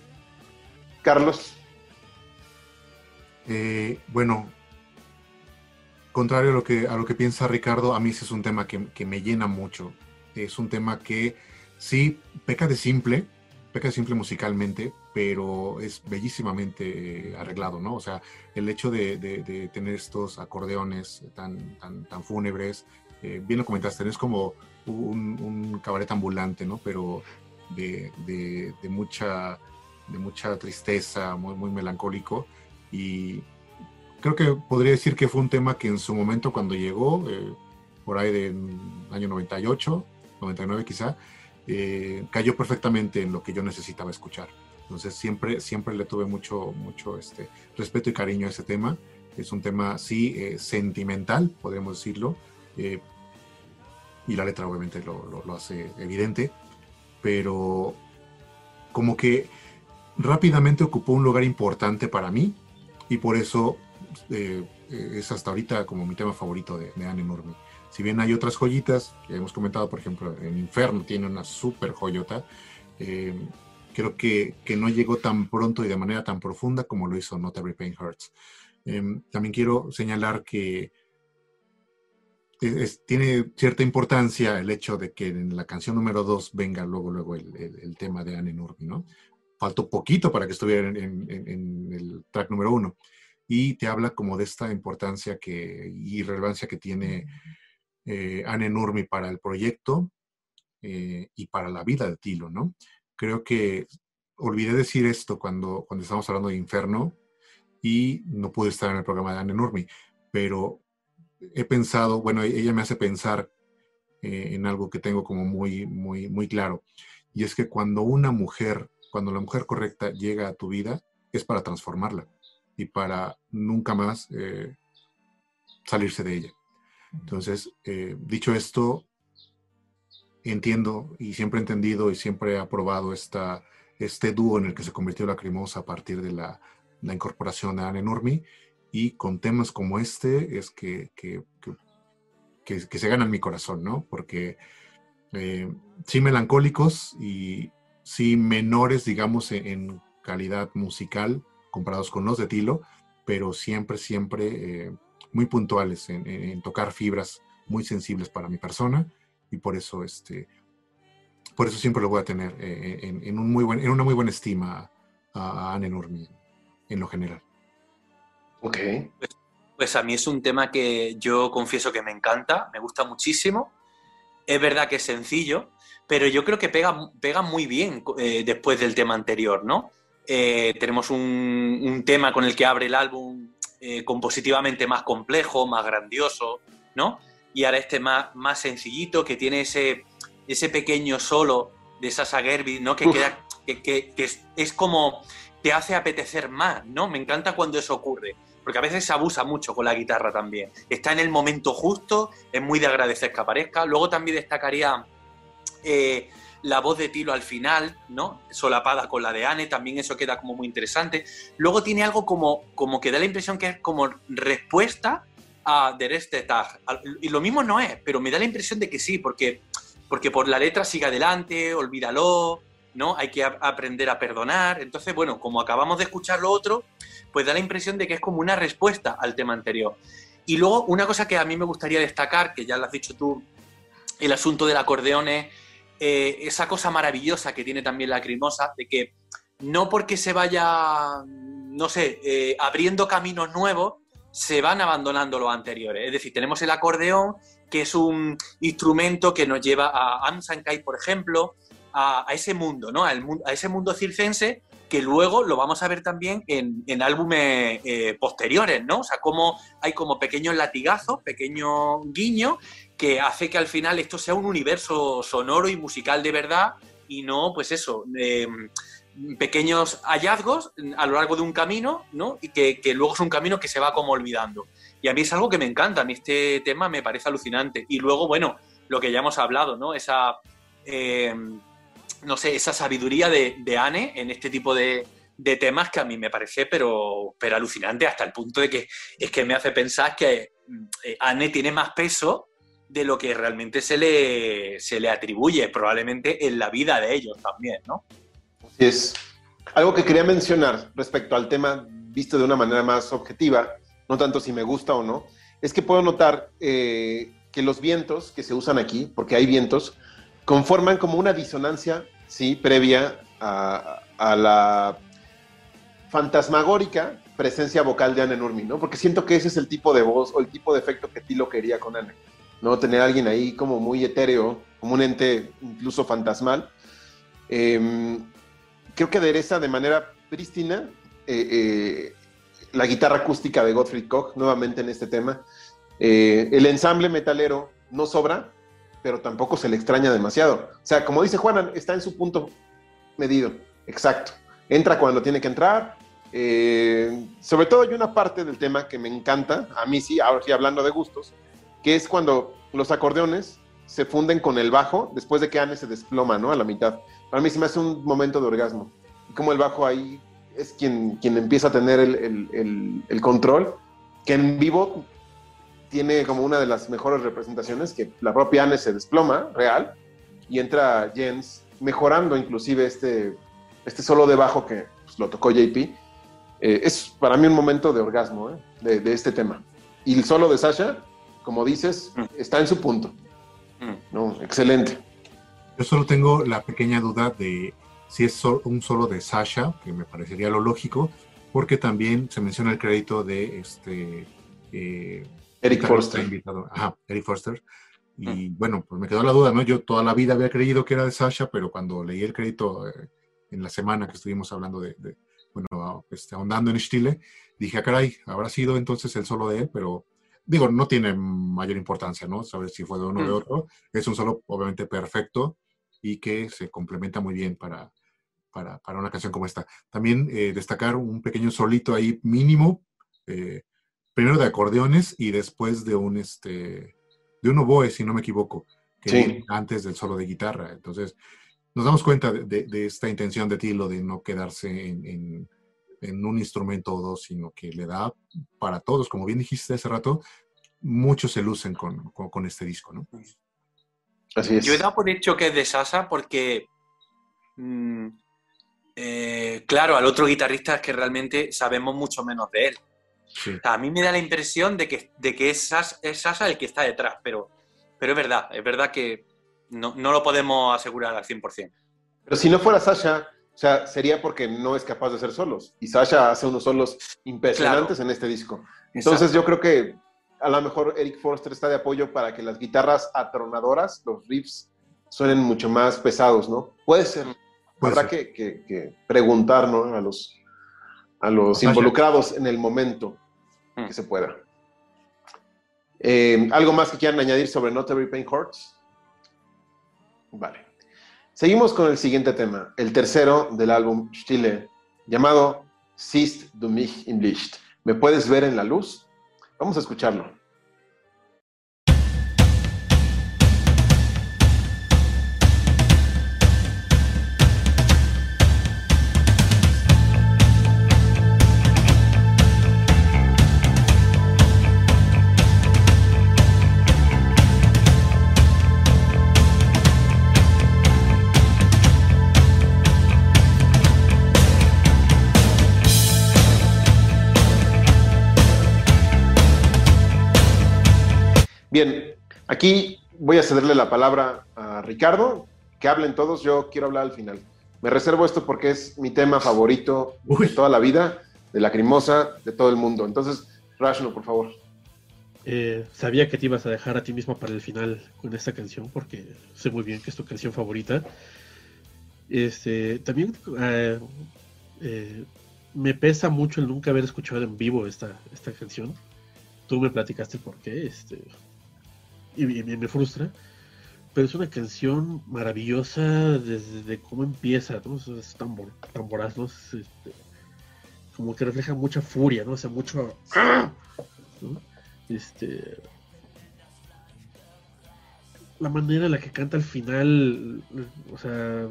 Carlos. Eh, bueno, contrario a lo, que, a lo que piensa Ricardo, a mí ese es un tema que, me llena mucho. Es un tema que sí peca de simple, peca simple musicalmente, pero es bellísimamente arreglado, ¿no? O sea, el hecho de, tener estos acordeones tan, fúnebres, eh, bien lo comentaste, es como un, cabaret ambulante, ¿no? Pero de, mucha, de mucha tristeza, muy melancólico. Y creo que podría decir que fue un tema que en su momento cuando llegó, eh, por ahí del año 98, 99 quizá, eh, cayó perfectamente en lo que yo necesitaba escuchar. Entonces siempre, siempre le tuve mucho, mucho este, respeto y cariño a ese tema. Es un tema, sí, eh, sentimental, podríamos decirlo. Y la letra obviamente lo, lo, hace evidente. Pero como que rápidamente ocupó un lugar importante para mí. Y por eso es hasta ahorita como mi tema favorito de, de Anne Enorme. Si bien hay otras joyitas que hemos comentado, por ejemplo, en Inferno tiene una super joyota, eh, creo que, que, no llegó tan pronto y de manera tan profunda como lo hizo Not Every Pain Hurts. Em, también quiero señalar que tiene cierta importancia el hecho de que en la canción número 2 venga luego, luego el, el, tema de Anne Nurmi, ¿no? Faltó poquito para que estuviera en, el track número 1 y te habla como de esta importancia que, y relevancia que tiene eh, Anne Nurmi para el proyecto eh, y para la vida de Tilo, ¿no? Creo que olvidé decir esto cuando, cuando estábamos hablando de Inferno y no pude estar en el programa de Anne Nurmi, pero he pensado, bueno, ella me hace pensar eh, en algo que tengo como muy, muy, muy claro, y es que cuando una mujer, cuando la mujer correcta llega a tu vida, es para transformarla y para nunca más salirse de ella. Entonces, eh, dicho esto, entiendo y siempre he entendido y siempre he aprobado esta, este dúo en el que se convirtió la Crimosa a partir de la, la incorporación de Anne Nurmi y con temas como este es que, que, que, que se ganan mi corazón, ¿no? Porque eh, sí melancólicos y sí menores, digamos, en, calidad musical comparados con los de Tilo, pero siempre, siempre eh, muy puntuales en, tocar fibras muy sensibles para mi persona y por eso, este, por eso siempre lo voy a tener eh, en, un muy buen, en una muy buena estima a, Anne Nurmi en lo general. Ok. Pues, pues, a mí es un tema que yo confieso que me encanta, me gusta muchísimo. Es verdad que es sencillo, pero yo creo que pega, pega muy bien eh, después del tema anterior, ¿no? Eh, tenemos un, tema con el que abre el álbum eh, compositivamente más complejo, más grandioso, ¿no? Y ahora este más, más sencillito, que tiene ese, ese pequeño solo de Sasa Gerbi, ¿no? Que, queda, que, que, es, es, como te hace apetecer más, ¿no? Me encanta cuando eso ocurre, porque a veces se abusa mucho con la guitarra también. Está en el momento justo, es muy de agradecer que aparezca. Luego también destacaría eh, la voz de Tilo al final, ¿no? Solapada con la de Anne, también eso queda como muy interesante. Luego tiene algo como, como que da la impresión que es como respuesta a Der Tag. Y lo mismo no es, pero me da la impresión de que sí, porque, porque por la letra sigue adelante, olvídalo, ¿no? Hay que aprender a perdonar. Entonces, bueno, como acabamos de escuchar lo otro, pues da la impresión de que es como una respuesta al tema anterior. Y luego, una cosa que a mí me gustaría destacar, que ya lo has dicho tú, el asunto del acordeón es eh, esa cosa maravillosa que tiene también la Crimosa, de que no porque se vaya, no sé, eh, abriendo caminos nuevos, se van abandonando los anteriores. Es decir, tenemos el acordeón, que es un instrumento que nos lleva a Amsankai, por ejemplo, a, ese mundo, ¿no? A, ese mundo circense que luego lo vamos a ver también en, álbumes eh, posteriores, ¿no? O sea, como hay como pequeños latigazos, pequeños guiños, que hace que al final esto sea un universo sonoro y musical de verdad y no, pues eso, em, pequeños hallazgos a lo largo de un camino, ¿no? Y que, luego es un camino que se va como olvidando. Y a mí es algo que me encanta, a mí este tema me parece alucinante. Y luego, bueno, lo que ya hemos hablado, ¿no? Esa... Em, no sé, esa sabiduría de, de Anne en este tipo de, temas que a mí me parece pero, pero alucinante hasta el punto de que es que me hace pensar que eh, Anne tiene más peso de lo que realmente se le, se le atribuye, probablemente en la vida de ellos también, ¿no? Así es. Algo que quería mencionar respecto al tema visto de una manera más objetiva, no tanto si me gusta o no, es que puedo notar eh, que los vientos que se usan aquí, porque hay vientos, conforman como una disonancia, sí, previa a, la fantasmagórica presencia vocal de Anne Nurmi, ¿no? Porque siento que ese es el tipo de voz o el tipo de efecto que Tilo quería con Anne, ¿no? Tener a alguien ahí como muy etéreo, como un ente incluso fantasmal. Em, creo que adereza de manera prístina eh, eh, la guitarra acústica de Gottfried Koch, nuevamente en este tema. Eh, el ensamble metalero no sobra, pero tampoco se le extraña demasiado. O sea, como dice Juana, está en su punto medido, exacto. Entra cuando tiene que entrar. Sobre todo hay una parte del tema que me encanta, a mí sí, ahora sí hablando de gustos, que es cuando los acordeones se funden con el bajo después de que Anne se desploma, ¿no? A la mitad. Para mí sí me hace un momento de orgasmo. Como el bajo ahí es quien, quien empieza a tener el, el, el control, que en vivo tiene como una de las mejores representaciones, que la propia Anne se desploma, real, y entra Jens, mejorando inclusive este, este solo de bajo que pues, lo tocó JP. Eh, es para mí un momento de orgasmo ¿eh? de, este tema. Y el solo de Sasha, como dices, mm. está en su punto. Mm. No, excelente. Yo solo tengo la pequeña duda de si es un solo de Sasha, que me parecería lo lógico, porque también se menciona el crédito de este eh, Eric Forster. Invitado. Ajá, Eric Forster. Y bueno, pues me quedó la duda, ¿no? Yo toda la vida había creído que era de Sasha, pero cuando leí el crédito eh, en la semana que estuvimos hablando de, bueno, este, ahondando en Stile, dije, ah, caray, habrá sido entonces el solo de él, pero digo, no tiene mayor importancia, ¿no? Saber si fue de uno o de otro. Es un solo, obviamente, perfecto y que se complementa muy bien para, para, para una canción como esta. También eh, destacar un pequeño solito ahí mínimo, eh, primero de acordeones y después de un, este, de un oboe, si no me equivoco, que Sí. antes del solo de guitarra. Entonces, nos damos cuenta de, de- de esta intención de Tilo de no quedarse en, en- en un instrumento o dos, sino que le da para todos. Como bien dijiste hace rato, muchos se lucen con, con- con este disco, ¿no? Así es. Yo he dado por hecho que es de Sasa porque, mm, eh, claro, al otro guitarrista es que realmente sabemos mucho menos de él. Sí. O sea, a mí me da la impresión de que, de que es, Sasa, es Sasa el que está detrás, pero, pero es verdad, es verdad que no, no lo podemos asegurar al 100%. Pero si no fuera Sasha, o sea, sería porque no es capaz de hacer solos. Y Sasha hace unos solos impresionantes en este disco. Entonces yo creo que a lo mejor Eric Forster está de apoyo para que las guitarras atronadoras, los riffs, suenen mucho más pesados, ¿no? Puede ser. Puede Habrá ser. que, que- que preguntar, ¿no? A los, a los involucrados en el momento Mm. que se pueda. Eh, ¿Algo más que quieran añadir sobre Not Every Pain Hurts? Vale. Seguimos con el siguiente tema, el tercero del álbum Stille, llamado Siehst du mich im Licht. ¿Me puedes ver en la luz? Vamos a escucharlo. Bien, aquí voy a cederle la palabra a Ricardo, que hablen todos, yo quiero hablar al final. Me reservo esto porque es mi tema favorito Uy. de toda la vida, de Lacrimosa, de todo el mundo. Entonces, Rashno, por favor. Eh, sabía que te ibas a dejar a ti mismo para el final con esta canción, porque sé muy bien que es tu canción favorita. Este, también eh, eh, me pesa mucho el nunca haber escuchado en vivo esta, esta canción. Tú me platicaste por qué, este, y, y me, frustra. Pero es una canción maravillosa desde cómo empieza, ¿no? Es, tambor, tamboraz, ¿no? Es, este, como que refleja mucha furia, ¿no? O sea, mucho... Este. La manera en la que canta al final, o sea,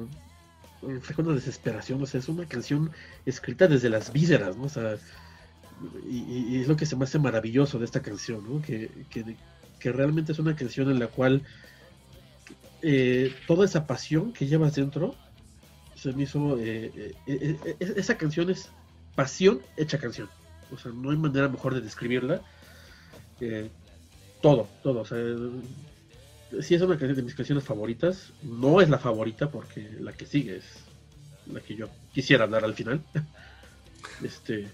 refleja una desesperación, o sea, es una canción escrita desde las vísceras, ¿no? O sea, y, es lo que se me hace maravilloso de esta canción, ¿no? Que, que realmente es una canción en la cual eh, toda esa pasión que llevas dentro se me hizo. eh, eh, esa canción es pasión hecha canción. O sea, no hay manera mejor de describirla. Todo, todo. O sea, sí es una canción de mis canciones favoritas. No es la favorita porque la que sigue es la que yo quisiera hablar al final. este,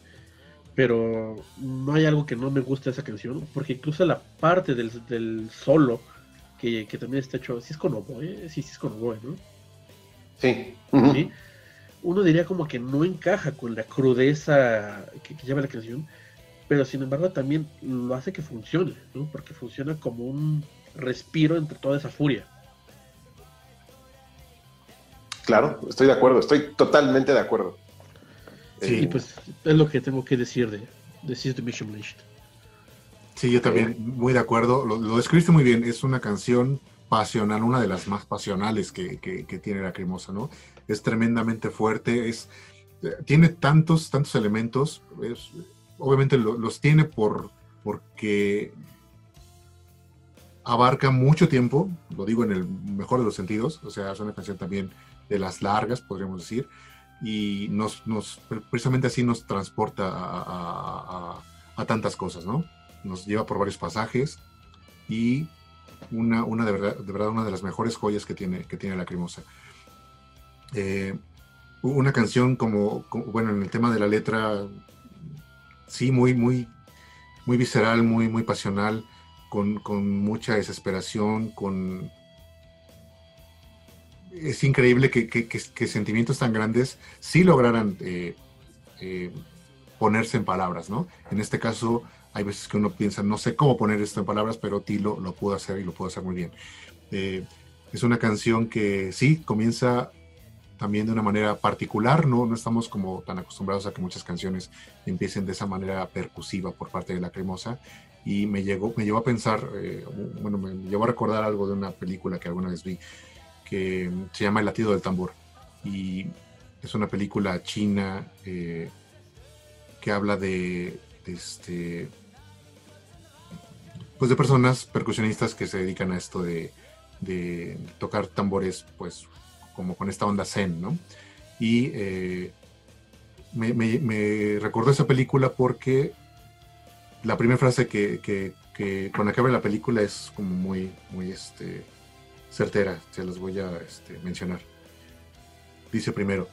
pero no hay algo que no me guste de esa canción porque incluso la parte del, del solo que, que también está hecho, sí es con oboe, sí, sí es con oboe, ¿no? Sí. ¿sí? Uno diría como que no encaja con la crudeza que, que lleva la canción, pero sin embargo también lo hace que funcione, ¿no? Porque funciona como un respiro entre toda esa furia. Claro, estoy de acuerdo, estoy totalmente de acuerdo. Sí. Y pues es lo que tengo que decir de, de Mission List. Sí, yo también muy de acuerdo. Lo, lo describiste muy bien. Es una canción pasional, una de las más pasionales que, que, que tiene Lacrimosa, ¿no? Es tremendamente fuerte, es, eh, tiene tantos, tantos elementos. es- obviamente lo- los tiene por, porque abarca mucho tiempo, lo digo en el mejor de los sentidos, o sea, es una canción también de las largas, podríamos decir, y nos, precisamente así nos transporta a, tantas cosas, ¿no? Nos lleva por varios pasajes y una, de, verdad, de verdad una de las mejores joyas que tiene, que tiene Lacrimosa. Eh, una canción como, bueno, en el tema de la letra, sí, muy, muy, muy visceral, muy, muy pasional, con mucha desesperación, con... Es increíble que, que- sentimientos tan grandes sí lograran eh, eh, ponerse en palabras, ¿no? En este caso, hay veces que uno piensa, no sé cómo poner esto en palabras, pero Tilo lo pudo hacer y lo pudo hacer muy bien. Eh, es una canción que sí comienza también de una manera particular, ¿no? No estamos como tan acostumbrados a que muchas canciones empiecen de esa manera percusiva por parte de la cremosa y me llegó, me llevó a pensar, bueno, me llevó a recordar algo de una película que alguna vez vi que se llama El latido del tambor y es una película china eh, que habla de, este pues de personas percusionistas que se dedican a esto de, de tocar tambores pues como con esta onda zen, ¿no? Y eh, me, recordó esa película porque la primera frase que, con la que abre la película es como muy, muy este, certera, se las voy a este, mencionar. Dice primero,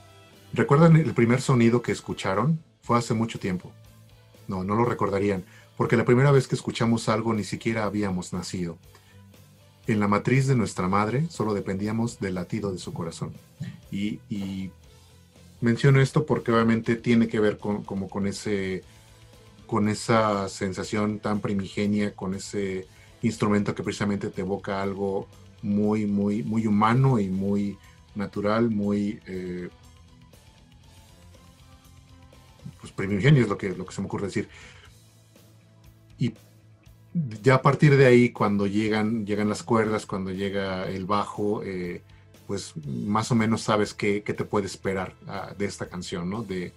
¿recuerdan el primer sonido que escucharon? Fue hace mucho tiempo. No, no lo recordarían, porque la primera vez que escuchamos algo ni siquiera habíamos nacido en la matriz de nuestra madre solo dependíamos del latido de su corazón. Y, menciono esto porque obviamente tiene que ver como con, ese, con esa sensación tan primigenia, con ese instrumento que precisamente te evoca algo muy, muy, muy humano y muy natural, muy... Eh, pues primigenio es lo que, lo que se me ocurre decir. Y ya a partir de ahí, cuando llegan, llegan las cuerdas, cuando llega el bajo, eh, pues más o menos sabes qué, te puede esperar ah, de esta canción, ¿no? De,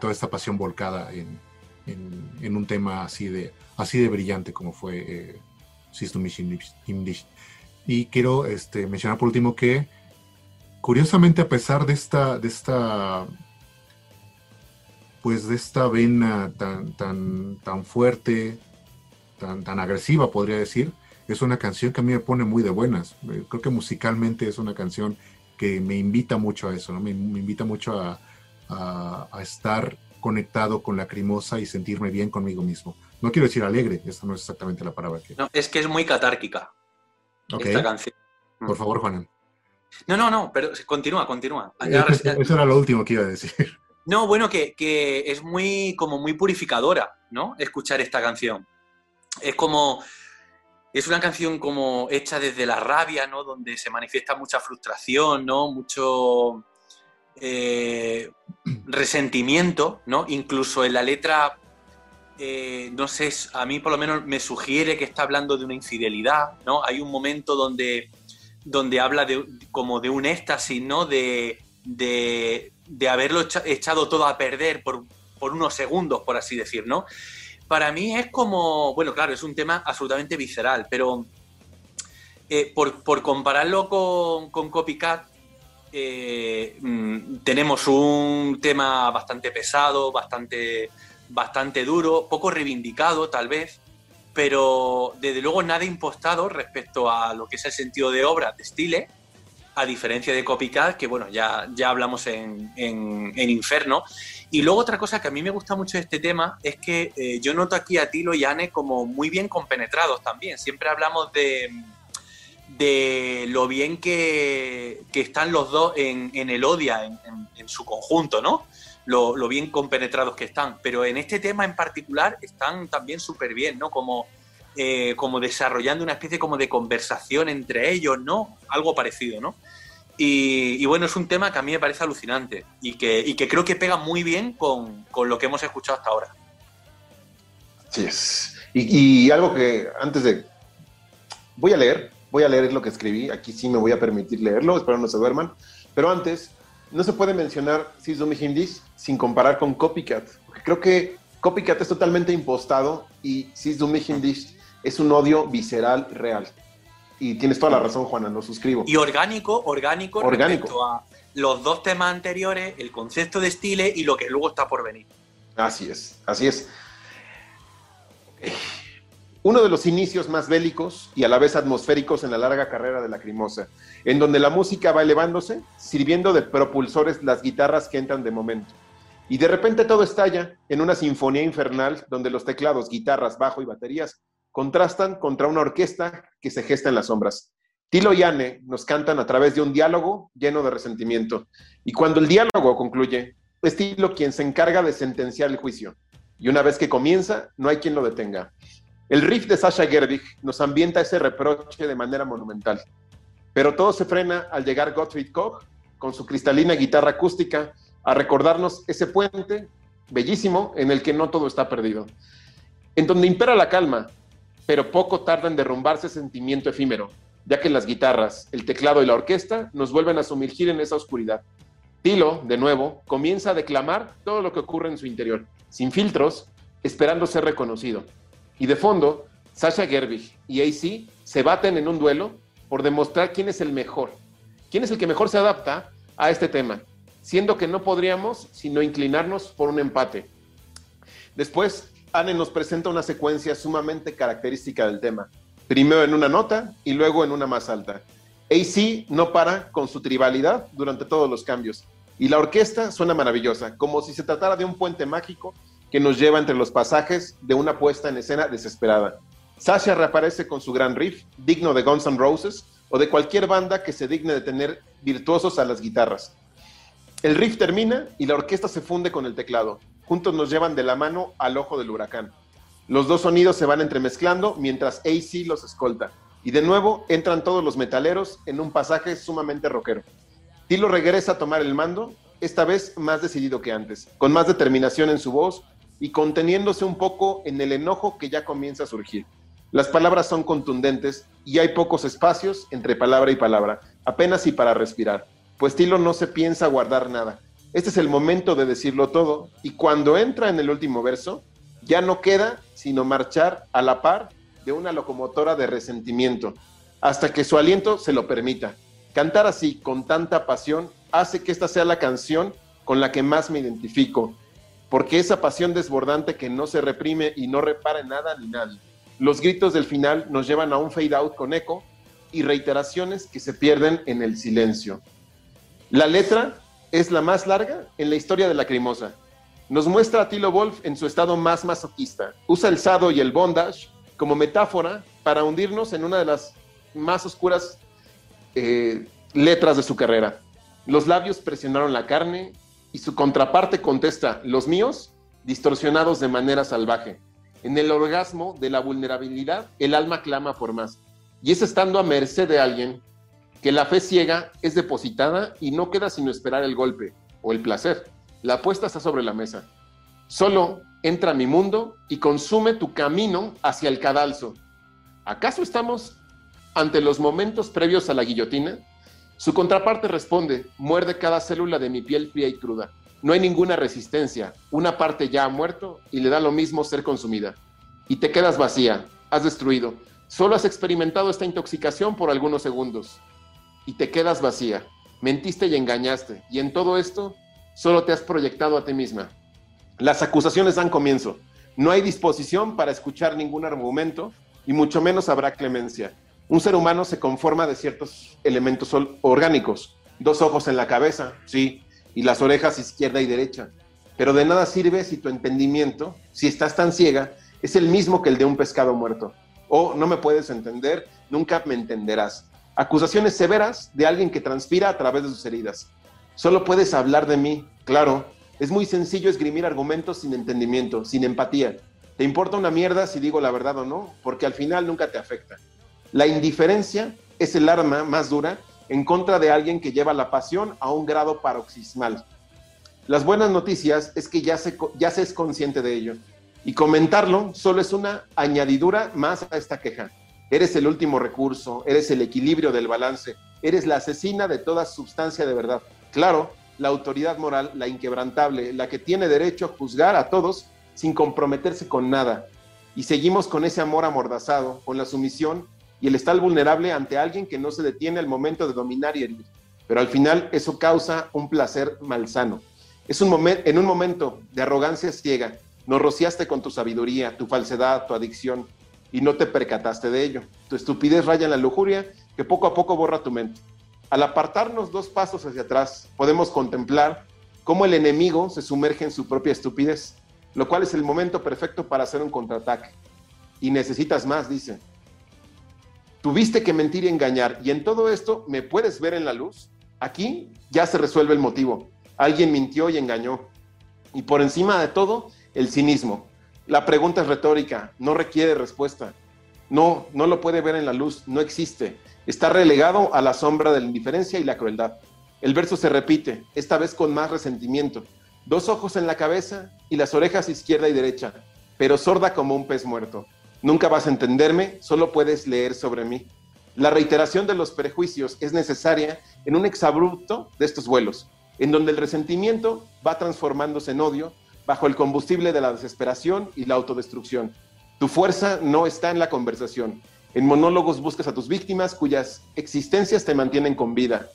toda esta pasión volcada en, un tema así de, así de brillante como fue eh, System Y quiero este, mencionar por último que, curiosamente, a pesar de esta, de esta pues de esta vena tan, tan, tan fuerte, tan, agresiva, podría decir, es una canción que a mí me pone muy de buenas. Eh, creo que musicalmente es una canción que me invita mucho a eso, ¿no? Me, invita mucho a, estar conectado con la crimosa y sentirme bien conmigo mismo. No quiero decir alegre, esa no es exactamente la palabra que... No, es que es muy catárquica esta canción. Por favor, Juanan. No, no, no, pero continúa, continúa. Eso, era lo último que iba a decir. No, bueno, que, que, es muy, como muy purificadora, ¿no? Escuchar esta canción es como, es una canción como hecha desde la rabia, ¿no? Donde se manifiesta mucha frustración, ¿no? Mucho eh, resentimiento, ¿no? Incluso en la letra, no sé, a mí por lo menos me sugiere que está hablando de una infidelidad, ¿no? Hay un momento donde, donde habla de, como de un éxtasis, ¿no? De, de, haberlo echado todo a perder por, por unos segundos, por así decir, ¿no? para mí es como, bueno, claro, es un tema absolutamente visceral, pero eh, por, compararlo con, Copycat, eh, mm, tenemos un tema bastante pesado, bastante, bastante duro, poco reivindicado tal vez, pero desde luego nada impostado respecto a lo que es el sentido de obra de Stile, a diferencia de Copycat, que bueno, ya, ya hablamos en, en, en Inferno, y luego otra cosa que a mí me gusta mucho de este tema es que eh, yo noto aquí a Tilo y Anne como muy bien compenetrados también. Siempre hablamos de, de lo bien que, están los dos en, el Odia, en, su conjunto, ¿no? Lo, bien compenetrados que están. Pero en este tema en particular están también súper bien, ¿no? Como, eh, como desarrollando una especie como de conversación entre ellos, ¿no? Algo parecido, ¿no? Y, bueno, es un tema que a mí me parece alucinante y que, creo que pega muy bien con, lo que hemos escuchado hasta ahora. Sí es. Y, algo que antes de... Voy a leer, voy a leer lo que escribí, aquí sí me voy a permitir leerlo, espero no se duerman, pero antes, no se puede mencionar Sizumi Hindis sin comparar con Copycat, porque creo que Copycat es totalmente impostado y Sizumi Hindis es un odio visceral real. Y tienes toda la razón, Juana, lo suscribo. Y orgánico, orgánico, orgánico. respecto a los dos temas anteriores, el concepto de estilo y lo que luego está por venir. Así es, así es. Uno de los inicios más bélicos y a la vez atmosféricos en la larga carrera de la Crimosa, en donde la música va elevándose, sirviendo de propulsores las guitarras que entran de momento. Y de repente todo estalla en una sinfonía infernal donde los teclados, guitarras, bajo y baterías contrastan contra una orquesta que se gesta en las sombras. Tilo y Anne nos cantan a través de un diálogo lleno de resentimiento. Y cuando el diálogo concluye, es Tilo quien se encarga de sentenciar el juicio. Y una vez que comienza, no hay quien lo detenga. El riff de Sasha Gerwig nos ambienta ese reproche de manera monumental. Pero todo se frena al llegar Gottfried Koch con su cristalina guitarra acústica, a recordarnos ese puente bellísimo en el que no todo está perdido, en donde impera la calma, pero poco tarda en derrumbarse sentimiento efímero, ya que las guitarras, el teclado y la orquesta nos vuelven a sumergir en esa oscuridad. Tilo, de nuevo, comienza a declamar todo lo que ocurre en su interior, sin filtros, esperando ser reconocido. Y de fondo, Sasha Gerbig y AC se baten en un duelo por demostrar quién es el mejor, quién es el que mejor se adapta a este tema, siendo que no podríamos sino inclinarnos por un empate. Después, Anne nos presenta una secuencia sumamente característica del tema, primero en una nota y luego en una más alta. AC no para con su tribalidad durante todos los cambios, y la orquesta suena maravillosa, como si se tratara de un puente mágico que nos lleva entre los pasajes de una puesta en escena desesperada. Sasha reaparece con su gran riff, digno de Guns N' Roses o de cualquier banda que se digne de tener virtuosos a las guitarras. El riff termina y la orquesta se funde con el teclado. Juntos nos llevan de la mano al ojo del huracán. Los dos sonidos se van entremezclando mientras AC los escolta. Y de nuevo entran todos los metaleros en un pasaje sumamente rockero. Tilo regresa a tomar el mando, esta vez más decidido que antes, con más determinación en su voz y conteniéndose un poco en el enojo que ya comienza a surgir. Las palabras son contundentes y hay pocos espacios entre palabra y palabra, apenas y para respirar, pues Tilo no se piensa guardar nada. Este es el momento de decirlo todo y cuando entra en el último verso, ya no queda sino marchar a la par de una locomotora de resentimiento, hasta que su aliento se lo permita. Cantar así, con tanta pasión, hace que esta sea la canción con la que más me identifico, porque esa pasión desbordante que no se reprime y no repara en nada ni nadie los gritos del final nos llevan a un fade out con eco y reiteraciones que se pierden en el silencio. La letra es la más larga en la historia de la Crimosa. Nos muestra a Tilo Wolf en su estado más masoquista. Usa el sado y el bondage como metáfora para hundirnos en una de las más oscuras eh, letras de su carrera. Los labios presionaron la carne y su contraparte contesta, los míos, distorsionados de manera salvaje. En el orgasmo de la vulnerabilidad, el alma clama por más. Y es estando a merced de alguien que la fe ciega es depositada y no queda sino esperar el golpe o el placer. La apuesta está sobre la mesa. Solo entra mi mundo y consume tu camino hacia el cadalso. ¿Acaso estamos ante los momentos previos a la guillotina? Su contraparte responde, muerde cada célula de mi piel fría y cruda. No hay ninguna resistencia. Una parte ya ha muerto y le da lo mismo ser consumida. Y te quedas vacía, has destruido. Solo has experimentado esta intoxicación por algunos segundos. Y te quedas vacía. Mentiste y engañaste. Y en todo esto, solo te has proyectado a ti misma. Las acusaciones dan comienzo. No hay disposición para escuchar ningún argumento y mucho menos habrá clemencia. Un ser humano se conforma de ciertos elementos orgánicos. Dos ojos en la cabeza, sí, y las orejas izquierda y derecha. Pero de nada sirve si tu entendimiento, si estás tan ciega, es el mismo que el de un pescado muerto. O no me puedes entender, nunca me entenderás. Acusaciones severas de alguien que transpira a través de sus heridas. Solo puedes hablar de mí, claro. Es muy sencillo esgrimir argumentos sin entendimiento, sin empatía. Te importa una mierda si digo la verdad o no, porque al final nunca te afecta. La indiferencia es el arma más dura en contra de alguien que lleva la pasión a un grado paroxismal. Las buenas noticias es que ya se, ya se es consciente de ello y comentarlo solo es una añadidura más a esta queja. Eres el último recurso, eres el equilibrio del balance, eres la asesina de toda sustancia de verdad. Claro, la autoridad moral, la inquebrantable, la que tiene derecho a juzgar a todos sin comprometerse con nada. Y seguimos con ese amor amordazado, con la sumisión y el estar vulnerable ante alguien que no se detiene al momento de dominar y herir. Pero al final eso causa un placer malsano. Es un momento, en un momento de arrogancia ciega, nos rociaste con tu sabiduría, tu falsedad, tu adicción, y no te percataste de ello. Tu estupidez raya en la lujuria que poco a poco borra tu mente. Al apartarnos dos pasos hacia atrás, podemos contemplar cómo el enemigo se sumerge en su propia estupidez, lo cual es el momento perfecto para hacer un contraataque. Y necesitas más, dice. Tuviste que mentir y engañar. Y en todo esto, ¿me puedes ver en la luz? Aquí ya se resuelve el motivo. Alguien mintió y engañó. Y por encima de todo, el cinismo. La pregunta es retórica, no requiere respuesta. No, no lo puede ver en la luz, no existe. Está relegado a la sombra de la indiferencia y la crueldad. El verso se repite, esta vez con más resentimiento. Dos ojos en la cabeza y las orejas izquierda y derecha, pero sorda como un pez muerto. Nunca vas a entenderme, solo puedes leer sobre mí. La reiteración de los prejuicios es necesaria en un exabrupto de estos vuelos, en donde el resentimiento va transformándose en odio bajo el combustible de la desesperación y la autodestrucción. Tu fuerza no está en la conversación. En monólogos buscas a tus víctimas cuyas existencias te mantienen con vida.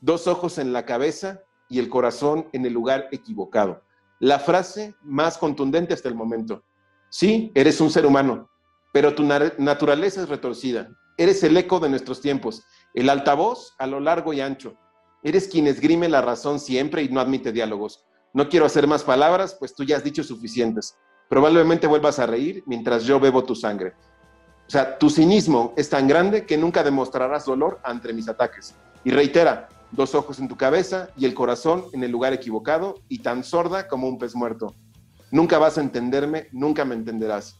Dos ojos en la cabeza y el corazón en el lugar equivocado. La frase más contundente hasta el momento. Sí, eres un ser humano, pero tu naturaleza es retorcida. Eres el eco de nuestros tiempos, el altavoz a lo largo y ancho. Eres quien esgrime la razón siempre y no admite diálogos. No quiero hacer más palabras, pues tú ya has dicho suficientes. Probablemente vuelvas a reír mientras yo bebo tu sangre. O sea, tu cinismo es tan grande que nunca demostrarás dolor ante mis ataques. Y reitera, dos ojos en tu cabeza y el corazón en el lugar equivocado y tan sorda como un pez muerto. Nunca vas a entenderme, nunca me entenderás.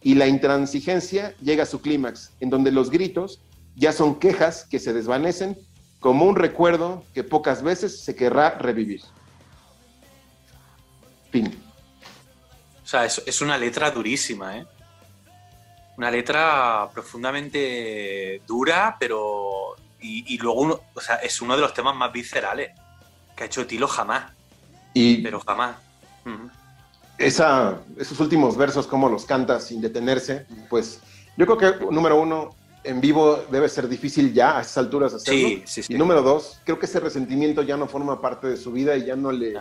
Y la intransigencia llega a su clímax, en donde los gritos ya son quejas que se desvanecen como un recuerdo que pocas veces se querrá revivir. Fin. O sea, es, es una letra durísima, ¿eh? Una letra profundamente dura, pero. Y, luego, uno, o sea, es uno de los temas más viscerales que ha hecho Tilo jamás. Y pero jamás. Esa, esos últimos versos, cómo los canta sin detenerse, pues yo creo que, número uno, en vivo debe ser difícil ya a esas alturas hacerlo. Sí, sí, sí. Y número dos, creo que ese resentimiento ya no forma parte de su vida y ya no le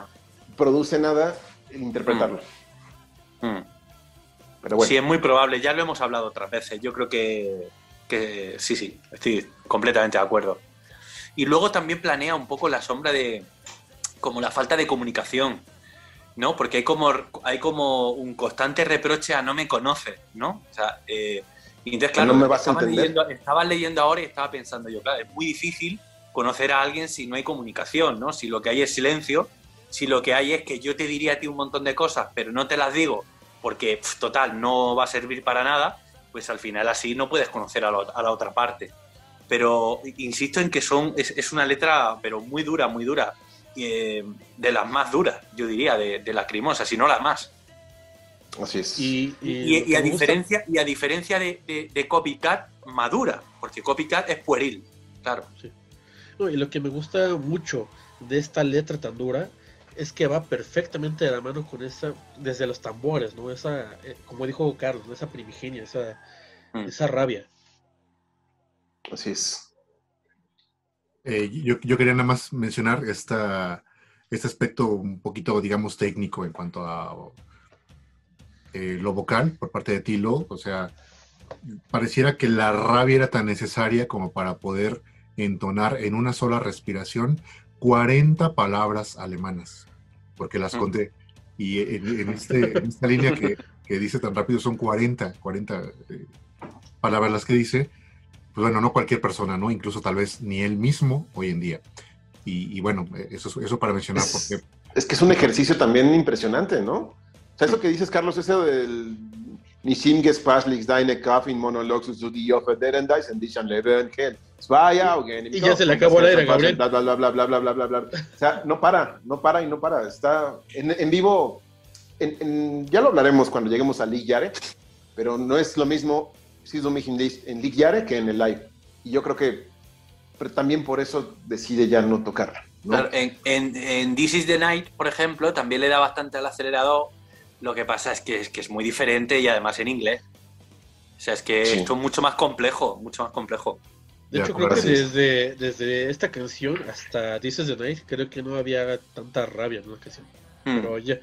produce nada el interpretarlo. Mm. Mm. Pero bueno. Sí, es muy probable, ya lo hemos hablado otras veces. Yo creo que, que sí, sí, estoy completamente de acuerdo. Y luego también planea un poco la sombra de como la falta de comunicación, ¿no? Porque hay como, hay como un constante reproche a no me conoces, ¿no? O sea, eh, y entonces, claro, no me vas estaba, a leyendo, estaba leyendo ahora y estaba pensando yo, claro, es muy difícil conocer a alguien si no hay comunicación, ¿no? Si lo que hay es silencio, si lo que hay es que yo te diría a ti un montón de cosas, pero no te las digo porque, total, no va a servir para nada, pues al final así no puedes conocer a, la- a la otra parte. Pero insisto en que son es, es una letra, pero muy dura, muy dura. Eh, de las más duras, yo diría, de, de Lacrimosa, si no la más. Así es. Y, y Y, lo y que a, diferencia, y a diferencia de, de- de Copycat, madura, porque Copycat es pueril, claro. no, y lo que me gusta mucho de esta letra tan dura es que va perfectamente de la mano con esa, desde los tambores, ¿no? Esa, eh, como dijo Carlos, esa primigenia, esa, Mm. esa rabia. Así es. Eh, yo, yo quería nada más mencionar esta, este aspecto un poquito, digamos, técnico en cuanto a eh, lo vocal por parte de Tilo. O sea, pareciera que la rabia era tan necesaria como para poder entonar en una sola respiración 40 palabras alemanas, porque las Mm. conté. Y en, en este- en esta línea que, que dice tan rápido son 40, 40 eh, palabras las que dice pues bueno, no cualquier persona, ¿no? Incluso tal vez ni él mismo hoy en día. Y, y bueno, eso, eso para mencionar. Es, porque... es que es un ejercicio también impresionante, ¿no? O sea, eso que dices, Carlos, ese del Nisim Gespaslich, Deine Kaffin, Monoloxus, Udio, Federendais, Endichan, Levenhel, Svaya, Y ya se le acabó la era, Gabriel. Bla, bla, bla, bla, bla, bla, bla, bla. O sea, no para, no para y no para. Está en, en vivo, en, en, ya lo hablaremos cuando lleguemos a Lee Yare, pero no es lo mismo lo mismo en Lig Yare que en el live. Y yo creo que pero también por eso decide ya no tocarla. ¿no? Claro, en, en, en This is the Night, por ejemplo, también le da bastante al acelerador. Lo que pasa es que, es que es muy diferente y además en inglés. O sea, es que Sí. esto es mucho más complejo, mucho más complejo. De Ya, hecho, como creo que desde, desde esta canción hasta This is the Night, creo que no había tanta rabia en la canción. Mm. Pero ya,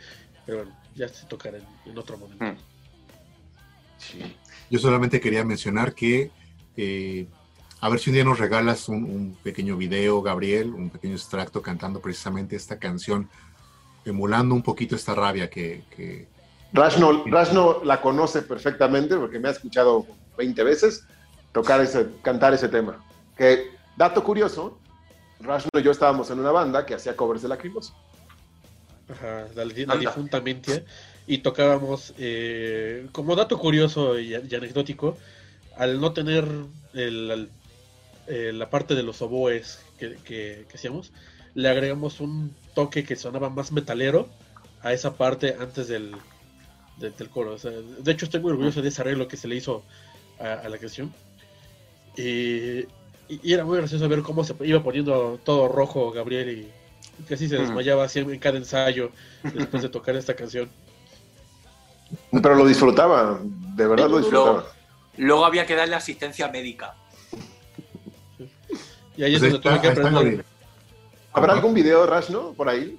pero bueno, ya se tocará en, en otro momento. Mm. Sí. Yo solamente quería mencionar que eh, a ver si un día nos regalas un, un pequeño video, Gabriel, un pequeño extracto cantando precisamente esta canción, emulando un poquito esta rabia que, que- Rashno, Rashno la conoce perfectamente porque me ha escuchado 20 veces tocar ese, cantar ese tema. Que, dato curioso, Rashno y yo estábamos en una banda que hacía covers de Lacrimosa. Ajá, la, difunta Mentia. Y tocábamos, eh, como dato curioso y, y anecdótico, al no tener el- el- eh, la parte de los oboes que, que- que hacíamos, le agregamos un toque que sonaba más metalero a esa parte antes del, del, coro. de hecho, estoy muy orgulloso de ese arreglo que se le hizo a, la canción. Y, era muy gracioso ver cómo se iba poniendo todo rojo Gabriel y, así se desmayaba así en cada ensayo después de tocar esta canción. Pero lo disfrutaba, de verdad lo disfrutaba. Luego, había que darle asistencia médica. Y ahí es pues donde tuve que aprender. ¿Habrá algún video, Rash, no? Por ahí,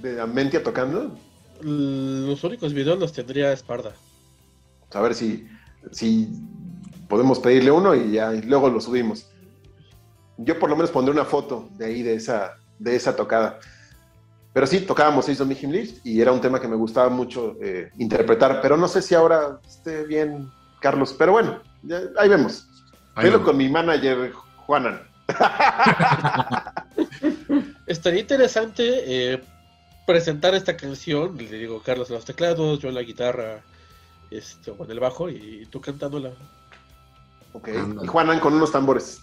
de Amentia tocando. Los únicos videos los tendría Esparda. A ver si, si podemos pedirle uno y ya luego lo subimos. Yo por lo menos pondré una foto de ahí, de esa, de esa tocada. Pero sí, tocábamos Season Me List y era un tema que me gustaba mucho eh, interpretar, pero no sé si ahora esté bien, Carlos. Pero bueno, ahí vemos. Velo con mi manager, Juanan. Estaría interesante eh, presentar esta canción, le digo Carlos en los teclados, yo en la guitarra, este, o en el bajo, y tú cantándola. Ok, y Juanan con unos tambores.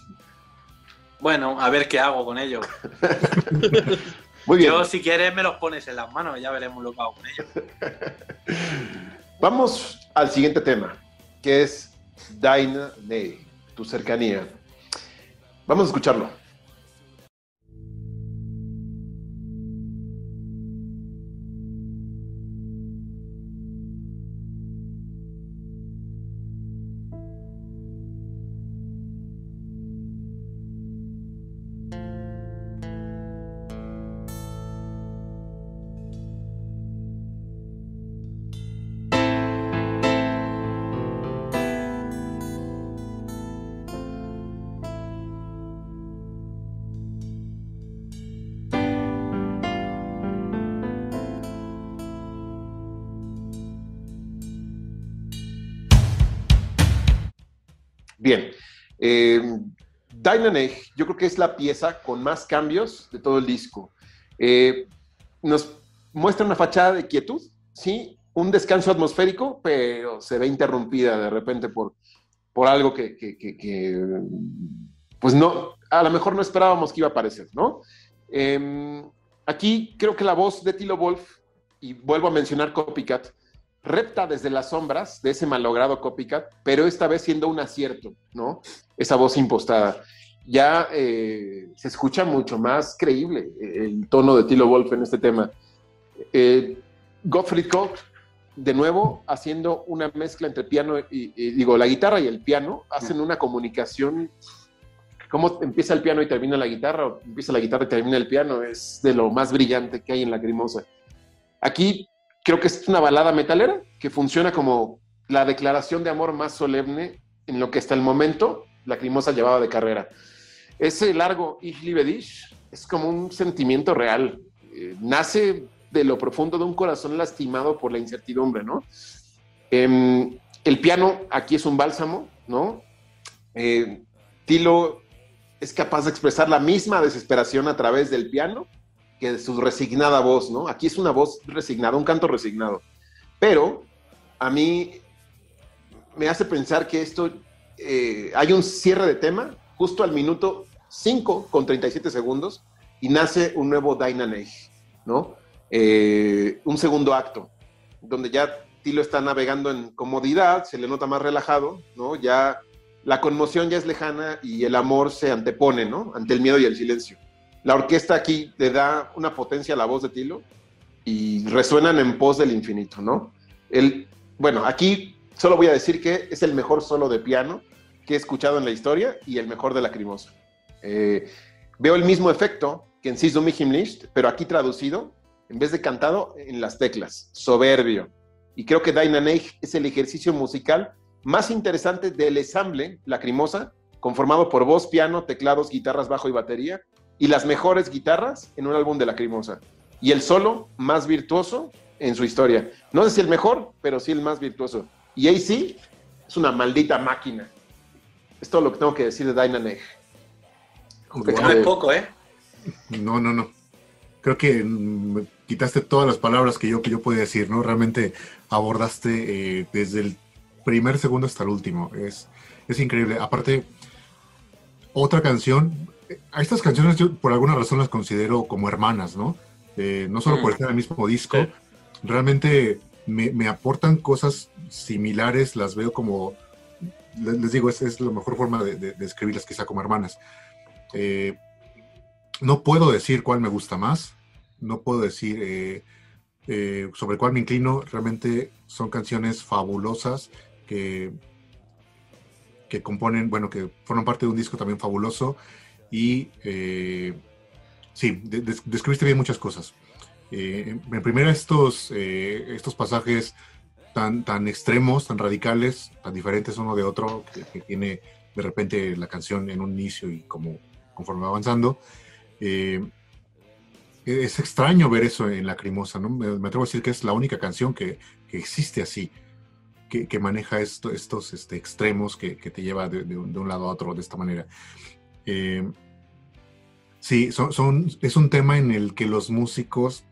Bueno, a ver qué hago con ellos. Muy bien. Yo, si quieres, me los pones en las manos ya veremos lo que hago con ellos. Vamos al siguiente tema, que es Dinah Day, tu cercanía. Vamos a escucharlo. Yo creo que es la pieza con más cambios de todo el disco. Eh, nos muestra una fachada de quietud, sí, un descanso atmosférico, pero se ve interrumpida de repente por, por algo que, pues no, a lo mejor no esperábamos que iba a aparecer, ¿no? Em, aquí creo que la voz de Tilo Wolf, y vuelvo a mencionar Copycat, repta desde las sombras de ese malogrado copycat, pero esta vez siendo un acierto, ¿no? Esa voz impostada. Ya eh, se escucha mucho más creíble el tono de Tilo Wolf en este tema. Eh, Gottfried Koch, de nuevo, haciendo una mezcla entre piano y, digo, la guitarra y el piano, hacen una comunicación. ¿Cómo empieza el piano y termina la guitarra? O empieza la guitarra y termina el piano. Es de lo más brillante que hay en la Lacrimosa. Aquí creo que es una balada metalera que funciona como la declaración de amor más solemne en lo que hasta el momento Lacrimosa llevaba de carrera. Ese largo Ich liebe dich es como un sentimiento real. Eh, nace de lo profundo de un corazón lastimado por la incertidumbre, ¿no? Em, el piano aquí es un bálsamo, ¿no? Eh, Tilo es capaz de expresar la misma desesperación a través del piano que su resignada voz, ¿no? Aquí es una voz resignada, un canto resignado. Pero a mí me hace pensar que esto, eh, hay un cierre de tema justo al minuto 5 con 37 segundos y nace un nuevo Dynanage, ¿no? Eh, un segundo acto, donde ya Tilo está navegando en comodidad, se le nota más relajado, ¿no? Ya la conmoción ya es lejana y el amor se antepone, ¿no? Ante el miedo y el silencio. La orquesta aquí le da una potencia a la voz de Tilo y resuenan en pos del infinito, ¿no? El, bueno, aquí solo voy a decir que es el mejor solo de piano que he escuchado en la historia y el mejor de Lacrimosa. Eh, veo el mismo efecto que en du List, pero aquí traducido, en vez de cantado, en las teclas, soberbio. Y creo que Dynanage es el ejercicio musical más interesante del ensamble Lacrimosa, conformado por voz, piano, teclados, guitarras, bajo y batería, y las mejores guitarras en un álbum de Lacrimosa. Y el solo más virtuoso en su historia. No sé si el mejor, pero sí el más virtuoso. Y ahí sí, es una maldita máquina. Es todo lo que tengo que decir de Dynaneg. No es poco, ¿eh? No, no, no. Creo que quitaste todas las palabras que yo, que yo podía decir, ¿no? Realmente abordaste eh, desde el primer segundo hasta el último. Es, es increíble. Aparte, otra canción a estas canciones yo por alguna razón las considero como hermanas, ¿no? Eh, no solo por mm. estar en el mismo disco, realmente me, aportan cosas similares, las veo como, les, digo, es, es, la mejor forma de, escribirlas quizá como hermanas. Eh, no puedo decir cuál me gusta más, no puedo decir eh, sobre cuál me inclino, realmente son canciones fabulosas que, que componen, bueno, que forman parte de un disco también fabuloso y sí, describiste bien muchas cosas. Eh, en primera, estos, eh, estos pasajes tan, tan extremos, tan radicales, tan diferentes uno de otro, que, tiene de repente la canción en un inicio y como conforme va avanzando. Eh, es extraño ver eso en Lacrimosa, ¿no? Me, atrevo a decir que es la única canción que, que existe así, que, que maneja esto, estos este, extremos que, que te lleva de, de, un lado a otro de esta manera. sí, son, son, es un tema en el que los músicos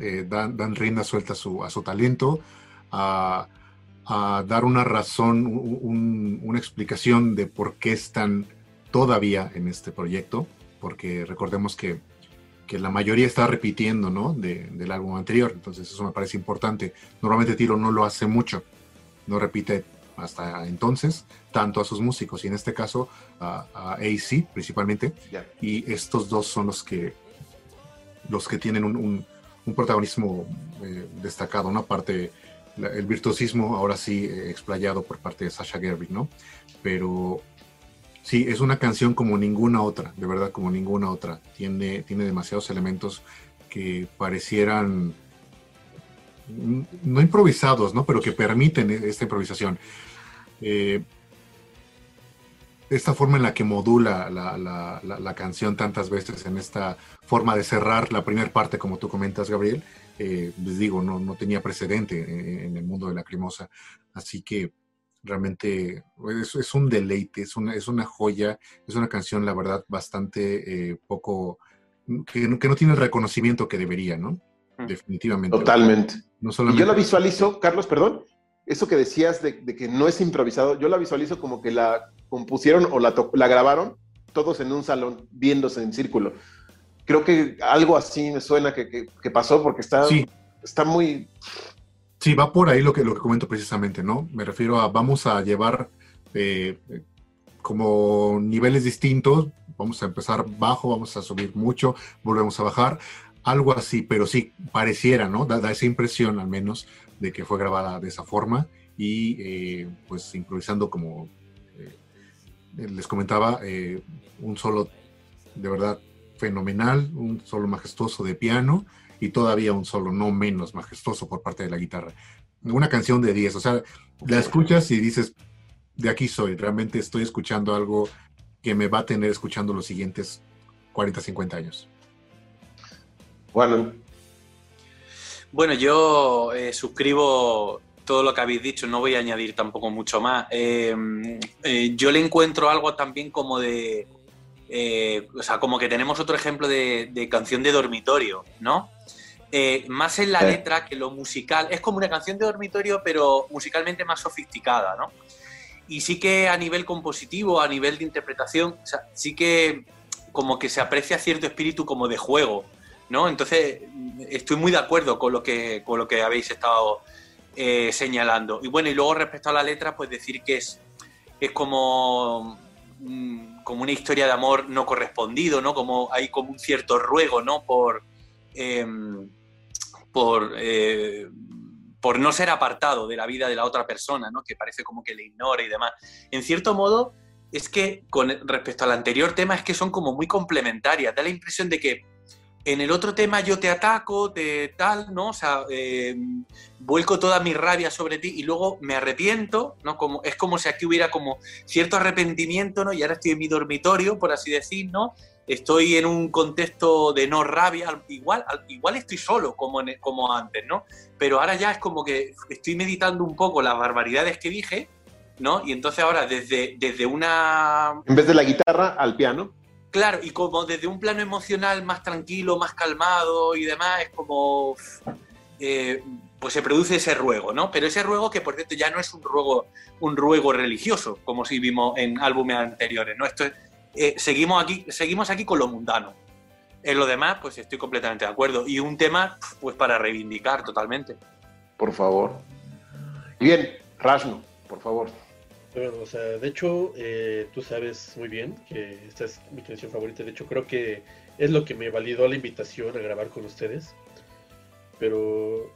eh, dan, dan, rienda suelta a su, a su talento, a, dar una razón, una explicación de por qué están todavía en este proyecto, porque recordemos que, que la mayoría está repitiendo ¿no? del álbum anterior, entonces eso me parece importante. Normalmente Tiro no lo hace mucho, no repite hasta entonces tanto a sus músicos y en este caso a, a AC principalmente y estos dos son los que los que tienen un, un protagonismo eh, destacado, ¿no? El virtuosismo ahora sí eh, explayado por parte de Sasha Gerby, ¿no? Pero sí, es una canción como ninguna otra, de verdad, como ninguna otra. Tiene, tiene demasiados elementos que parecieran no improvisados, ¿no? Pero que permiten e-, esta improvisación. Eh, esta forma en la que modula la, canción tantas veces, en esta forma de cerrar la primera parte, como tú comentas, Gabriel, eh, les digo, no, no tenía precedente en, el mundo de la crimosa. Así que realmente es, un deleite, es una, es una joya, es una canción, la verdad, bastante eh, poco, que, no tiene el reconocimiento que debería, ¿no? Mm. Definitivamente. Totalmente. No yo la visualizo, Carlos, perdón, eso que decías de, que no es improvisado, yo la visualizo como que la compusieron o la, la grabaron todos en un salón, viéndose en círculo. Creo que algo así me suena que, pasó porque está, está muy... Sí, va por ahí lo que, lo que comento precisamente, ¿no? Me refiero a vamos a llevar eh, como niveles distintos, vamos a empezar bajo, vamos a subir mucho, volvemos a bajar, algo así, pero sí, pareciera, ¿no? Da, da esa impresión al menos de que fue grabada de esa forma y eh, pues improvisando como les comentaba, eh, un solo de verdad fenomenal, un solo majestuoso de piano y todavía un solo no menos majestuoso por parte de la guitarra. Una canción de 10, o sea, la escuchas y dices, de aquí soy, realmente estoy escuchando algo que me va a tener escuchando los siguientes 40, 50 años. Bueno, bueno, yo eh, suscribo todo lo que habéis dicho, no voy a añadir tampoco mucho más. Eh, eh, yo le encuentro algo también como de. o sea, como que tenemos otro ejemplo de, canción de dormitorio, ¿no? más en la letra que lo musical. Es como una canción de dormitorio, pero musicalmente más sofisticada, ¿no? Y sí que a nivel compositivo, a nivel de interpretación, o sea, sí que como que se aprecia cierto espíritu como de juego ¿no? Entonces, estoy muy de acuerdo con lo que, con lo que habéis estado eh, señalando. Y bueno, y luego respecto a la letra, pues decir que es, es como, mm, como una historia de amor no correspondido, ¿no? Como hay como un cierto ruego, ¿no? Por, em, por, eh, por no ser apartado de la vida de la otra persona, ¿no? Que parece como que le ignora y demás. En cierto modo, es que con respecto al anterior tema es que son como muy complementarias. Da la impresión de que en el otro tema yo te ataco, te tal, ¿no? O sea, eh, vuelco toda mi rabia sobre ti y luego me arrepiento, ¿no? Como, es como si aquí hubiera como cierto arrepentimiento, ¿no? Y ahora estoy en mi dormitorio, por así decir, ¿no? Estoy en un contexto de no rabia, igual, igual estoy solo como, como antes, ¿no? Pero ahora ya es como que estoy meditando un poco las barbaridades que dije, ¿no? Y entonces ahora desde, desde una... En vez de la guitarra, al piano. Claro, y como desde un plano emocional más tranquilo, más calmado y demás, es como. Eh, pues se produce ese ruego, ¿no? Pero ese ruego que, por cierto, ya no es un ruego, un ruego religioso, como si vimos en álbumes anteriores, ¿no? Esto es, eh, seguimos, aquí, seguimos aquí con lo mundano. En lo demás, pues estoy completamente de acuerdo. Y un tema, pues para reivindicar totalmente. Por favor. Bien, Rashno, por favor. Bueno, o sea, de hecho, eh, tú sabes muy bien que esta es mi canción favorita. De hecho, creo que es lo que me validó la invitación a grabar con ustedes. Pero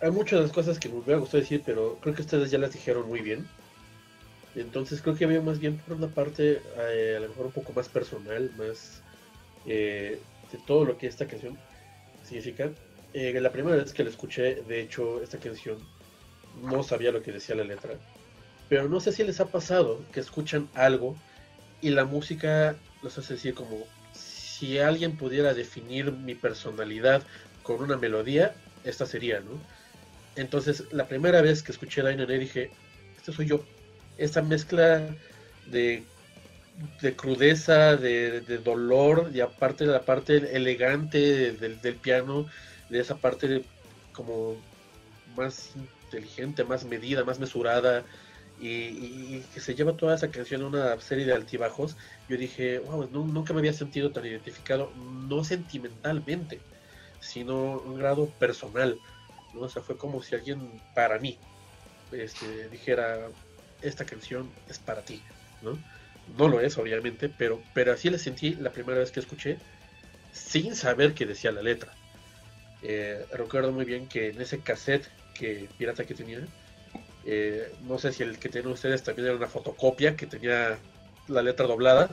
hay muchas de las cosas que me hubiera gustado decir, pero creo que ustedes ya las dijeron muy bien. Entonces creo que había más bien por una parte, eh, a lo mejor un poco más personal, más eh, de todo lo que esta canción significa. Eh, la primera vez que la escuché, de hecho, esta canción no sabía lo que decía la letra. Pero no sé si les ha pasado que escuchan algo y la música los hace decir como si alguien pudiera definir mi personalidad con una melodía, esta sería, ¿no? Entonces, la primera vez que escuché Dynamite dije, este soy yo. Esta mezcla de, de crudeza, de, dolor, y aparte de la parte elegante del, del piano, de esa parte como más inteligente, más medida, más mesurada, y, que se lleva toda esa canción a una serie de altibajos, yo dije, wow, nunca me había sentido tan identificado, no sentimentalmente, sino un grado personal. ¿no? O sea, fue como si alguien para mí este, dijera, esta canción es para ti, ¿no? No lo es, obviamente, pero, pero así la sentí la primera vez que escuché, sin saber qué decía la letra. Eh, recuerdo muy bien que en ese cassette que pirata que tenía, eh, no sé si el que tienen ustedes también era una fotocopia que tenía la letra doblada.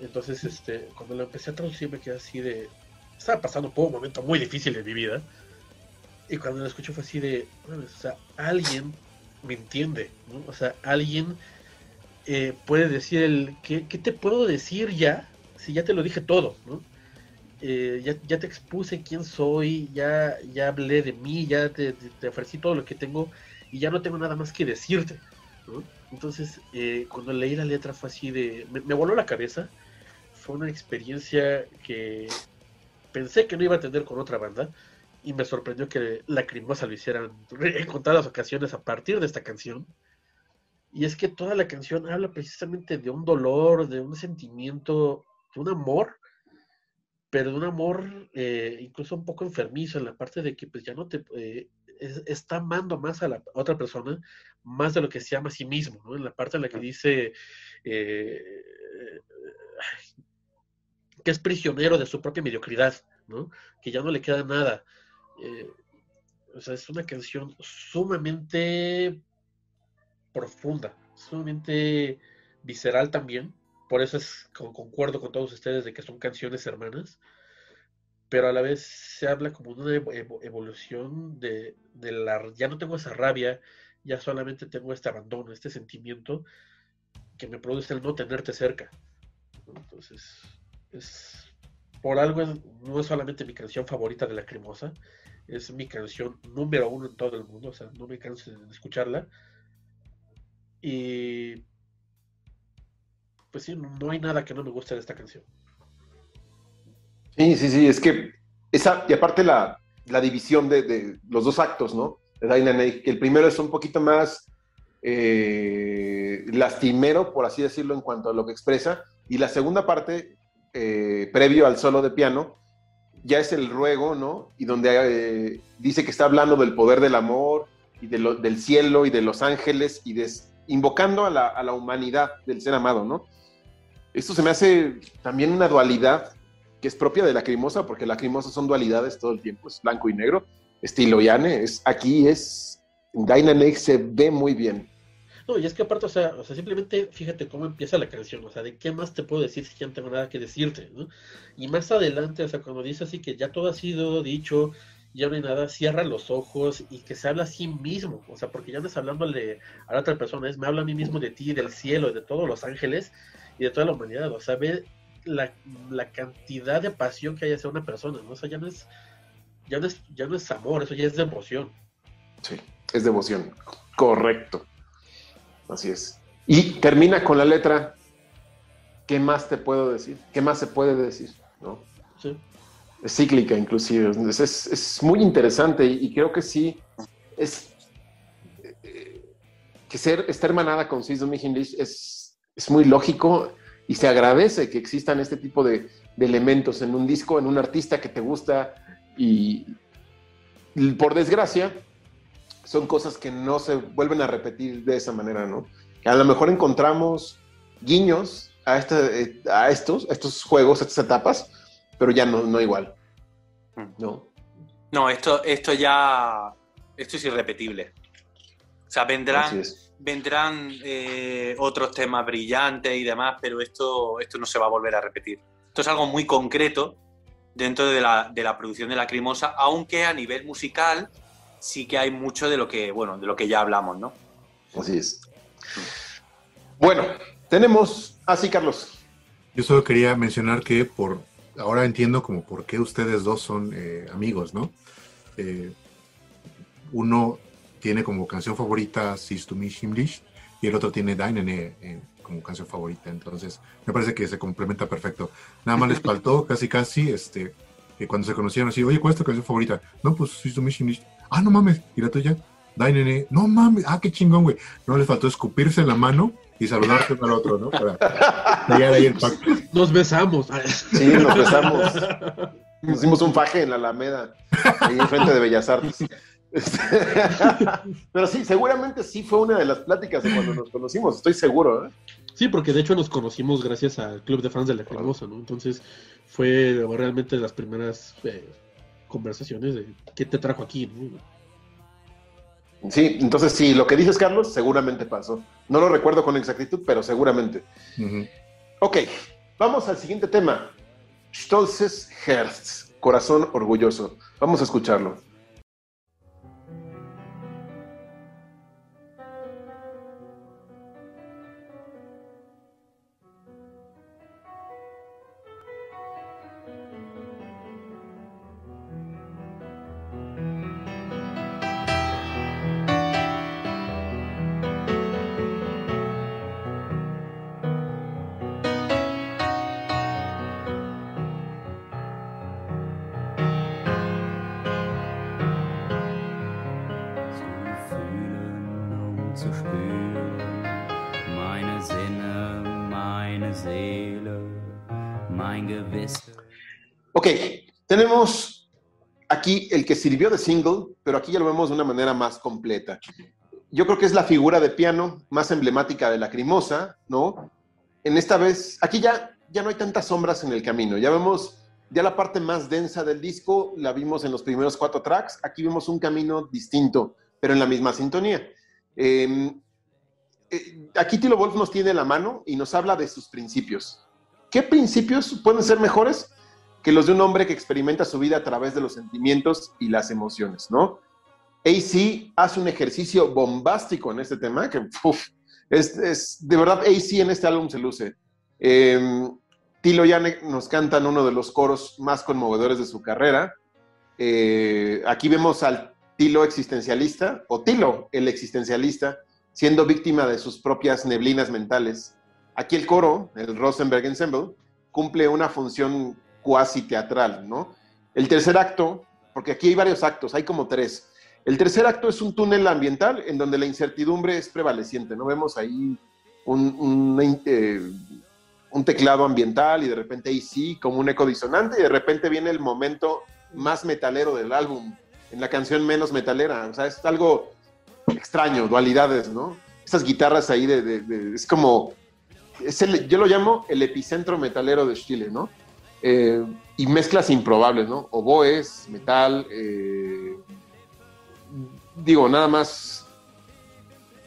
Entonces, este, cuando la empecé a traducir me quedé así de... Estaba pasando por un momento muy difícil en mi vida. Y cuando la escucho fue así de... O sea, alguien me entiende, ¿no? O sea, alguien eh, puede decir el... ¿qué, te puedo decir ya? Si ya te lo dije todo, ¿no? Eh, ya, ya, te expuse quién soy, ya, ya hablé de mí, ya te, te ofrecí todo lo que tengo y ya no tengo nada más que decirte. Entonces, eh, cuando leí la letra fue así de... Me, voló la cabeza. Fue una experiencia que pensé que no iba a tener con otra banda y me sorprendió que Lacrimosa lo hicieran en contadas ocasiones a partir de esta canción. Y es que toda la canción habla precisamente de un dolor, de un sentimiento, de un amor, pero de un amor eh, incluso un poco enfermizo en la parte de que pues ya no te... Eh, está amando más a la otra persona, más de lo que se ama a sí mismo, ¿no? En la parte en la que dice eh, que es prisionero de su propia mediocridad, ¿no? Que ya no le queda nada. Eh, o sea, es una canción sumamente profunda, sumamente visceral también. Por eso es, concuerdo con todos ustedes de que son canciones hermanas pero a la vez se habla como de una evolución de, la... Ya no tengo esa rabia, ya solamente tengo este abandono, este sentimiento que me produce el no tenerte cerca. Entonces, es por algo no es solamente mi canción favorita de la cremosa, es mi canción número uno en todo el mundo, o sea, no me canso de escucharla. Y pues sí, no hay nada que no me guste de esta canción. Sí, sí, sí, es que esa, y aparte la, división de, los dos actos, ¿no? De que el primero es un poquito más eh, lastimero, por así decirlo, en cuanto a lo que expresa, y la segunda parte, eh, previo al solo de piano, ya es el ruego, ¿no? Y donde eh, dice que está hablando del poder del amor y del cielo y de los ángeles y invocando a la, a la humanidad del ser amado, ¿no? Esto se me hace también una dualidad que es propia de la crimosa, porque la crimosa son dualidades todo el tiempo, es blanco y negro, estilo Yane, es, aquí es, en se ve muy bien. No, y es que aparte, o sea, o sea, simplemente fíjate cómo empieza la canción, o sea, de qué más te puedo decir si ya no tengo nada que decirte, ¿no? Y más adelante, o sea, cuando dice así que ya todo ha sido dicho, ya no hay nada, cierra los ojos y que se habla a sí mismo, o sea, porque ya no es hablándole a la otra persona, es me habla a mí mismo de ti, del cielo, de todos los ángeles y de toda la humanidad, o sea, ve la, cantidad de pasión que hay hacia una persona, ¿no? O sea, ya no es, ya no es, ya no es amor, eso ya es devoción. Sí, es devoción, correcto. Así es. Y termina con la letra, ¿qué más te puedo decir? ¿Qué más se puede decir? ¿No? Sí. Es cíclica inclusive. Es, es, muy interesante y, creo que sí, es eh, que ser, estar hermanada con Sis es, es muy lógico y se agradece que existan este tipo de, de elementos en un disco, en un artista que te gusta y por desgracia son cosas que no se vuelven a repetir de esa manera, ¿no? A lo mejor encontramos guiños a, este, a estos, estos juegos, a estas etapas, pero ya no, no igual. Mm. ¿No? No, esto, esto ya. Esto es irrepetible. O sea, vendrán. Vendrán eh, otros temas brillantes y demás, pero esto, esto no se va a volver a repetir. Esto es algo muy concreto dentro de la, de la producción de Lacrimosa, aunque a nivel musical sí que hay mucho de lo que, bueno, de lo que ya hablamos, ¿no? Así es. Bueno, tenemos. Ah, sí, Carlos. Yo solo quería mencionar que por ahora entiendo como por qué ustedes dos son eh, amigos, ¿no? Eh, uno tiene como canción favorita Sis to Me Shimlish y el otro tiene Dynane eh, como canción favorita. Entonces, me parece que se complementa perfecto. Nada más les faltó casi casi este que cuando se conocieron así, oye, ¿cuál es tu canción favorita? No, pues Sis to Me Shimlish. Ah, no mames, ¿y la tuya? Dynane. No mames, ah, qué chingón, güey. No les faltó escupirse en la mano y saludarse uno al otro, ¿no? Para sellar ahí el pacto. Nos besamos. Sí, nos besamos. Nos hicimos un faje en la Alameda, ahí enfrente de Bellas Artes. Este, Pero sí, seguramente sí fue una de las pláticas de cuando nos conocimos, estoy seguro. ¿eh? Sí, porque de hecho nos conocimos gracias al Club de Fans de la Cremosa, ¿no? Entonces fue realmente las primeras eh, conversaciones de qué te trajo aquí, ¿no? Sí, entonces sí, lo que dices, Carlos, seguramente pasó. No lo recuerdo con exactitud, pero seguramente. Ujú. Ok, vamos al siguiente tema. Stolzes Herz, corazón orgulloso. Vamos a escucharlo. Tenemos aquí el que sirvió de single, pero aquí ya lo vemos de una manera más completa. Yo creo que es la figura de piano más emblemática de la Lacrimosa, ¿no? En esta vez, aquí ya, ya no hay tantas sombras en el camino, ya vemos ya la parte más densa del disco, la vimos en los primeros cuatro tracks, aquí vemos un camino distinto, pero en la misma sintonía. Eh, eh, aquí Tilo Wolf nos tiene la mano y nos habla de sus principios. ¿Qué principios pueden ser mejores que los de un hombre que experimenta su vida a través de los sentimientos y las emociones, ¿no? AC hace un ejercicio bombástico en este tema, que es, es- de verdad AC en este álbum se luce. Eh, Tilo ya ne- nos cantan uno de los coros más conmovedores de su carrera. Eh, aquí vemos al Tilo existencialista, o Tilo el existencialista, siendo víctima de sus propias neblinas mentales. Aquí el coro, el Rosenberg Ensemble, cumple una función cuasi teatral, ¿no? El tercer acto, porque aquí hay varios actos, hay como tres. El tercer acto es un túnel ambiental en donde la incertidumbre es prevaleciente, ¿no? Vemos ahí un, eh, un teclado ambiental y de repente ahí sí, como un eco disonante y de repente viene el momento más metalero del álbum, en la canción menos metalera, o sea, es algo extraño, dualidades, ¿no? Esas guitarras ahí de, es como, yo lo llamo el epicentro metalero de Chile, ¿no? Eh, y mezclas improbables, ¿no? Oboes, metal, eh, digo, nada más,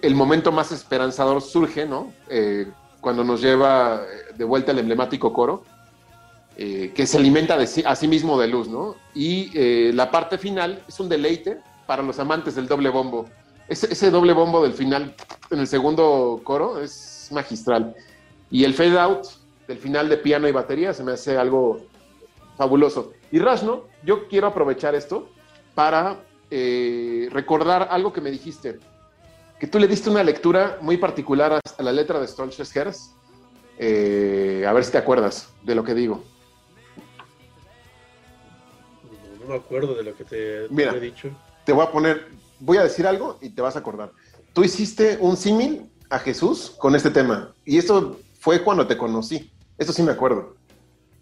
el momento más esperanzador surge, ¿no? Eh, cuando nos lleva eh, de vuelta el emblemático coro, que se alimenta de sí, a sí mismo de luz, ¿no? Y la parte final es un deleite para los amantes del doble bombo. Ese, ese doble bombo del final, en el segundo coro, es magistral. Y el fade out del final de piano y batería se me hace algo fabuloso. Y Rash, ¿no? Yo quiero aprovechar esto para eh, recordar algo que me dijiste, que tú le diste una lectura muy particular a, la letra de Stolches Herz. Eh, a ver si te acuerdas de lo que digo. No, no me acuerdo de lo que te, te Mira. he dicho. Te voy a poner, voy a decir algo y te vas a acordar. Tú hiciste un símil a Jesús con este tema. Y esto fue cuando te conocí. Eso sí me acuerdo.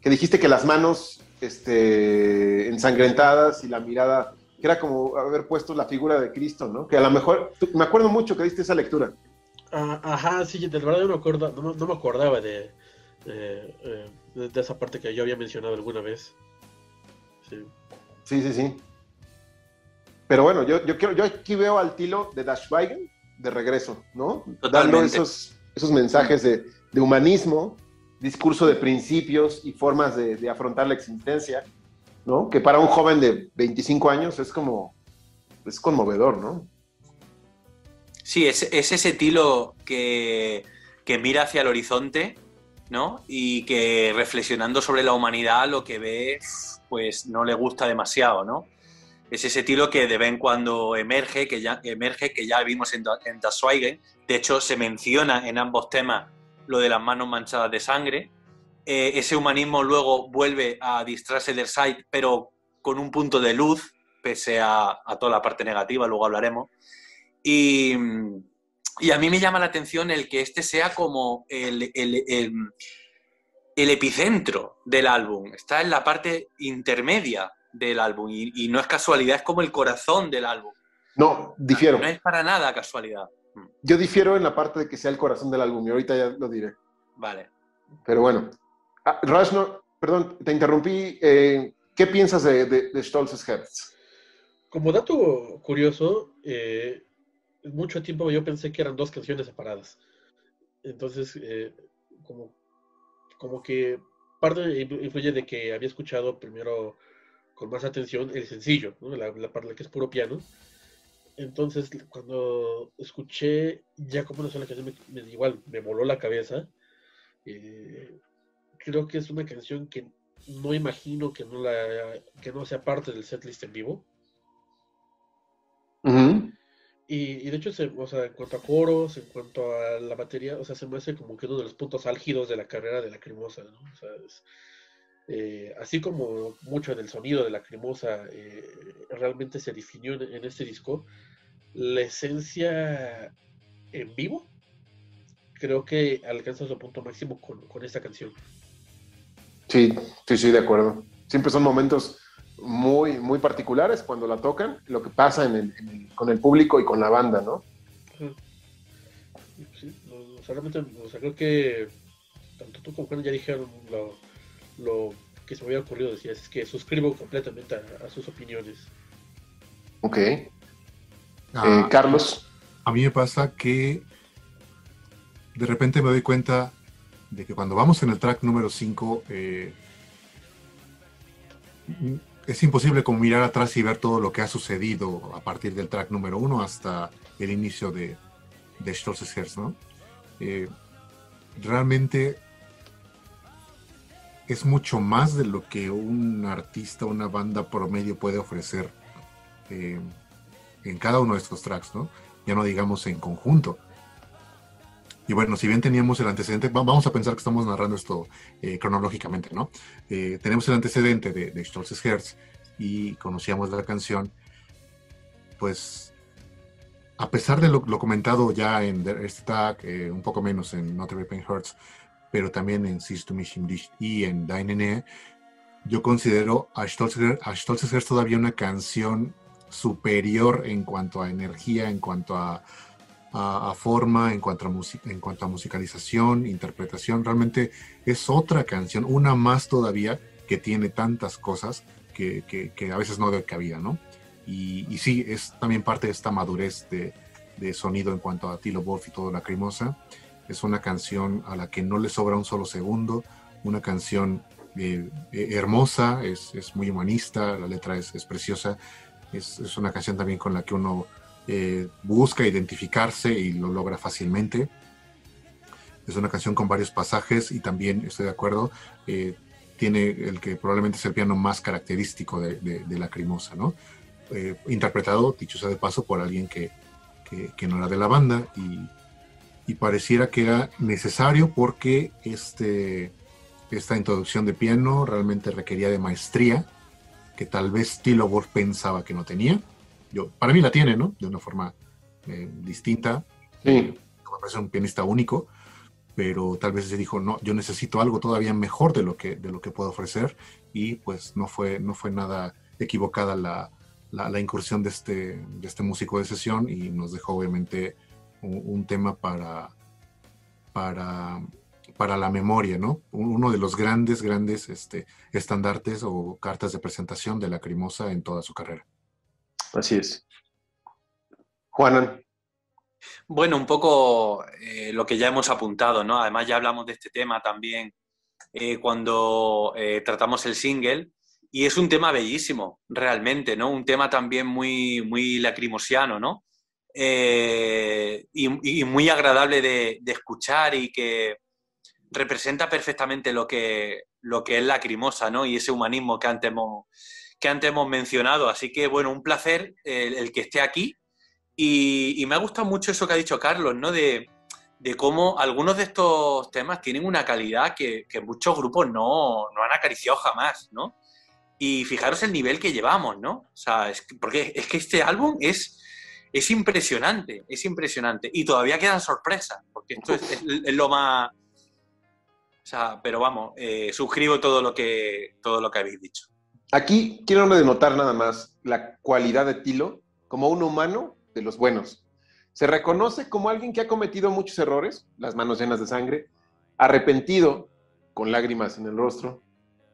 Que dijiste que las manos este, ensangrentadas y la mirada, que era como haber puesto la figura de Cristo, ¿no? Que a lo mejor, me acuerdo mucho que diste esa lectura. Ah, ajá, sí, de verdad yo no, acuerdo, no, me acordaba de, eh, de, esa parte que yo había mencionado alguna vez. Sí, sí, sí. sí. Pero bueno, yo, yo, quiero, yo aquí veo al Tilo de Dashweigen de regreso, ¿no? Dando esos, esos mensajes de, de, humanismo, discurso de principios y formas de, afrontar la existencia, ¿no? Que para un joven de 25 años es como, es conmovedor, ¿no? Sí, es, es ese Tilo que, que mira hacia el horizonte, ¿no? Y que reflexionando sobre la humanidad lo que ve, pues no le gusta demasiado, ¿no? es ese estilo que de vez en cuando emerge, que ya, emerge, que ya vimos en, en Das Schweigen. De hecho, se menciona en ambos temas lo de las manos manchadas de sangre. Eh, ese humanismo luego vuelve a distraerse del site, pero con un punto de luz, pese a, toda la parte negativa, luego hablaremos. Y, a mí me llama la atención el que este sea como el, el epicentro del álbum. Está en la parte intermedia del álbum y, no es casualidad, es como el corazón del álbum. No, difiero. No, es para nada casualidad. Yo difiero en la parte de que sea el corazón del álbum y ahorita ya lo diré. Vale. Pero bueno. Ah, perdón, te interrumpí. Eh, ¿Qué piensas de, de, Stolz's Herz? Como dato curioso, eh, mucho tiempo yo pensé que eran dos canciones separadas. Entonces, eh, como, como que parte influye de que había escuchado primero con más atención el sencillo, la, la parte que es puro piano. Entonces, cuando escuché ya como una sola canción, me, igual me voló la cabeza. Eh, creo que es una canción que no imagino que no, la, que no sea parte del setlist en vivo. y, de hecho, o sea, en cuanto a coros, en cuanto a la batería, o sea, se me hace como que uno de los puntos álgidos de la carrera de la cremosa, ¿no? O sea, es, eh, así como mucho del sonido de la cremosa eh, realmente se definió en, este disco, la esencia en vivo creo que alcanza su punto máximo con, esta canción. Sí, sí, sí, de acuerdo. Siempre son momentos muy, muy particulares cuando la tocan, lo que pasa con el público y con la banda, ¿no? Sí, o sea, realmente, o sea, creo que tanto tú como Juan ya dijeron lo, lo que se me había ocurrido decir es que suscribo completamente a, sus opiniones. Ok. Ah, eh, Carlos. A mí me pasa que de repente me doy cuenta de que cuando vamos en el track número 5, eh, es imposible como mirar atrás y ver todo lo que ha sucedido a partir del track número 1 hasta el inicio de, de Herz, ¿no? Eh, realmente es mucho más de lo que un artista, una banda promedio puede ofrecer eh, en cada uno de estos tracks, ¿no? Ya no digamos en conjunto. Y bueno, si bien teníamos el antecedente, vamos a pensar que estamos narrando esto eh, cronológicamente, ¿no? Eh, tenemos el antecedente de, de Stolz's Herz y conocíamos la canción, pues a pesar de lo, comentado ya en este tag, un poco menos en Not Every Pain Hurts, pero también en System y en Dainene, yo considero a Stolzer, todavía una canción superior en cuanto a energía, en cuanto a, forma, en cuanto a, a musicalización, interpretación. Realmente es otra canción, una más todavía que tiene tantas cosas que, a veces no de cabida, ¿no? Y, y, sí, es también parte de esta madurez de, sonido en cuanto a Tilo Wolf y todo Lacrimosa. Es una canción a la que no le sobra un solo segundo, una canción eh, eh, hermosa, es, muy humanista, la letra es, preciosa, es, una canción también con la que uno eh, busca identificarse y lo logra fácilmente. Es una canción con varios pasajes y también, estoy de acuerdo, tiene el que probablemente es el piano más característico de, de, Lacrimosa, ¿no? interpretado, dicho sea de paso, por alguien que, que, no era de la banda y y pareciera que era necesario porque este, esta introducción de piano realmente requería de maestría que tal vez Tilo Wolf pensaba que no tenía. Yo, para mí la tiene, ¿no? De una forma eh, distinta. Sí. Me parece un pianista único. pero tal vez se dijo, no, yo necesito algo todavía mejor de lo que, de lo que puedo ofrecer y pues no fue, no fue nada equivocada la, la, incursión de este, de este músico de sesión y nos dejó obviamente un, tema para, para, para la memoria, ¿no? Uno de los grandes, grandes este, estandartes o cartas de presentación de la Crimosa en toda su carrera. Así es. Juanan. Bueno, un poco eh, lo que ya hemos apuntado, ¿no? Además ya hablamos de este tema también eh, cuando eh, tratamos el single y es un tema bellísimo, realmente, ¿no? Un tema también muy, muy lacrimosiano, ¿no? Y, muy agradable de, escuchar y que representa perfectamente lo que, lo que es lacrimosa, ¿no? Y ese humanismo que antes hemos, que antes hemos mencionado. Así que, bueno, un placer el que esté aquí y, me ha gustado mucho eso que ha dicho Carlos, ¿no? De, cómo algunos de estos temas tienen una calidad que, muchos grupos no, han acariciado jamás, ¿no? Y fijaros el nivel que llevamos, ¿no? O sea, es porque es que este álbum es, es impresionante, es impresionante. Y todavía quedan sorpresas, porque esto es, lo más... O sea, pero vamos, eh, suscribo todo lo, que, todo lo que habéis dicho. Aquí quiero denotar nada más la cualidad de Tilo como un humano de los buenos. Se reconoce como alguien que ha cometido muchos errores, las manos llenas de sangre, arrepentido, con lágrimas en el rostro,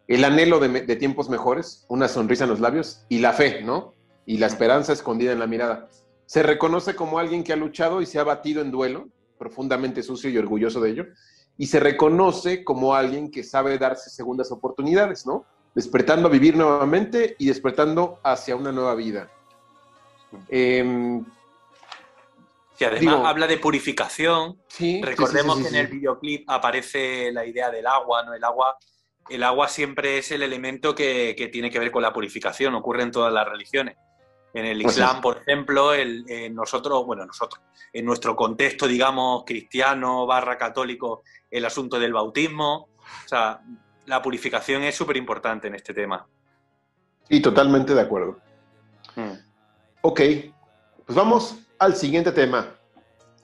el anhelo de, tiempos mejores, una sonrisa en los labios y la fe, ¿no? Y la esperanza escondida en la mirada. Se reconoce como alguien que ha luchado y se ha batido en duelo, profundamente sucio y orgulloso de ello, y se reconoce como alguien que sabe darse segundas oportunidades, ¿no? Despertando a vivir nuevamente y despertando hacia una nueva vida. Eh, además habla de purificación. Recordemos que en el videoclip aparece la idea del agua, ¿no? El agua, el agua siempre es el elemento que, tiene que ver con la purificación, ocurre en todas las religiones. En el pues Islam, por ejemplo, el, nosotros, bueno, nosotros, en nuestro contexto, digamos, cristiano barra católico, el asunto del bautismo. O sea, la purificación es súper importante en este tema. Sí, totalmente de acuerdo. Hmm. Ok, pues vamos al siguiente tema,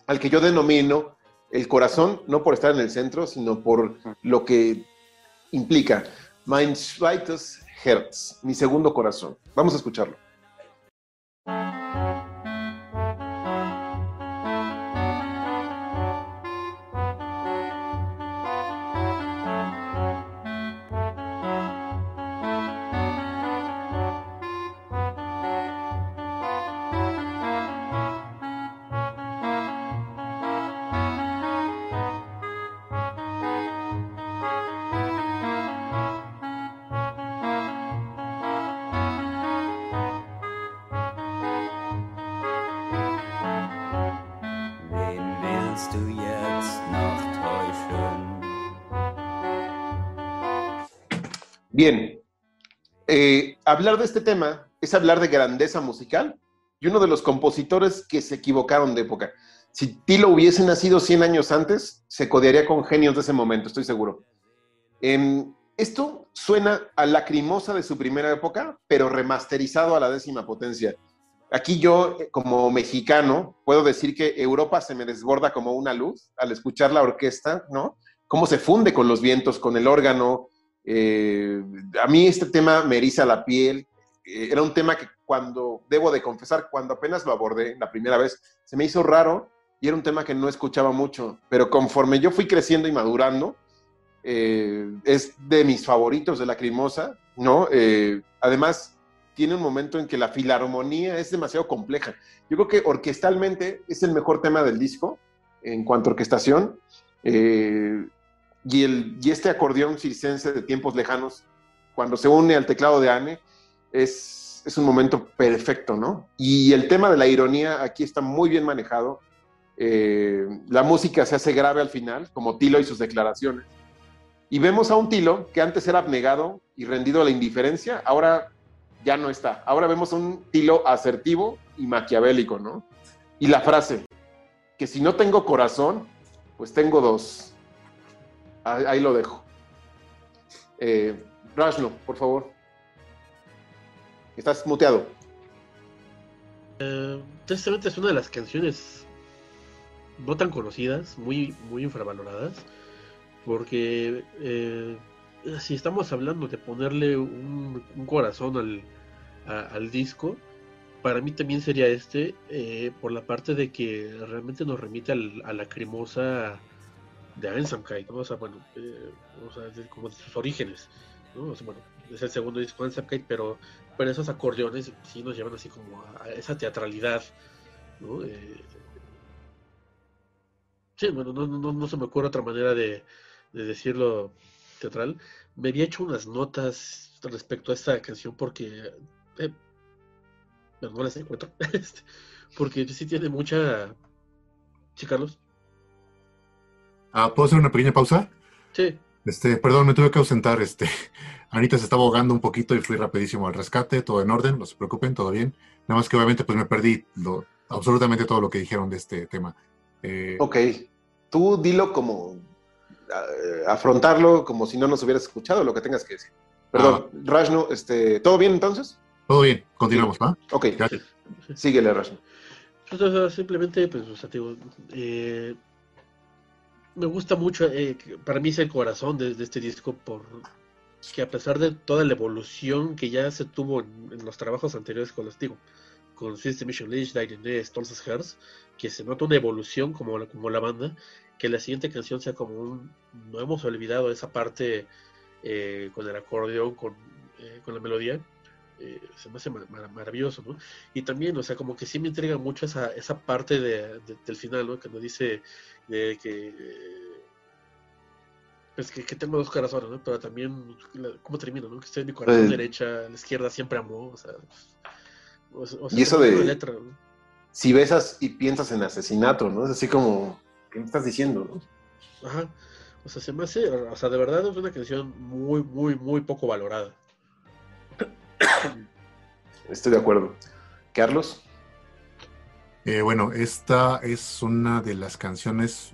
al que yo denomino el corazón, no por estar en el centro, sino por lo que implica. Mein zweites Herz, mi segundo corazón. Vamos a escucharlo. Eh, hablar de este tema es hablar de grandeza musical y uno de los compositores que se equivocaron de época. Si Tilo hubiese nacido 100 años antes, se codearía con genios de ese momento, estoy seguro. Em, esto suena a lacrimosa de su primera época, pero remasterizado a la décima potencia. Aquí yo, eh, como mexicano, puedo decir que Europa se me desborda como una luz al escuchar la orquesta, ¿no? Cómo se funde con los vientos, con el órgano, eh, a mí este tema me eriza la piel. Eh, era un tema que cuando, debo de confesar, cuando apenas lo abordé la primera vez, se me hizo raro y era un tema que no escuchaba mucho. Pero conforme yo fui creciendo y madurando, eh, es de mis favoritos de Lacrimosa, ¿no? además, tiene un momento en que la filarmonía es demasiado compleja. Yo creo que orquestalmente es el mejor tema del disco en cuanto a orquestación. Y, el, y este acordeón circense de tiempos lejanos, cuando se une al teclado de Anne, es, un momento perfecto, ¿no? Y el tema de la ironía aquí está muy bien manejado. Eh, la música se hace grave al final, como Tilo y sus declaraciones. Y vemos a un Tilo que antes era abnegado y rendido a la indiferencia, ahora ya no está. Ahora vemos un Tilo asertivo y maquiavélico, ¿no? Y la frase, que si no tengo corazón, pues tengo dos. Ahí, lo dejo. Eh, por favor. Estás muteado. Eh, es una de las canciones no tan conocidas, muy, muy infravaloradas, porque eh, si estamos hablando de ponerle un, corazón al, al, disco, para mí también sería este, eh, por la parte de que realmente nos remite a la cremosa de Ansamkeit, ¿no? O sea, bueno, eh, o sea, como de sus orígenes, ¿no? O sea, bueno, es el segundo disco de Ansamkeit, pero, pero esos acordeones sí nos llevan así como a, esa teatralidad, ¿no? Eh, sí, bueno, no, no, no, se me ocurre otra manera de, de decirlo teatral. Me había hecho unas notas respecto a esta canción porque eh, pero no las encuentro. Este, porque sí tiene mucha. ¿Sí, Carlos? Ah, ¿Puedo hacer una pequeña pausa? Sí. Este, perdón, me tuve que ausentar. Este, Anita se estaba ahogando un poquito y fui rapidísimo al rescate, todo en orden, no se preocupen, todo bien. Nada más que obviamente pues me perdí lo, absolutamente todo lo que dijeron de este tema. Eh, ok, tú dilo como eh, afrontarlo como si no nos hubieras escuchado lo que tengas que decir. Perdón, ah. Rajno, este, ¿todo bien entonces? Todo bien, continuamos, ¿va? Ok, gracias. Síguele, Rajno. simplemente, pues, o sea, digo, eh, me gusta mucho, eh, para mí es el corazón de, este disco, por que a pesar de toda la evolución que ya se tuvo en, los trabajos anteriores con los, digo, con System Mission Leash, Direne, Stolz's Hearts, que se nota una evolución como la, como la banda, que la siguiente canción sea como un, no hemos olvidado esa parte eh, con el acordeón, con, eh, con la melodía, eh, se me hace maravilloso, ¿no? Y también, o sea, como que sí me intriga mucho esa, esa parte de, del final, ¿no? Que nos dice de que, pues que, tengo dos corazones, ¿no? Pero también, ¿cómo termina, no? Que estoy en mi corazón pues derecha, la izquierda siempre amó, o sea... y eso de... Si besas y piensas en asesinato, ¿no? Es así como, ¿qué me estás diciendo, no? Ajá. O sea, se me hace, o sea, de verdad es una canción muy, muy, muy poco valorada. Estoy de acuerdo. Carlos. Eh, bueno, esta es una de las canciones,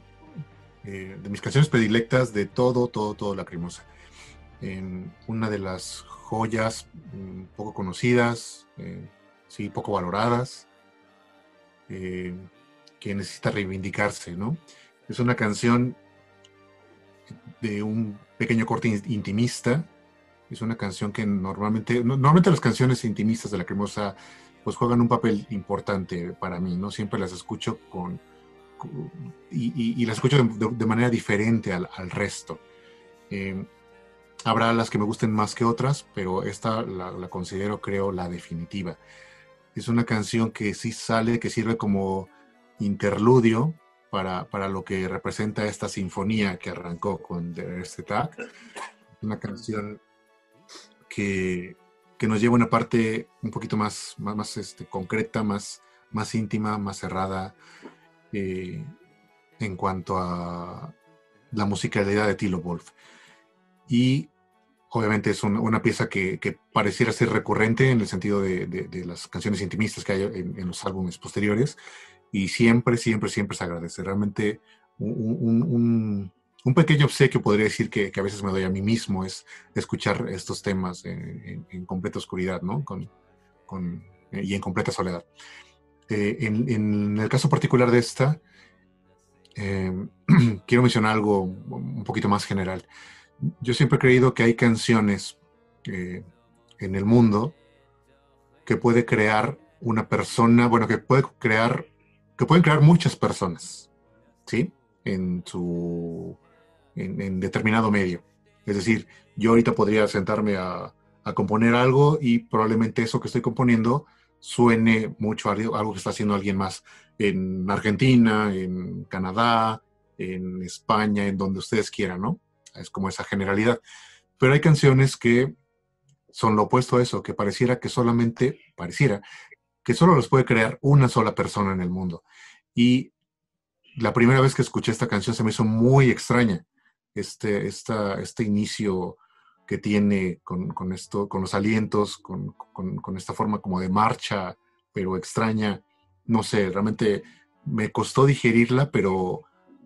eh, de mis canciones predilectas de todo, todo, todo Lacrimosa. una de las joyas mm, poco conocidas, eh, sí, poco valoradas, que necesita reivindicarse, ¿no? Es una canción de un pequeño corte intimista, es una canción que normalmente, normalmente las canciones intimistas de la cremosa pues juegan un papel importante para mí, ¿no? Siempre las escucho con, y, las escucho de, manera diferente al, resto. Em, habrá las que me gusten más que otras, pero esta la, considero, creo, la definitiva. Es una canción que sí sale, que sirve como interludio para, para lo que representa esta sinfonía que arrancó con este tag. Una canción que, nos lleva a una parte un poquito más, más, este, concreta, más, más íntima, más cerrada eh, en cuanto a la musicalidad de Tilo Wolf. Y obviamente es una pieza que, pareciera ser recurrente en el sentido de, las canciones intimistas que hay en, los álbumes posteriores. Y siempre, siempre, siempre se agradece. Realmente un, un pequeño obsequio, podría decir, que, a veces me doy a mí mismo, es escuchar estos temas en, completa oscuridad, ¿no? Con, y en completa soledad. Eh, en, el caso particular de esta, em, quiero mencionar algo un poquito más general. Yo siempre he creído que hay canciones eh, en el mundo que puede crear una persona, bueno, que puede crear, que pueden crear muchas personas, ¿sí? En su en, determinado medio. Es decir, yo ahorita podría sentarme a, componer algo y probablemente eso que estoy componiendo suene mucho a algo que está haciendo alguien más en Argentina, en Canadá, en España, en donde ustedes quieran, ¿no? Es como esa generalidad. Pero hay canciones que son lo opuesto a eso, que pareciera que solamente, pareciera, que solo los puede crear una sola persona en el mundo. Y la primera vez que escuché esta canción se me hizo muy extraña este, esta, este inicio que tiene con, esto, con los alientos, con, esta forma como de marcha, pero extraña. No sé, realmente me costó digerirla, pero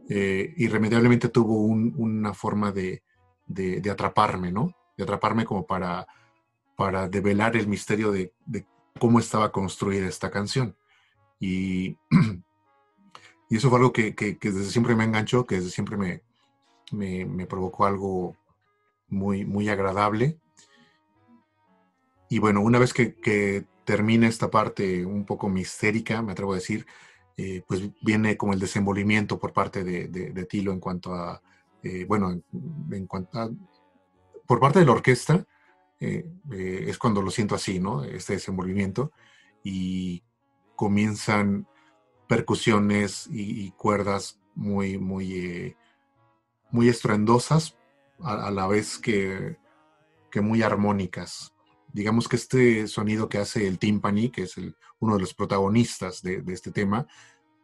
eh, irremediablemente tuvo una forma de, atraparme, ¿no? De atraparme como para, para develar el misterio de, de cómo estaba construida esta canción. Y Y eso fue algo que, que- que desde siempre me enganchó, que desde siempre me, me, provocó algo muy, muy agradable. Y bueno, una vez que, termina esta parte un poco mistérica, me atrevo a decir, eh, pues viene como el desenvolvimiento por parte de, de- Tilo en cuanto a, eh, bueno, en, cuanto a, por parte de la orquesta, eh, es cuando lo siento así, ¿no? Este desenvolvimiento y comienzan percusiones y, y cuerdas muy, muy, muy estruendosas, a, a la vez que, que muy armónicas. Digamos que este sonido que hace el timpani, que es el- uno de los protagonistas de, de este tema,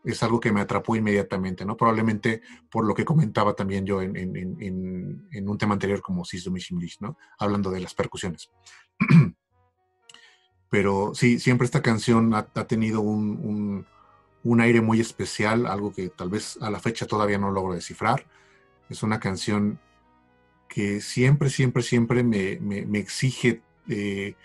es algo que me atrapó inmediatamente, ¿no? Probablemente por lo que comentaba también yo en, en- en- en- un tema anterior como Sis Domishimlish, ¿no? Hablando de las percusiones. Pero sí, siempre esta canción ha, ha tenido un, un- un aire muy especial, algo que tal vez a la fecha todavía no logro descifrar. Es una canción que siempre, siempre, siempre me, me- exige eh,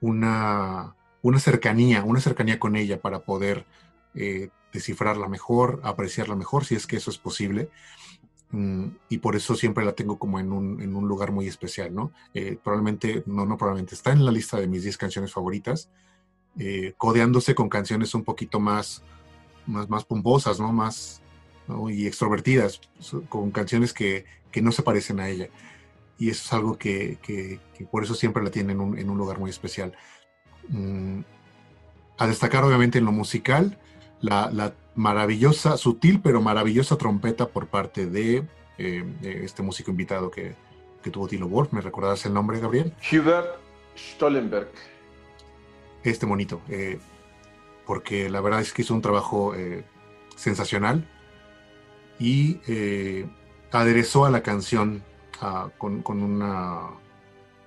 una, una cercanía, una cercanía con ella para poder eh, descifrarla mejor, apreciarla mejor, si es que eso es posible. Mm, y por eso siempre la tengo como en un, en un lugar muy especial, ¿no? Eh, probablemente, no, no probablemente, está en la lista de mis 10 canciones favoritas, codeándose con canciones un poquito más, más, más pomposas, ¿no? Más ¿no? y extrovertidas, con canciones que, que no se parecen a ella. Y eso es algo que, que- que por eso siempre la tiene en un, en un lugar muy especial. Mm, a destacar obviamente en lo musical, la, la maravillosa, sutil pero maravillosa trompeta por parte de, eh, de este músico invitado que, que tuvo Tilo Wolf. ¿Me recordarás el nombre, Gabriel? Hubert Stollenberg. Este monito. eh, porque la verdad es que hizo un trabajo eh, sensacional y eh, aderezó a la canción ah, con, con una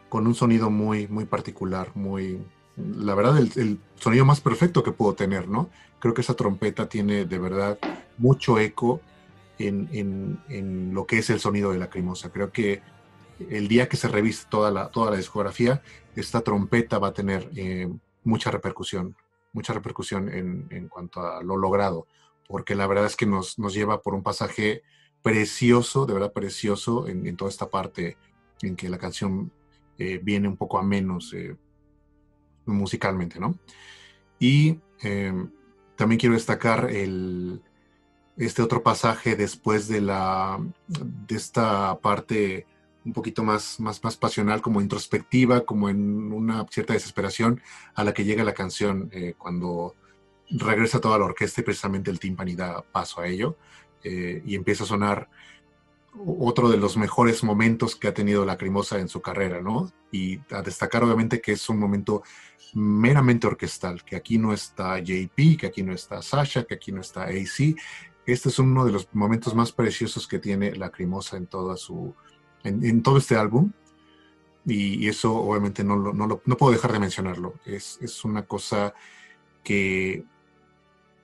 con un sonido muy muy particular muy la verdad el, sonido más perfecto que puedo tener no creo que esa trompeta tiene de verdad mucho eco en, en- en lo que es el sonido de la crimosa creo que el día que se revise toda la toda la discografía esta trompeta va a tener eh, mucha repercusión mucha repercusión en, en cuanto a lo logrado porque la verdad es que nos, nos lleva por un pasaje precioso, de verdad precioso, en, toda esta parte en que la canción eh, viene un poco a menos eh, musicalmente, ¿no? Y eh, también quiero destacar el, este otro pasaje después de, la, de esta parte un poquito más, más, más pasional, como introspectiva, como en una cierta desesperación a la que llega la canción eh, cuando regresa toda la orquesta y precisamente el timpani da paso a ello eh, y empieza a sonar otro de los mejores momentos que ha tenido Lacrimosa en su carrera, ¿no? Y a destacar obviamente que es un momento meramente orquestal, que aquí no está JP, que aquí no está Sasha, que aquí no está AC. Este es uno de los momentos más preciosos que tiene Lacrimosa en toda su en, en todo este álbum. Y, y eso obviamente no, lo- no, lo- no puedo dejar de mencionarlo. Es, es una cosa que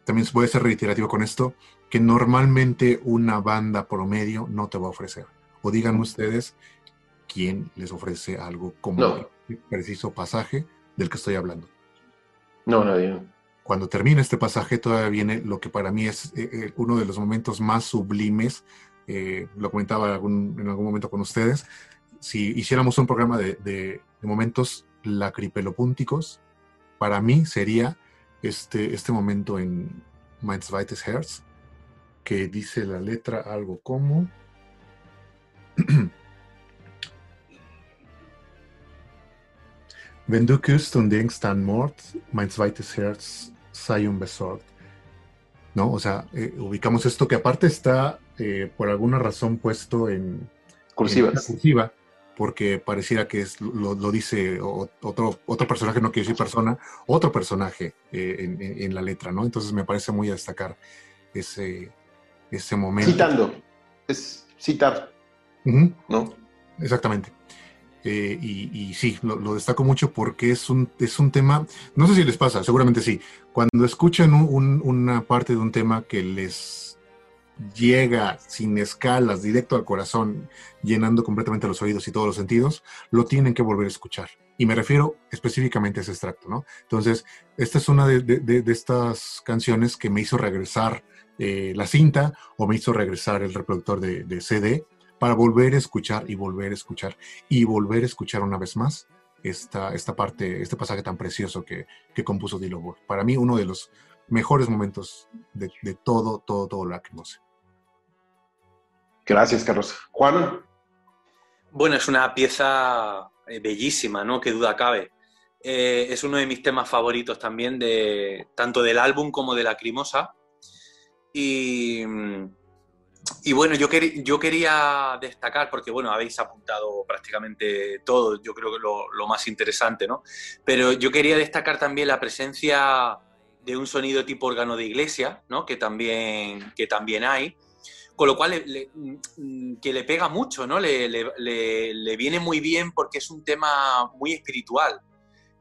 también voy a ser reiterativo con esto, que normalmente una banda promedio no te va a ofrecer. O digan ustedes quién les ofrece algo como No. el preciso pasaje del que estoy hablando. No, nadie. Cuando termina este pasaje todavía viene lo que para mí es eh, eh, uno de los momentos más sublimes, eh, lo comentaba algún- en algún momento con ustedes, si hiciéramos un programa de, de- de momentos lacripelopúnticos, para mí sería este, este momento en Mein zweites Herz, que dice la letra algo como... Wenn du küsst und denkst an Mord, mein zweites Herz sei unbesorgt. ¿No? O sea, eh, ubicamos esto que aparte está eh, por alguna razón puesto en, en Cursivas. cursiva, porque pareciera que es, lo, lo dice otro, otro personaje, no quiero decir persona, otro personaje eh, en, la letra, ¿no? Entonces me parece muy a destacar ese, ese momento. Citando. Es citar. ¿no? Exactamente. Eh, y, y sí, lo, lo destaco mucho porque es un, es un tema, no sé si les pasa, seguramente sí, cuando escuchan un- un- una parte de un tema que les llega sin escalas, directo al corazón, llenando completamente los oídos y todos los sentidos, lo tienen que volver a escuchar. Y me refiero específicamente a ese extracto, ¿no? Entonces, esta es una de, de- de- estas canciones que me hizo regresar eh, la cinta o me hizo regresar el reproductor de, de CD para volver a escuchar y volver a escuchar y volver a escuchar una vez más esta, esta parte, este pasaje tan precioso que, que compuso Dilo Para mí, uno de los mejores momentos de, de todo, todo, todo Lacrimosa. Gracias, Carlos. Juan. Bueno, es una pieza eh, bellísima, ¿no? Qué duda cabe. Eh, es uno de mis temas favoritos también, de, tanto del álbum como de Lacrimosa. Y, y bueno, yo, quería destacar, porque bueno, habéis apuntado prácticamente todo, yo creo que lo, lo, más interesante, ¿no? Pero yo quería destacar también la presencia de un sonido tipo órgano de iglesia, ¿no? Que también, que también hay con lo cual mm, que le pega mucho, ¿no? Le, le, viene muy bien porque es un tema muy espiritual.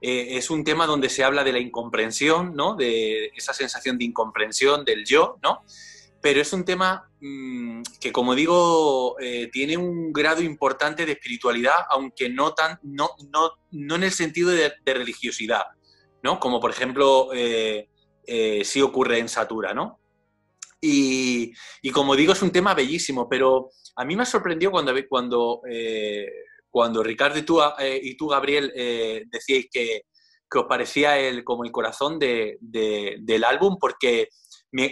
Eh, es un tema donde se habla de la incomprensión, ¿no? De esa sensación de incomprensión del yo, ¿no? Pero es un tema mmm, que, como digo, eh, tiene un grado importante de espiritualidad, aunque no, tan, no, no, no en el sentido de, de religiosidad, ¿no? Como por ejemplo eh, sí ocurre en Satura, ¿no? Y, como digo, es un tema bellísimo, pero a mí me sorprendió cuando, cuando, eh, cuando Ricardo y tú, eh, y tú Gabriel, eh, decíais que, que, os parecía el, como el corazón de, del álbum, porque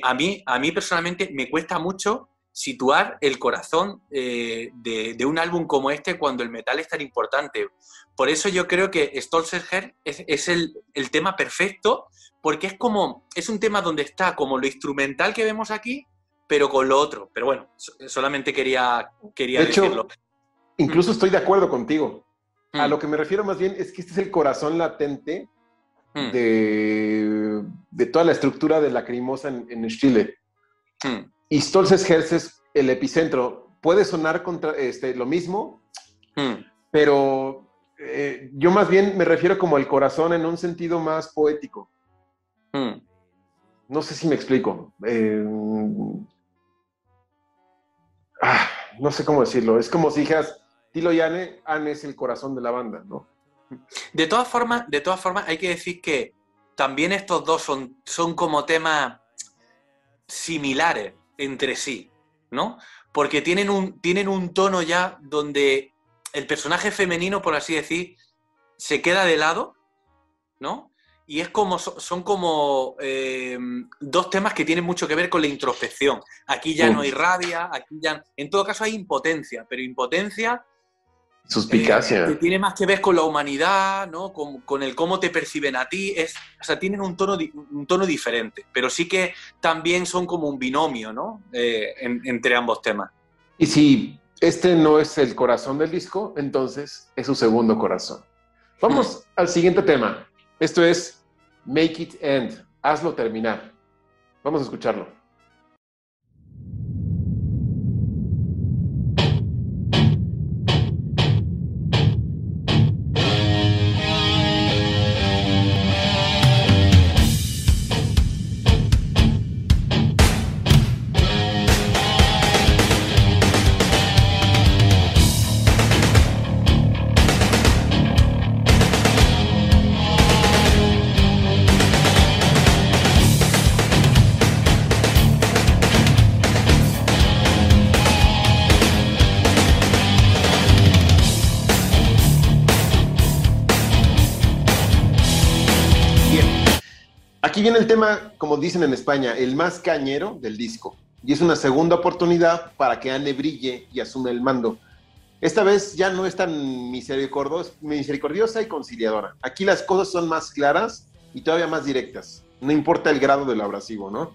a, mí, a mí personalmente me cuesta mucho situar el corazón de, de, un álbum como este cuando el metal es tan importante. Por eso yo creo que Stolzerher es, es el, el, tema perfecto porque es como, es un tema donde está como lo instrumental que vemos aquí, pero con lo otro. Pero bueno, solamente quería, quería de hecho, decirlo. Incluso estoy de acuerdo contigo. A lo que me refiero más bien es que este es el corazón latente Mm. de, de, toda la estructura de Lacrimosa en, en Chile. Mm. Y Stolzes es el epicentro. Puede sonar contra, este, lo mismo, Mm. pero eh, yo más bien me refiero como el corazón en un sentido más poético. Mm. No sé si me explico. Eh, ah, no sé cómo decirlo. Es como si dijeras, Tilo y Anne, Anne es el corazón de la banda, ¿no? De todas formas, de todas formas, hay que decir que también estos dos son, son como temas similares entre sí, ¿no? Porque tienen un, tienen un tono ya donde el personaje femenino, por así decir, se queda de lado, ¿no? Y es como, son como eh, dos temas que tienen mucho que ver con la introspección. Aquí ya no hay rabia, aquí ya. En todo caso hay impotencia, pero impotencia. Suspicacia. Eh, que tiene más que ver con la humanidad, ¿no? Con, con, el cómo te perciben a ti. Es, o sea, tienen un tono, un tono diferente, pero sí que también son como un binomio, ¿no? Eh, en, entre ambos temas. Y si este no es el corazón del disco, entonces es su segundo corazón. Vamos al siguiente tema. Esto es Make It End, hazlo terminar. Vamos a escucharlo. Viene el tema, como dicen en España, el más cañero del disco. Y es una segunda oportunidad para que Anne brille y asuma el mando. Esta vez ya no es tan misericordiosa y conciliadora. Aquí las cosas son más claras y todavía más directas. No importa el grado del abrasivo, ¿no?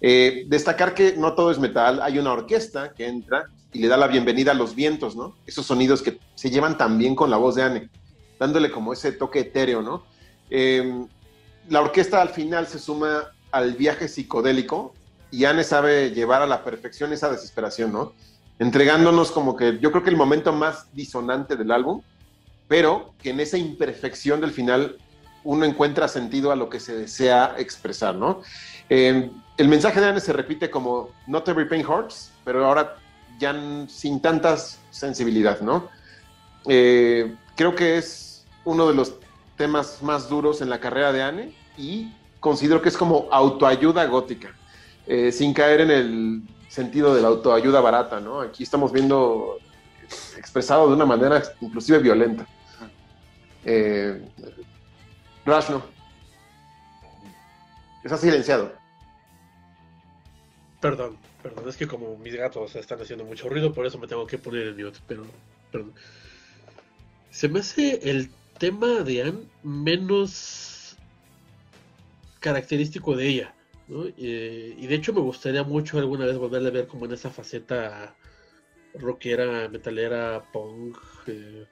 Eh, destacar que no todo es metal. Hay una orquesta que entra y le da la bienvenida a los vientos, ¿no? Esos sonidos que se llevan también con la voz de Anne, dándole como ese toque etéreo, ¿no? Eh, la orquesta al final se suma al viaje psicodélico y Anne sabe llevar a la perfección esa desesperación, ¿no? Entregándonos como que yo creo que el momento más disonante del álbum, pero que en esa imperfección del final uno encuentra sentido a lo que se desea expresar, ¿no? Eh, el mensaje de Anne se repite como Not every pain hurts, pero ahora ya sin tantas sensibilidad, ¿no? Eh, creo que es uno de los temas más duros en la carrera de Anne y considero que es como autoayuda gótica. eh, sin caer en el sentido de la autoayuda barata, ¿no? Aquí estamos viendo expresado de una manera inclusive violenta. Eh, Rashno. Está silenciado. Perdón, perdón, es que como mis gatos están haciendo mucho ruido, por eso me tengo que poner en mute, pero perdón. Se me hace el tema de Anne menos característico de ella. Eh, y de hecho me gustaría mucho alguna vez volverle a ver como en esa faceta rockera, metalera, punk, eh,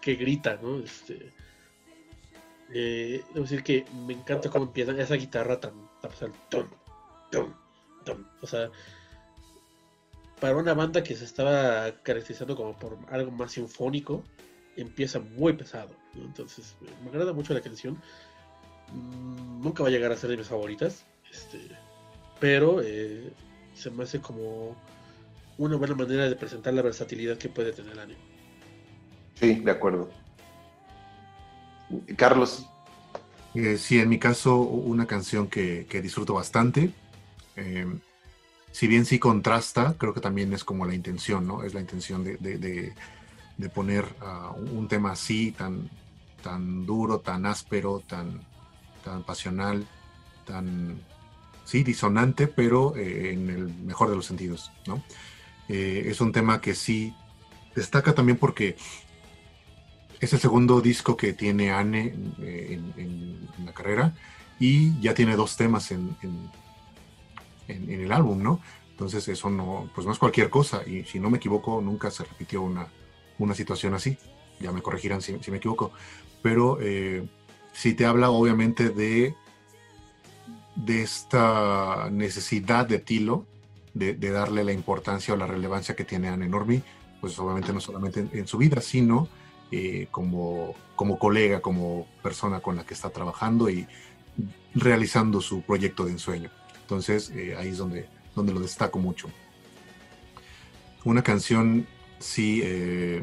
que grita, ¿no? Este, eh, debo decir que me encanta cómo empieza esa guitarra tan, tan tum, tum, tum. O sea, para una banda que se estaba caracterizando como por algo más sinfónico, empieza muy pesado. ¿no? Entonces, me agrada mucho la canción. Mm, Nunca va a llegar a ser de mis favoritas, este, pero eh, se me hace como una buena manera de presentar la versatilidad que puede tener el anime. Sí, de acuerdo. Carlos. Eh, sí, en mi caso, una canción que, que disfruto bastante. Eh, si bien sí contrasta, creo que también es como la intención, ¿no? Es la intención de, de- de- de poner ah, un tema así, tan, tan duro, tan áspero, tan, tan pasional, tan, sí, disonante, pero eh, en el mejor de los sentidos, ¿no? Eh, es un tema que sí destaca también porque es el segundo disco que tiene Anne eh, en, la carrera y ya tiene dos temas en el álbum, ¿no? Entonces eso no, pues no es cualquier cosa y si no me equivoco nunca se repitió una, una situación así. Ya me corregirán si, si me equivoco. Pero eh, sí te habla obviamente de, de esta necesidad de Tilo de, de darle la importancia o la relevancia que tiene Anne Normi, pues obviamente no solamente en, en su vida, sino eh, como, como colega, como persona con la que está trabajando y realizando su proyecto de ensueño. Entonces eh, ahí es donde, donde lo destaco mucho. Una canción, sí, eh,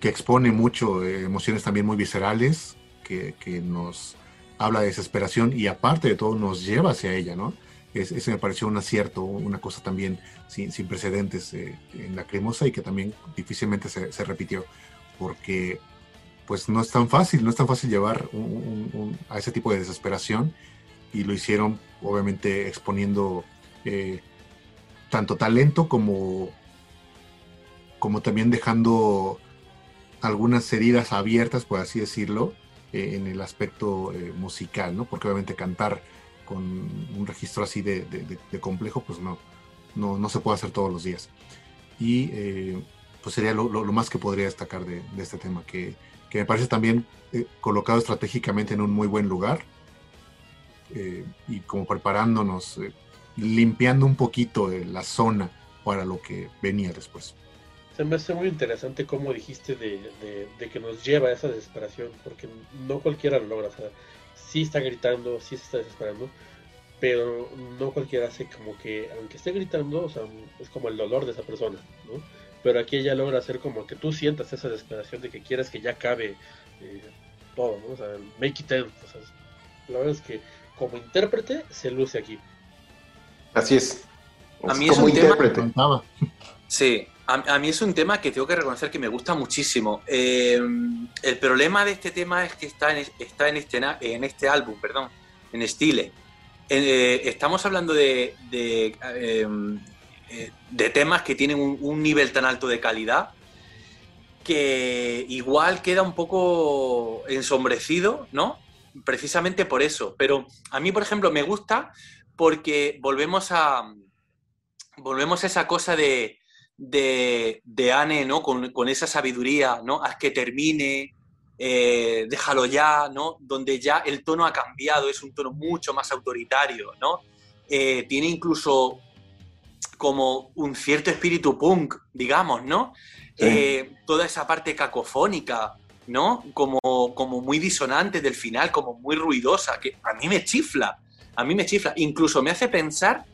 que expone mucho eh, emociones también muy viscerales, que, que nos habla de desesperación y aparte de todo nos lleva hacia ella, ¿no? Es- ese me pareció un acierto, una cosa también sin, sin precedentes eh, en la cremosa y que también difícilmente se, se repitió, porque pues no es tan fácil, no es tan fácil llevar a ese tipo de desesperación y lo hicieron obviamente exponiendo eh, tanto talento como, como también dejando algunas heridas abiertas, por así decirlo, eh, en el aspecto eh, musical, ¿no? Porque obviamente cantar con un registro así de, complejo, pues no, no, no se puede hacer todos los días. Y eh, pues sería lo, lo- más que podría destacar de, este tema, que, que me parece también colocado estratégicamente en un muy buen lugar y como preparándonos, limpiando un poquito la zona para lo que venía después. Se me hace muy interesante cómo dijiste de, que nos lleva a esa desesperación, porque no cualquiera lo logra. O sea, sí está gritando, sí se está desesperando, pero no cualquiera hace como que, aunque esté gritando, o sea, es como el dolor de esa persona, ¿no? Pero aquí ella logra hacer como que tú sientas esa desesperación de que quieres que ya acabe eh, todo, ¿no? O sea, make it end. La verdad es que como intérprete se luce aquí. Así es. A mí es como un tema- intérprete. Cantaba. Sí, a, a mí es un tema que tengo que reconocer que me gusta muchísimo. Eh, el problema de este tema es que está en, está en, este, en este álbum, perdón, en Stile. Eh, estamos hablando de, de, eh, eh, de temas que tienen un, un nivel tan alto de calidad que igual queda un poco ensombrecido, ¿no? Precisamente por eso. Pero a mí, por ejemplo, me gusta porque volvemos a volvemos a esa cosa de, de, de Anne, ¿no? Con, con esa sabiduría, ¿no? Haz que termine, eh, déjalo ya, ¿no? Donde ya el tono ha cambiado, es un tono mucho más autoritario, ¿no? Eh, tiene incluso como un cierto espíritu punk, digamos, ¿no? Sí. Eh, toda esa parte cacofónica, ¿no? Como, como muy disonante del final, como muy ruidosa, que a mí me chifla, a mí me chifla. Incluso me hace pensar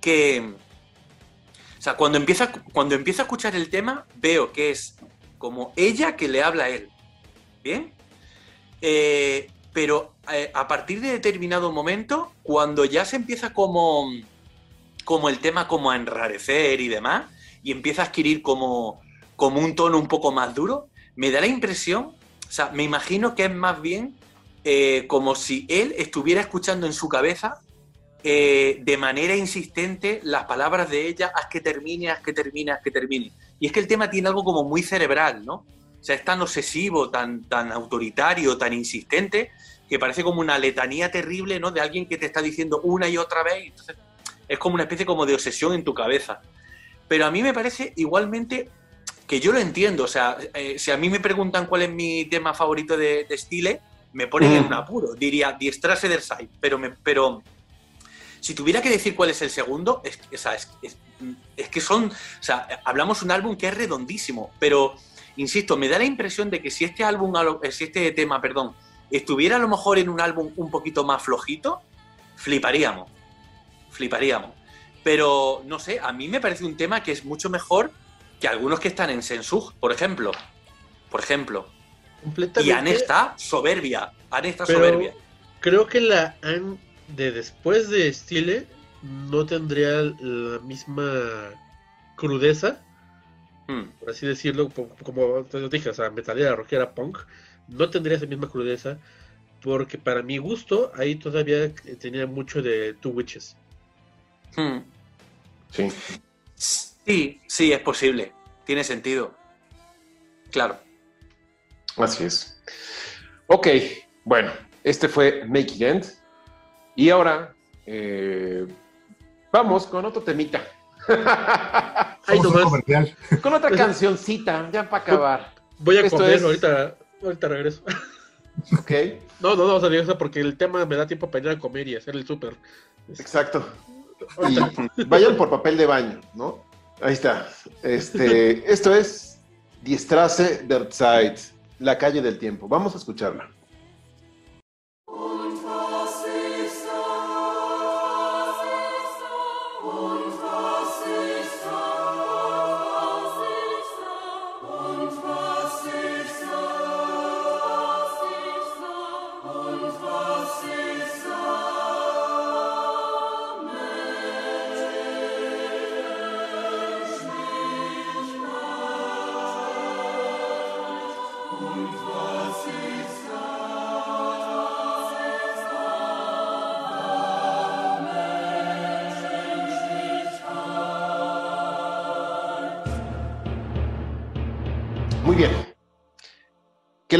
que, o sea, cuando empieza, cuando empiezo a escuchar el tema, veo que es como ella que le habla a él. ¿Bien? Eh, pero eh, a partir de determinado momento, cuando ya se empieza como, como el tema como a enrarecer y demás, y empieza a adquirir como, como un tono un poco más duro, me da la impresión, o sea, me imagino que es más bien eh, como si él estuviera escuchando en su cabeza eh, de manera insistente las palabras de ella, haz que termine, haz que termine, haz que termine. Y es que el tema tiene algo como muy cerebral, ¿no? O sea, es tan obsesivo, tan, tan autoritario, tan insistente, que parece como una letanía terrible, ¿no? De alguien que te está diciendo una y otra vez. Entonces, es como una especie como de obsesión en tu cabeza. Pero a mí me parece igualmente que yo lo entiendo. O sea, eh, si a mí me preguntan cuál es mi tema favorito de, de Stile, me ponen en un apuro. Diría Diestrase del Side. Pero, me, pero si tuviera que decir cuál es el segundo, es, es, es- es que son. O sea, hablamos un álbum que es redondísimo, pero insisto, me da la impresión de que si este álbum, si este tema, perdón, estuviera a lo mejor en un álbum un poquito más flojito, fliparíamos. Fliparíamos. Pero no sé, a mí me parece un tema que es mucho mejor que algunos que están en Sensug, por ejemplo. Por ejemplo. Completamente. Y Anne está soberbia. Anne está Pero soberbia. creo que la Anne de después de Stile no tendría la misma crudeza, Hmm. por así decirlo, como te dije, o sea, metalera, rockera, punk, no tendría esa misma crudeza, porque para mi gusto ahí todavía eh, tenía mucho de Two Witches. Hmm. Sí. Sí, sí, es posible. Tiene sentido. Claro. Así es. Ok, bueno, este fue Make It End. Y ahora eh, vamos con otro temita. Ay, con otra cancioncita, ya para acabar. Voy a Esto comer, es- ahorita, ahorita regreso. Ok, No, no, no, o sea, porque el tema me da tiempo para ir a comer y hacer el súper. exacto. Y vayan por papel de baño, ¿no? Ahí está. Este, esto es Die Straße der Zeit, la calle del tiempo. Vamos a escucharla.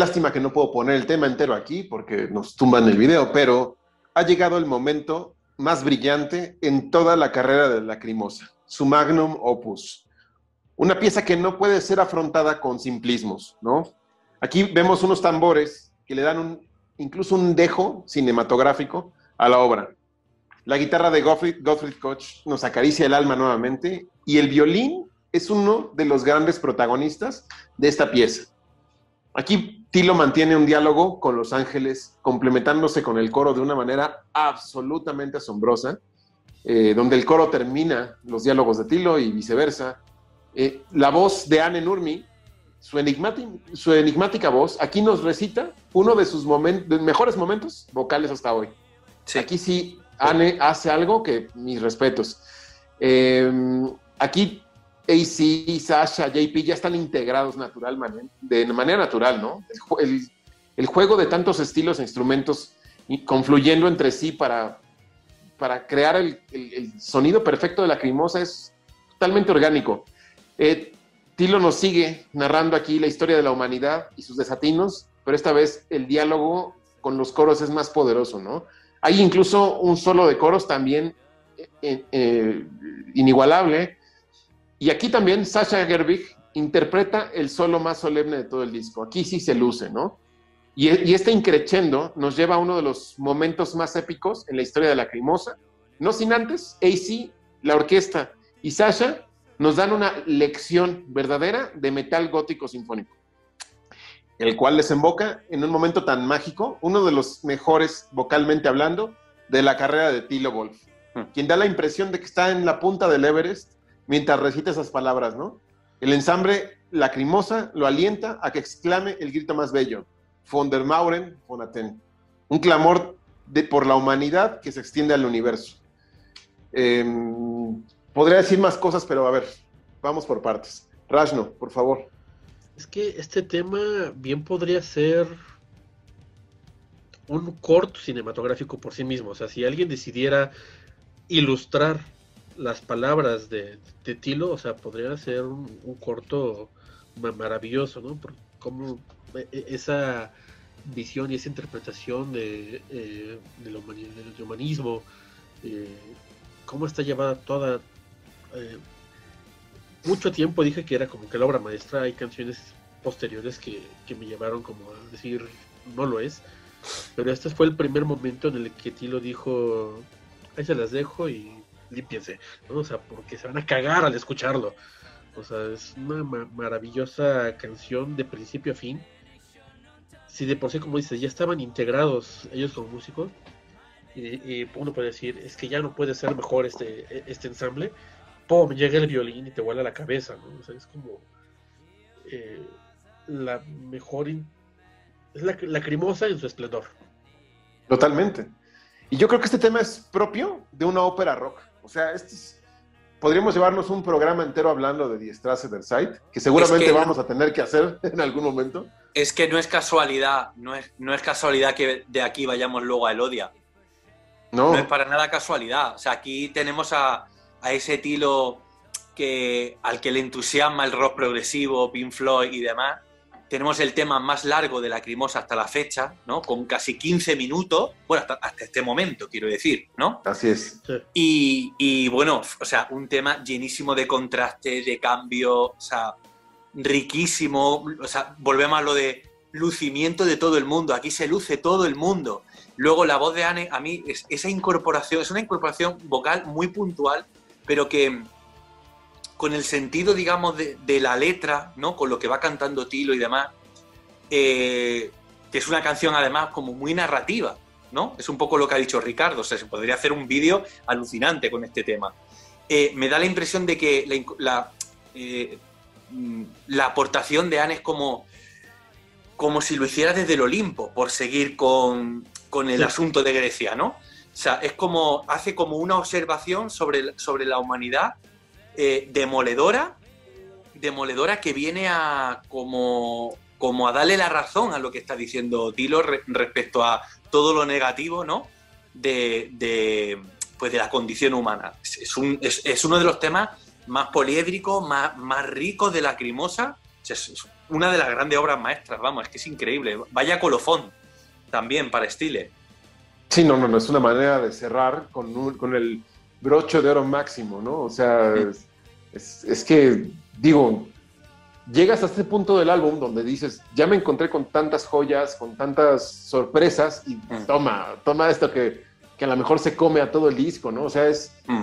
Lástima que no puedo poner el tema entero aquí porque nos tumban el video, pero ha llegado el momento más brillante en toda la carrera de Lacrimosa, su magnum opus. Una pieza que no puede ser afrontada con simplismos, ¿no? Aquí vemos unos tambores que le dan un, incluso un dejo cinematográfico a la obra. La guitarra de Gottfried, Gottfried Koch nos acaricia el alma nuevamente y el violín es uno de los grandes protagonistas de esta pieza. Aquí Tilo mantiene un diálogo con los ángeles, complementándose con el coro de una manera absolutamente asombrosa, eh, donde el coro termina los diálogos de Tilo y viceversa. Eh, la voz de Anne Nurmi, su, enigmática voz, aquí nos recita uno de sus de mejores momentos vocales hasta hoy. Sí. Aquí sí, Anne hace algo que mis respetos. Eh, aquí AC, Sasha, JP ya están integrados natural, de manera natural, ¿no? El, ju- el- el juego de tantos estilos e instrumentos confluyendo entre sí para, para crear el sonido perfecto de la crimosa es totalmente orgánico. Eh, Tilo nos sigue narrando aquí la historia de la humanidad y sus desatinos, pero esta vez el diálogo con los coros es más poderoso, ¿no? Hay incluso un solo de coros también eh, eh, inigualable. Y aquí también Sasha Gerbig interpreta el solo más solemne de todo el disco. Aquí sí se luce, ¿no? Y, y este increchendo nos lleva a uno de los momentos más épicos en la historia de la Crimosa. No sin antes, AC, la orquesta y Sasha nos dan una lección verdadera de metal gótico sinfónico, el cual desemboca en un momento tan mágico, uno de los mejores vocalmente hablando de la carrera de Tilo Wolf, Hmm. quien da la impresión de que está en la punta del Everest mientras recita esas palabras, ¿no? El ensamble lacrimosa lo alienta a que exclame el grito más bello, von der Mauren von Aten. un clamor de, por la humanidad que se extiende al universo. Em, podría decir más cosas, pero a ver, vamos por partes. Rashno, por favor. Es que este tema bien podría ser un corto cinematográfico por sí mismo. O sea, si alguien decidiera ilustrar las palabras de, de Tilo, o sea, podría ser un, corto ma- maravilloso, ¿no? Por cómo e- e- esa visión y esa interpretación de, eh, del humanismo, eh, cómo está llevada toda... eh, mucho tiempo dije que era como que la obra maestra, hay canciones posteriores que, que me llevaron como a decir, no lo es, pero este fue el primer momento en el que Tilo dijo, ahí se las dejo y límpiense. O sea, porque se van a cagar al escucharlo. O sea, es una ma- maravillosa canción de principio a fin. Si de por sí, como dices, ya estaban integrados ellos como músicos, y, uno puede decir, es que ya no puede ser mejor este, este ensamble, ¡pum! llega el violín y te vuela la cabeza, ¿no? O sea, es como eh, la mejor, es la lacrimosa en su esplendor. Totalmente. Y yo creo que este tema es propio de una ópera rock. O sea, este es- podríamos llevarnos un programa entero hablando de Die Straße der Zeit, que seguramente Es que- vamos a tener que hacer en algún momento. Es que no es casualidad, no es, no es casualidad que de aquí vayamos luego a Elodia. No, No es para nada casualidad. O sea, aquí tenemos a, a ese Tilo que, al que le entusiasma el rock progresivo, Pink Floyd y demás. Tenemos el tema más largo de Lacrimosa hasta la fecha, ¿no? Con casi 15 minutos, bueno, hasta, hasta este momento, quiero decir, ¿no? así es. Sí. Y, y, bueno, o sea, un tema llenísimo de contraste, de cambio, o sea, riquísimo. O sea, volvemos a lo de lucimiento de todo el mundo. Aquí se luce todo el mundo. Luego la voz de Anne, a mí, es, esa incorporación, es una incorporación vocal muy puntual, pero que con el sentido, digamos, de, de la letra, ¿no? Con lo que va cantando Tilo y demás, eh, que es una canción además como muy narrativa, ¿no? Es un poco lo que ha dicho Ricardo, o sea, se podría hacer un vídeo alucinante con este tema. Eh, me da la impresión de que la, eh, mm, la aportación de Anne es como, como si lo hiciera desde el Olimpo, por seguir con, con el Sí. asunto de Grecia, ¿no? O sea, es como, hace como una observación sobre, sobre la humanidad eh, demoledora, demoledora que viene a como, como a darle la razón a lo que está diciendo Tilo re- respecto a todo lo negativo, ¿no? De, de, pues de la condición humana. Es, un- es- uno de los temas más poliédricos, más, más ricos de Lacrimosa. Es, es una de las grandes obras maestras, vamos, es que es increíble. Vaya colofón también para Stile. Sí, no, no, no, es una manera de cerrar con, un- con el broche de oro máximo, ¿no? O sea, es, es- es que, digo, llegas a este punto del álbum donde dices, ya me encontré con tantas joyas, con tantas sorpresas, y Mm. toma, toma esto que, que a lo mejor se come a todo el disco, ¿no? O sea, es, Mm.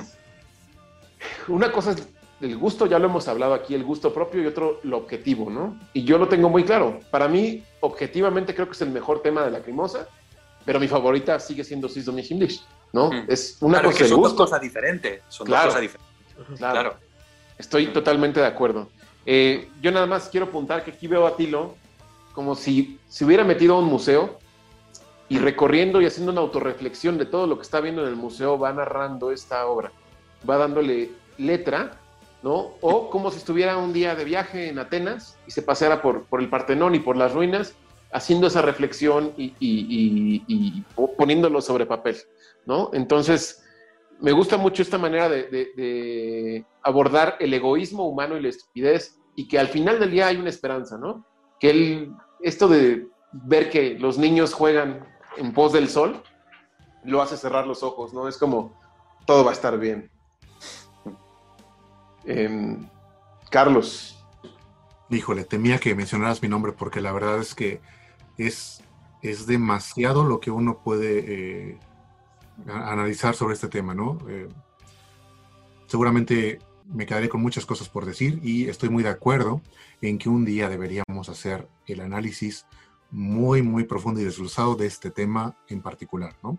una cosa es el gusto, ya lo hemos hablado aquí, el gusto propio y otro lo objetivo, ¿no? Y yo lo tengo muy claro. Para mí, objetivamente, creo que es el mejor tema de Lacrimosa, pero mi favorita sigue siendo Sis Domi Himmlish, ¿no? Mm. Es una Claro, cosa que de son dos cosas diferentes. Son Claro. dos cosas diferentes. Claro. Claro. Estoy totalmente de acuerdo. Eh, yo nada más quiero apuntar que aquí veo a Tilo como si se hubiera metido a un museo y recorriendo y haciendo una autorreflexión de todo lo que está viendo en el museo, va narrando esta obra, va dándole letra, ¿no? O como si estuviera un día de viaje en Atenas y se paseara por, por el Partenón y por las ruinas, haciendo esa reflexión y, y- y- y po- poniéndolo sobre papel, ¿no? Entonces, me gusta mucho esta manera de, abordar el egoísmo humano y la estupidez y que al final del día hay una esperanza, ¿no? Que esto de ver que los niños juegan en pos del sol lo hace cerrar los ojos, ¿no? Es como todo va a estar bien. Em, Carlos, Híjole, temía que mencionaras mi nombre porque la verdad es que es, es demasiado lo que uno puede eh, analizar sobre este tema, ¿no? Eh, seguramente me quedaré con muchas cosas por decir y estoy muy de acuerdo en que un día deberíamos hacer el análisis muy, muy profundo y desglosado de este tema en particular, ¿no?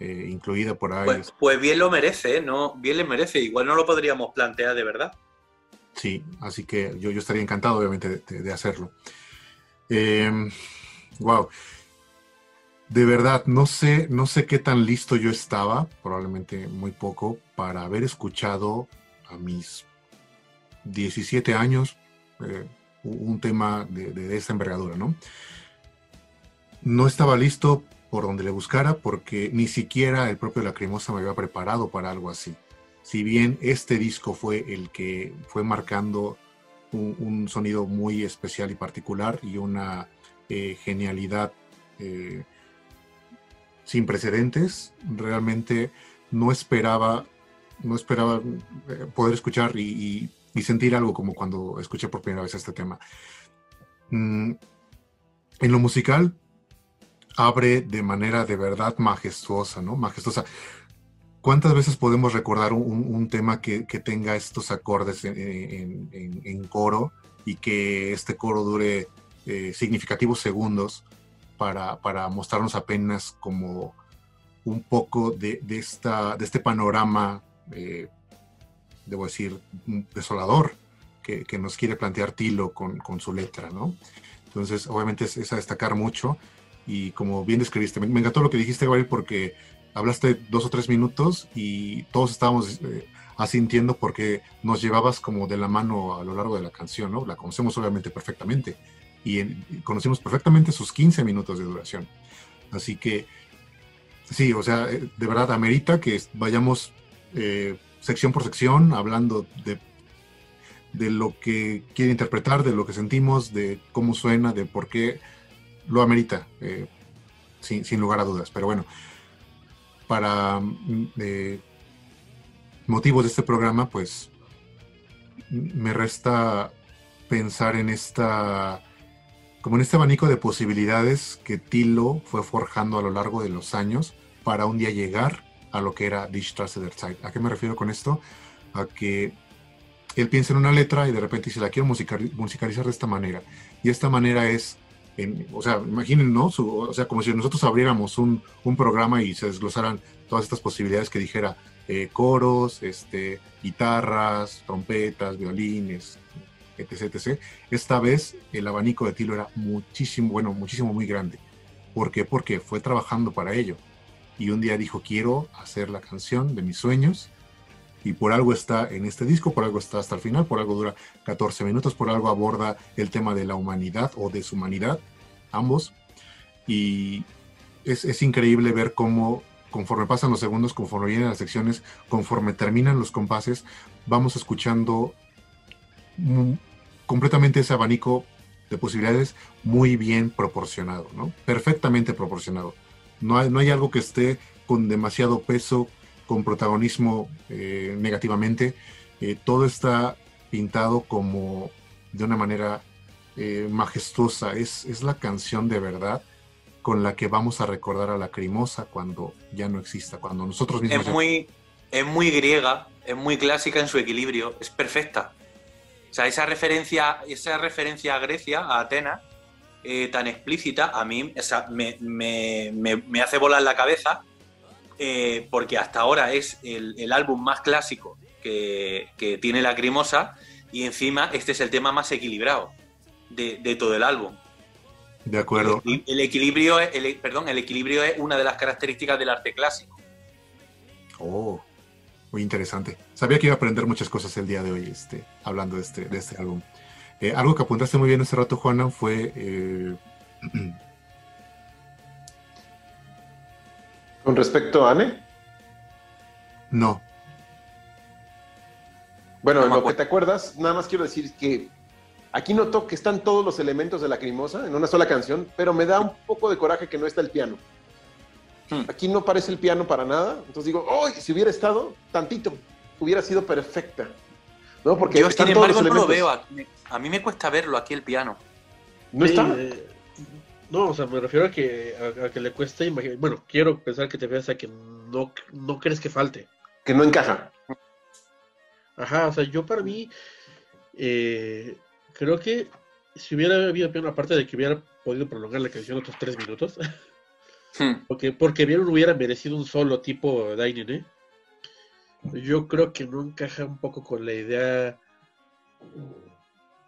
Eh, incluida por ahí, Pues, pues bien lo merece, ¿eh? ¿no? Bien le merece. Igual no lo podríamos plantear de verdad. Sí, así que yo, yo estaría encantado, obviamente, de, de- de hacerlo. Wow. de verdad, no sé, no sé qué tan listo yo estaba, probablemente muy poco, para haber escuchado a mis 17 años eh, un tema de, de envergadura, ¿no? No estaba listo por donde le buscara porque ni siquiera el propio Lacrimosa me había preparado para algo así. Si bien este disco fue el que fue marcando un sonido muy especial y particular y una eh, genialidad eh, sin precedentes, realmente no esperaba, no esperaba eh, poder escuchar y, sentir algo como cuando escuché por primera vez este tema. Mm, en lo musical, abre de manera de verdad majestuosa, ¿no? Majestuosa. ¿Cuántas veces podemos recordar un, tema que, tenga estos acordes en, en, en, coro y que este coro dure eh, significativos segundos para, para, mostrarnos apenas como un poco de, de esta, de este panorama, eh, debo decir, desolador que, que, nos quiere plantear Tilo con, con su letra, ¿no? Entonces, obviamente es, es a destacar mucho y como bien describiste, me, me, encantó lo que dijiste, Gabriel, porque hablaste dos o tres minutos y todos estábamos eh, asintiendo porque nos llevabas como de la mano a lo largo de la canción, ¿no? La conocemos obviamente perfectamente y, en, y conocimos perfectamente sus 15 minutos de duración. Así que, sí, o sea, eh, de verdad amerita que vayamos eh, sección por sección hablando de, de lo que quiere interpretar, de lo que sentimos, de cómo suena, de por qué lo amerita, eh, sin, sin, lugar a dudas. Pero bueno, para eh, motivos de este programa, pues me resta pensar en esta, como en este abanico de posibilidades que Tilo fue forjando a lo largo de los años para un día llegar a lo que era Die Straße Zeit. ¿A qué me refiero con esto? A que él piensa en una letra y de repente dice, la quiero musicalizar de esta manera. Y esta manera es o sea, imaginen, ¿no? O sea, como si nosotros abriéramos un, un, programa y se desglosaran todas estas posibilidades que dijera eh, coros, este, guitarras, trompetas, violines, etc, etc. Esta vez el abanico de Tilo era muchísimo, bueno, muchísimo muy grande. ¿Por qué? Porque fue trabajando para ello. Y un día dijo, quiero hacer la canción de mis sueños. Y por algo está en este disco, por algo está hasta el final, por algo dura 14 minutos, por algo aborda el tema de la humanidad o deshumanidad, ambos. Y es, es increíble ver cómo conforme pasan los segundos, conforme vienen las secciones, conforme terminan los compases, vamos escuchando completamente ese abanico de posibilidades muy bien proporcionado, ¿no? Perfectamente proporcionado. No hay, no hay algo que esté con demasiado peso, con protagonismo eh, negativamente. Eh, todo está pintado como de una manera eh, majestuosa. Es, es la canción de verdad con la que vamos a recordar a la Lacrimosa cuando ya no exista, cuando nosotros mismos... Es muy, es muy griega, es muy clásica en su equilibrio, es perfecta. O sea, esa referencia, esa referencia a Grecia, a Atenas, eh, tan explícita, a mí o sea, me, me, me, me, hace volar la cabeza, eh, porque hasta ahora es el, el álbum más clásico que, que, tiene Lacrimosa, y encima este es el tema más equilibrado de, de todo el álbum. De acuerdo. El, el equilibrio, el, perdón, el equilibrio es una de las características del arte clásico. Oh, muy interesante. Sabía que iba a aprender muchas cosas el día de hoy, este, hablando de este, de este álbum. Eh, algo que apuntaste muy bien hace rato, Juana, fue. Eh... ¿Con respecto a Anne? No. Bueno, no en lo que te acuerdas, nada más quiero decir que Aquí noto que están todos los elementos de la Lacrimosa en una sola canción, pero me da un poco de coraje que no está el piano. Hmm. Aquí no parece el piano para nada, entonces digo, ¡oh! Si hubiera estado tantito, hubiera sido perfecta. ¿No? Porque Yo, sin embargo, no lo veo. A mí me cuesta verlo aquí el piano. ¿No sí, está? Eh, no, o sea, me refiero a que, a, a que le cueste imaginar. Bueno, quiero pensar que te veas a que no, no crees que falte. Que no encaja. Ajá, o sea, yo para mí. Eh, creo que si hubiera habido piano, aparte de que hubiera podido prolongar la canción otros tres minutos, hmm. porque, porque bien hubiera merecido un solo tipo Dining, ¿eh? Yo creo que no encaja un poco con la idea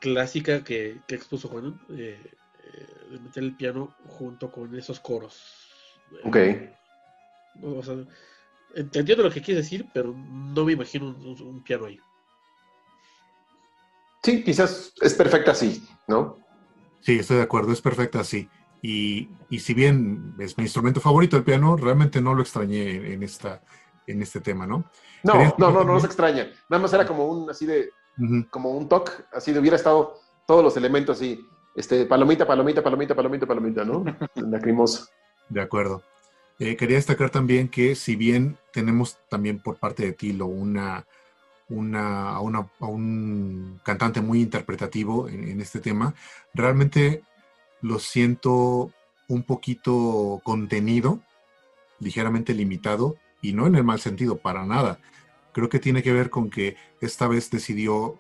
clásica que, que expuso Juan, eh, eh, de meter el piano junto con esos coros. Ok. O sea, entiendo lo que quieres decir, pero no me imagino un, un- un piano ahí. Sí, quizás es perfecta así, ¿no? Sí, estoy de acuerdo, es perfecta así. Y, y si bien es mi instrumento favorito el piano, realmente no lo extrañé en, esta, en este tema, ¿no? No, Quería- no, no, no nos extraña. Nada más era como un así de, como un toque, así de hubiera estado todos los elementos así, este, palomita, palomita, palomita, palomita, palomita, ¿no? Lacrimosa. De acuerdo. Eh, quería destacar también que si bien tenemos también por parte de Tilo una, una, a, una- a un cantante muy interpretativo en, en este tema, realmente lo siento un poquito contenido, ligeramente limitado, y no en el mal sentido, para nada. Creo que tiene que ver con que esta vez decidió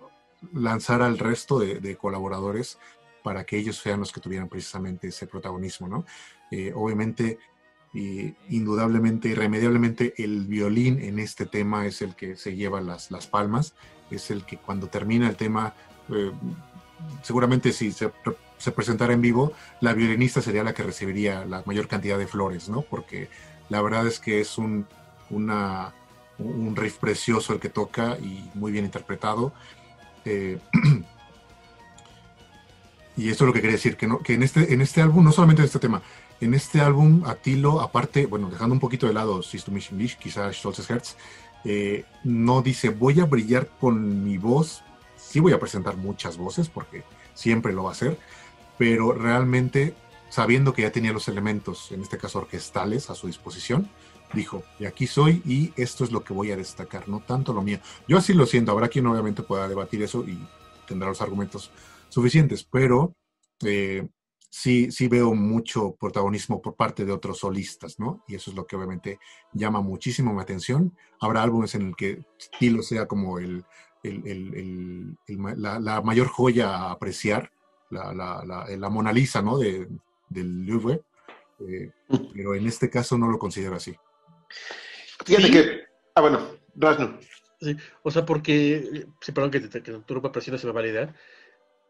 lanzar al resto de, colaboradores para que ellos sean los que tuvieran precisamente ese protagonismo, ¿no? Eh, obviamente, indudablemente, irremediablemente, el violín en este tema es el que se lleva las, las palmas, es el que cuando termina el tema, eh, seguramente si se, se presentara en vivo, la violinista sería la que recibiría la mayor cantidad de flores, ¿no? Porque la verdad es que es un, una, un riff precioso el que toca y muy bien interpretado. Eh, y eso es lo que quería decir, que, no, que en, este, en este álbum, no solamente en este tema, en este álbum, Atilo, aparte, bueno, dejando un poquito de lado System Wish, quizás Stolzes Herz, eh, no dice voy a brillar con mi voz, sí voy a presentar muchas voces, porque siempre lo va a hacer, pero realmente sabiendo que ya tenía los elementos, en este caso orquestales, a su disposición, dijo, y aquí soy y esto es lo que voy a destacar, no tanto lo mío. Yo así lo siento, habrá quien obviamente pueda debatir eso y tendrá los argumentos suficientes, pero eh, sí, sí veo mucho protagonismo por parte de otros solistas, ¿no? Y eso es lo que obviamente llama muchísimo mi atención. Habrá álbumes en el que Tilo sea como el, el- el- el- el ma- la, la mayor joya a apreciar, la, la, la, la Mona Lisa, ¿no? De, del Louvre, eh, pero en este caso no lo considero así. Fíjate Sí. que. Ah, bueno, Rasno. Sí, o sea, porque, sí, perdón que te, que te interrumpa, pero si no se me va la idea.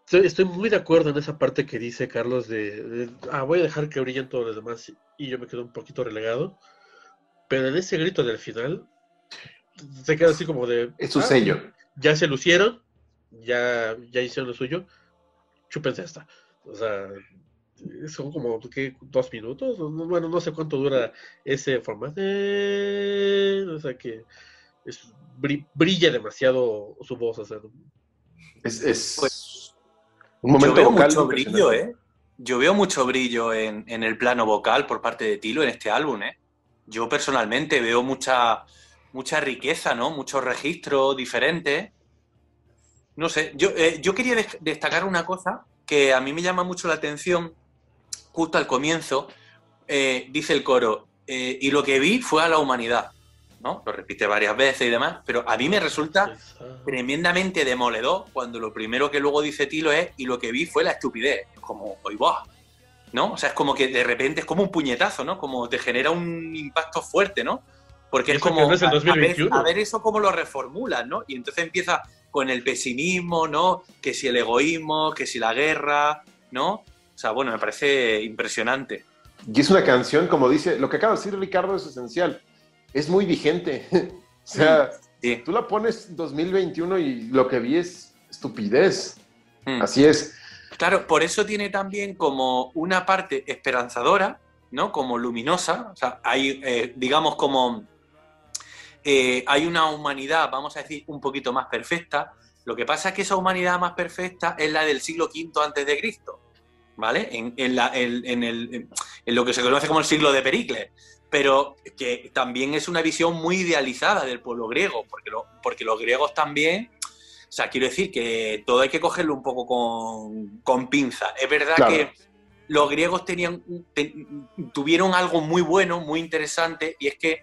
Estoy, estoy muy de acuerdo en esa parte que dice Carlos de, de, ah, voy a dejar que brillen todos los demás y, y yo me quedo un poquito relegado. Pero en ese grito del final, se queda así como de... Es su "Ah, sello. Ya se lucieron, ya, ya hicieron lo suyo, chúpense esta. O sea, son como, ¿qué? ¿Dos minutos? No- Bueno, no sé cuánto dura ese formato. O sea, que es- brilla demasiado su voz. O sea, Es, es Pues, un momento Yo veo vocal mucho brillo, ¿eh? Yo veo mucho brillo en, en el plano vocal por parte de Tilo en este álbum, ¿eh? Yo personalmente veo mucha, mucha riqueza, ¿no? Muchos registros diferentes. No sé, yo, eh, yo quería des- destacar una cosa que a mí me llama mucho la atención justo al comienzo. eh, dice el coro, eh, y lo que vi fue a la humanidad, ¿no? Lo repite varias veces y demás, pero a mí me resulta tremendamente demoledor cuando lo primero que luego dice Tilo es y lo que vi fue la estupidez. Es como, hoy. ¿No? O sea, es como que de repente es como un puñetazo, ¿no? Como te genera un impacto fuerte, ¿no? Porque es como. no es el a- a ver- 2021. A, ver, eso cómo lo reformulas, ¿no? Y entonces empieza con el pesimismo, ¿no? Que si el egoísmo, que si la guerra, ¿no? O sea, bueno, me parece impresionante. Y es una canción, como dice, lo que acaba de decir Ricardo es esencial. Es muy vigente. o sea, Sí. tú la pones en 2021 y lo que vi es estupidez. Mm. Así es. Claro, por eso tiene también como una parte esperanzadora, ¿no? Como luminosa. O sea, hay, eh, digamos, como eh, hay una humanidad, vamos a decir, un poquito más perfecta. Lo que pasa es que esa humanidad más perfecta es la del siglo V antes de Cristo, ¿vale? En, en la- en- en el- en- en lo que se conoce como el siglo de Pericles. Pero que también es una visión muy idealizada del pueblo griego, porque, lo- porque los griegos también o sea, quiero decir que todo hay que cogerlo un poco con, con pinza. Es verdad Claro. que los griegos tenían, te- tuvieron algo muy bueno, muy interesante, y es que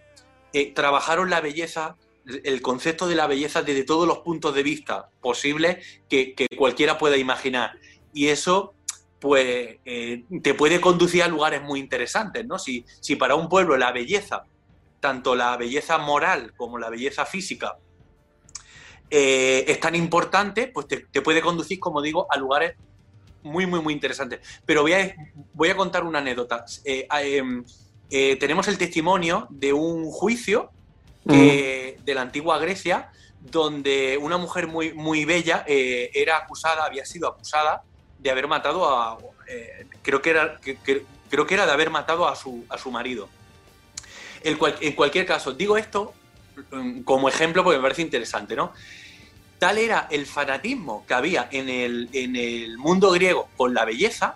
eh, trabajaron la belleza, el concepto de la belleza desde todos los puntos de vista posibles que, cualquiera pueda imaginar. Y eso, pues, eh, te puede conducir a lugares muy interesantes, ¿no? Si, si para un pueblo la belleza, tanto la belleza moral como la belleza física, eh, es tan importante, pues te, puede conducir, como digo, a lugares muy, muy, muy interesantes. Pero voy a, voy a contar una anécdota. Eh, tenemos el testimonio de un juicio que- de la antigua Grecia, donde una mujer muy, muy bella eh, era acusada, había sido acusada de haber matado a. eh, creo, que era, que- que- creo que era de haber matado a su, a su marido. El cual- en cualquier caso, digo esto mm, como ejemplo porque me parece interesante, ¿no? Tal era el fanatismo que había en el, en el mundo griego con la belleza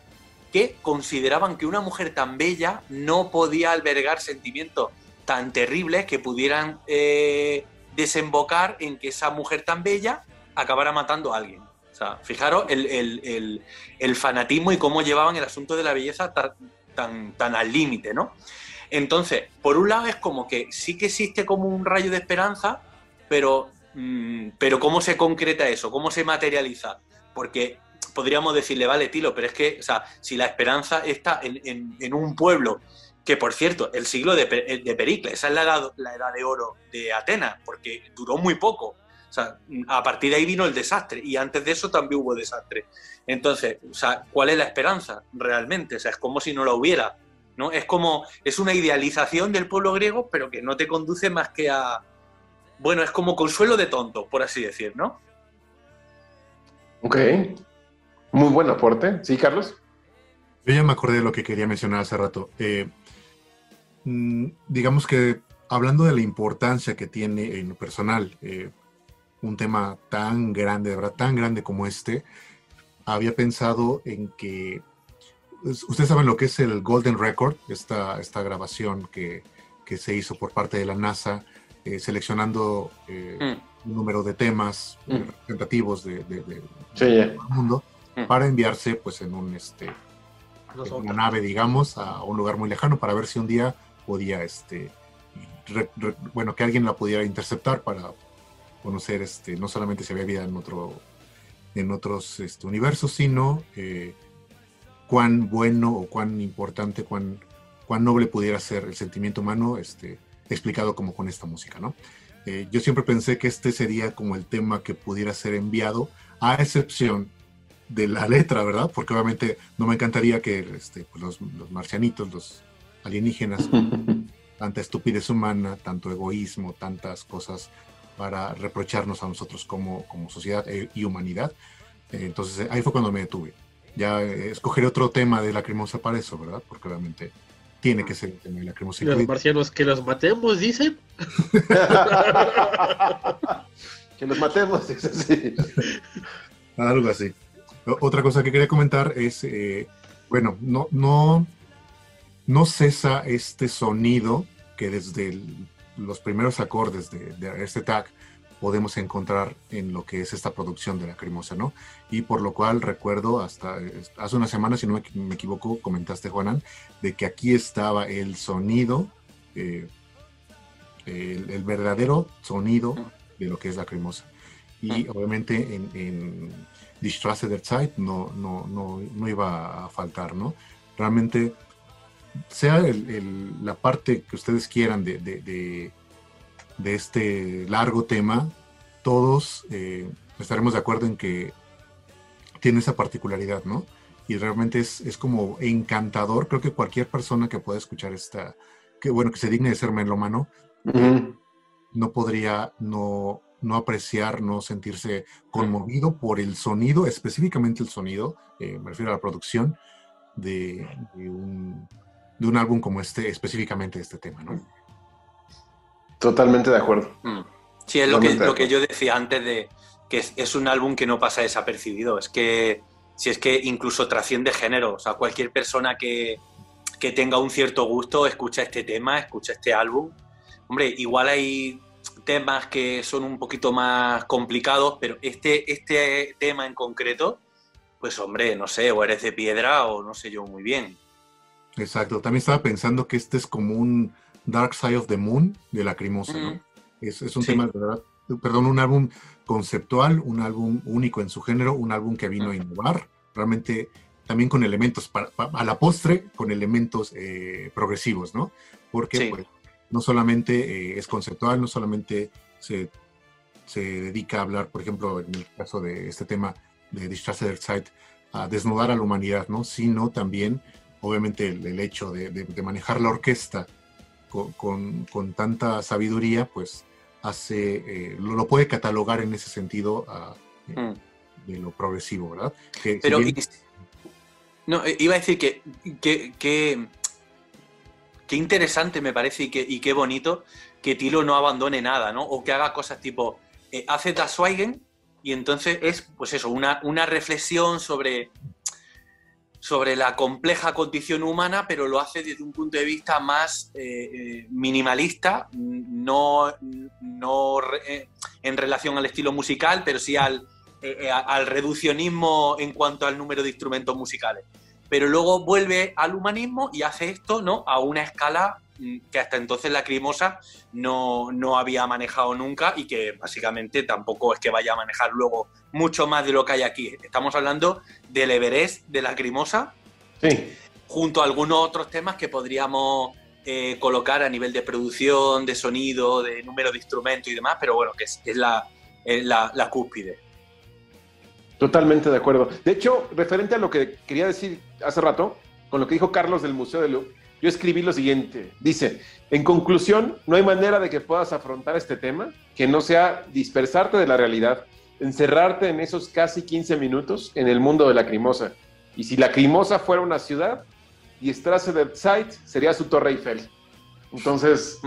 que consideraban que una mujer tan bella no podía albergar sentimientos tan terribles que pudieran eh, desembocar en que esa mujer tan bella acabara matando a alguien. O sea, fijaros el, el- el- fanatismo y cómo llevaban el asunto de la belleza tan, tan, tan al límite, ¿no? Entonces, por un lado es como que sí que existe como un rayo de esperanza, pero, mm, pero ¿cómo se concreta eso? ¿Cómo se materializa? Porque podríamos decirle, vale, Tilo, pero es que, o sea, si la esperanza está en, en- un pueblo, que por cierto, el siglo de, Pe- de Pericles, esa es la edad, la edad de oro de Atenas, porque duró muy poco. O sea, a partir de ahí vino el desastre, y antes de eso también hubo desastre. Entonces, o sea, ¿cuál es la esperanza realmente? O sea, es como si no la hubiera. ¿no? Es como, es una idealización del pueblo griego, pero que no te conduce más que a, bueno, es como consuelo de tonto, por así decir, ¿no? Ok. Muy buen aporte. ¿Sí, Carlos? Yo ya me acordé de lo que quería mencionar hace rato. Eh, mm, digamos que hablando de la importancia que tiene en lo personal eh, un tema tan grande, de verdad, tan grande como este, había pensado en que pues, ustedes saben lo que es el Golden Record, esta, esta grabación que, que se hizo por parte de la NASA, eh, seleccionando eh, Mm. un número de temas Mm. representativos de, de- de- Sí, ya. del mundo. Para enviarse pues en un este en una nave, digamos, a un lugar muy lejano para ver si un día podía, este, re- re- bueno, que alguien la pudiera interceptar para conocer, este, no solamente si había vida en otro, en otros este, universos, sino eh, cuán bueno o cuán importante, cuán, cuán noble pudiera ser el sentimiento humano, este, explicado como con esta música, ¿no? Eh, yo siempre pensé que este sería como el tema que pudiera ser enviado, a excepción de la letra, ¿verdad? Porque obviamente no me encantaría que este, pues, los, los marcianitos, los alienígenas, tanta estupidez humana, tanto egoísmo, tantas cosas para reprocharnos a nosotros como, como sociedad eh, y humanidad. Eh, entonces eh, ahí fue cuando me detuve. Ya eh, escogeré otro tema de Lacrimosa para eso, ¿verdad? Porque obviamente tiene que ser el tema de Lacrimosa. Y los marcianos que los matemos, dicen. que nos matemos, dice sí. Algo así. Otra cosa que quería comentar es, eh, bueno, no, no, no cesa este sonido que desde el- los primeros acordes de, de este tag podemos encontrar en lo que es esta producción de la Cremosa, ¿no? Y por lo cual recuerdo hasta eh, hace una semana, si no me, equi- me equivoco, comentaste, Juanan, de que aquí estaba el sonido, eh, el, el verdadero sonido de lo que es la Cremosa. Y obviamente en, en Die Straße der Zeit no, no, no, no iba a faltar, ¿no? Realmente, sea el- el- la parte que ustedes quieran de, de- de- de este largo tema, todos eh, estaremos de acuerdo en que tiene esa particularidad, ¿no? Y realmente es, es como encantador. Creo que cualquier persona que pueda escuchar esta, que bueno, que se digne de ser melómano, Ujú. no podría no, no apreciar, no sentirse conmovido por el sonido, específicamente el sonido, eh, me refiero a la producción de, de un, de un álbum como este, específicamente este tema, ¿no? Totalmente de acuerdo. Mm. Sí, es lo que, Totalmente lo que yo decía antes de que es, es un álbum que no pasa desapercibido. Es que si es que incluso trasciende género. O sea, cualquier persona que, que tenga un cierto gusto escucha este tema, escucha este álbum. Hombre, igual hay temas que son un poquito más complicados, pero este, este tema en concreto, pues hombre, no sé, o eres de piedra o no sé yo muy bien. Exacto. También estaba pensando que este es como un Dark Side of the Moon de Lacrimosa, ¿no? Es, es un Sí. tema, de verdad, perdón, un álbum conceptual, un álbum único en su género, un álbum que vino a innovar, realmente también con elementos, para- pa- a la postre, con elementos eh, progresivos, ¿no? Porque Sí. pues, no solamente eh, es conceptual, no solamente se, se dedica a hablar, por ejemplo, en el caso de este tema de der Zeit, a desnudar a la humanidad, ¿no? Sino también obviamente el, el hecho de, de- de manejar la orquesta con, con- con tanta sabiduría, pues hace, eh, lo, lo puede catalogar en ese sentido eh, Mm. de lo progresivo, ¿verdad? Que si Pero bien- y- no, iba a decir que, que, que- qué interesante me parece y, qué bonito que Tilo no abandone nada, ¿no? O que haga cosas tipo, eh, hace Das y entonces es, pues eso, una, reflexión sobre, sobre la compleja condición humana, pero lo hace desde un punto de vista más eh, eh, minimalista, no, no en relación al estilo musical, pero sí al, al reduccionismo en cuanto al número de instrumentos musicales. Pero luego vuelve al humanismo y hace esto ¿no? a una escala mm, que hasta entonces la Crimosa no, no había manejado nunca y que básicamente tampoco es que vaya a manejar luego mucho más de lo que hay aquí. Estamos hablando del Everest de la Crimosa Sí. junto a algunos otros temas que podríamos eh, colocar a nivel de producción, de sonido, de número de instrumentos y demás, pero bueno, que es, es la, es la, la cúspide. Totalmente de acuerdo. De hecho, referente a lo que quería decir hace rato, con lo que dijo Carlos del Museo de Louvre, yo escribí lo siguiente. Dice, en conclusión, no hay manera de que puedas afrontar este tema que no sea dispersarte de la realidad, encerrarte en esos casi 15 minutos en el mundo de la Crimosa. Y si la Crimosa fuera una ciudad, y Strasse der Zeit sería su Torre Eiffel. Entonces,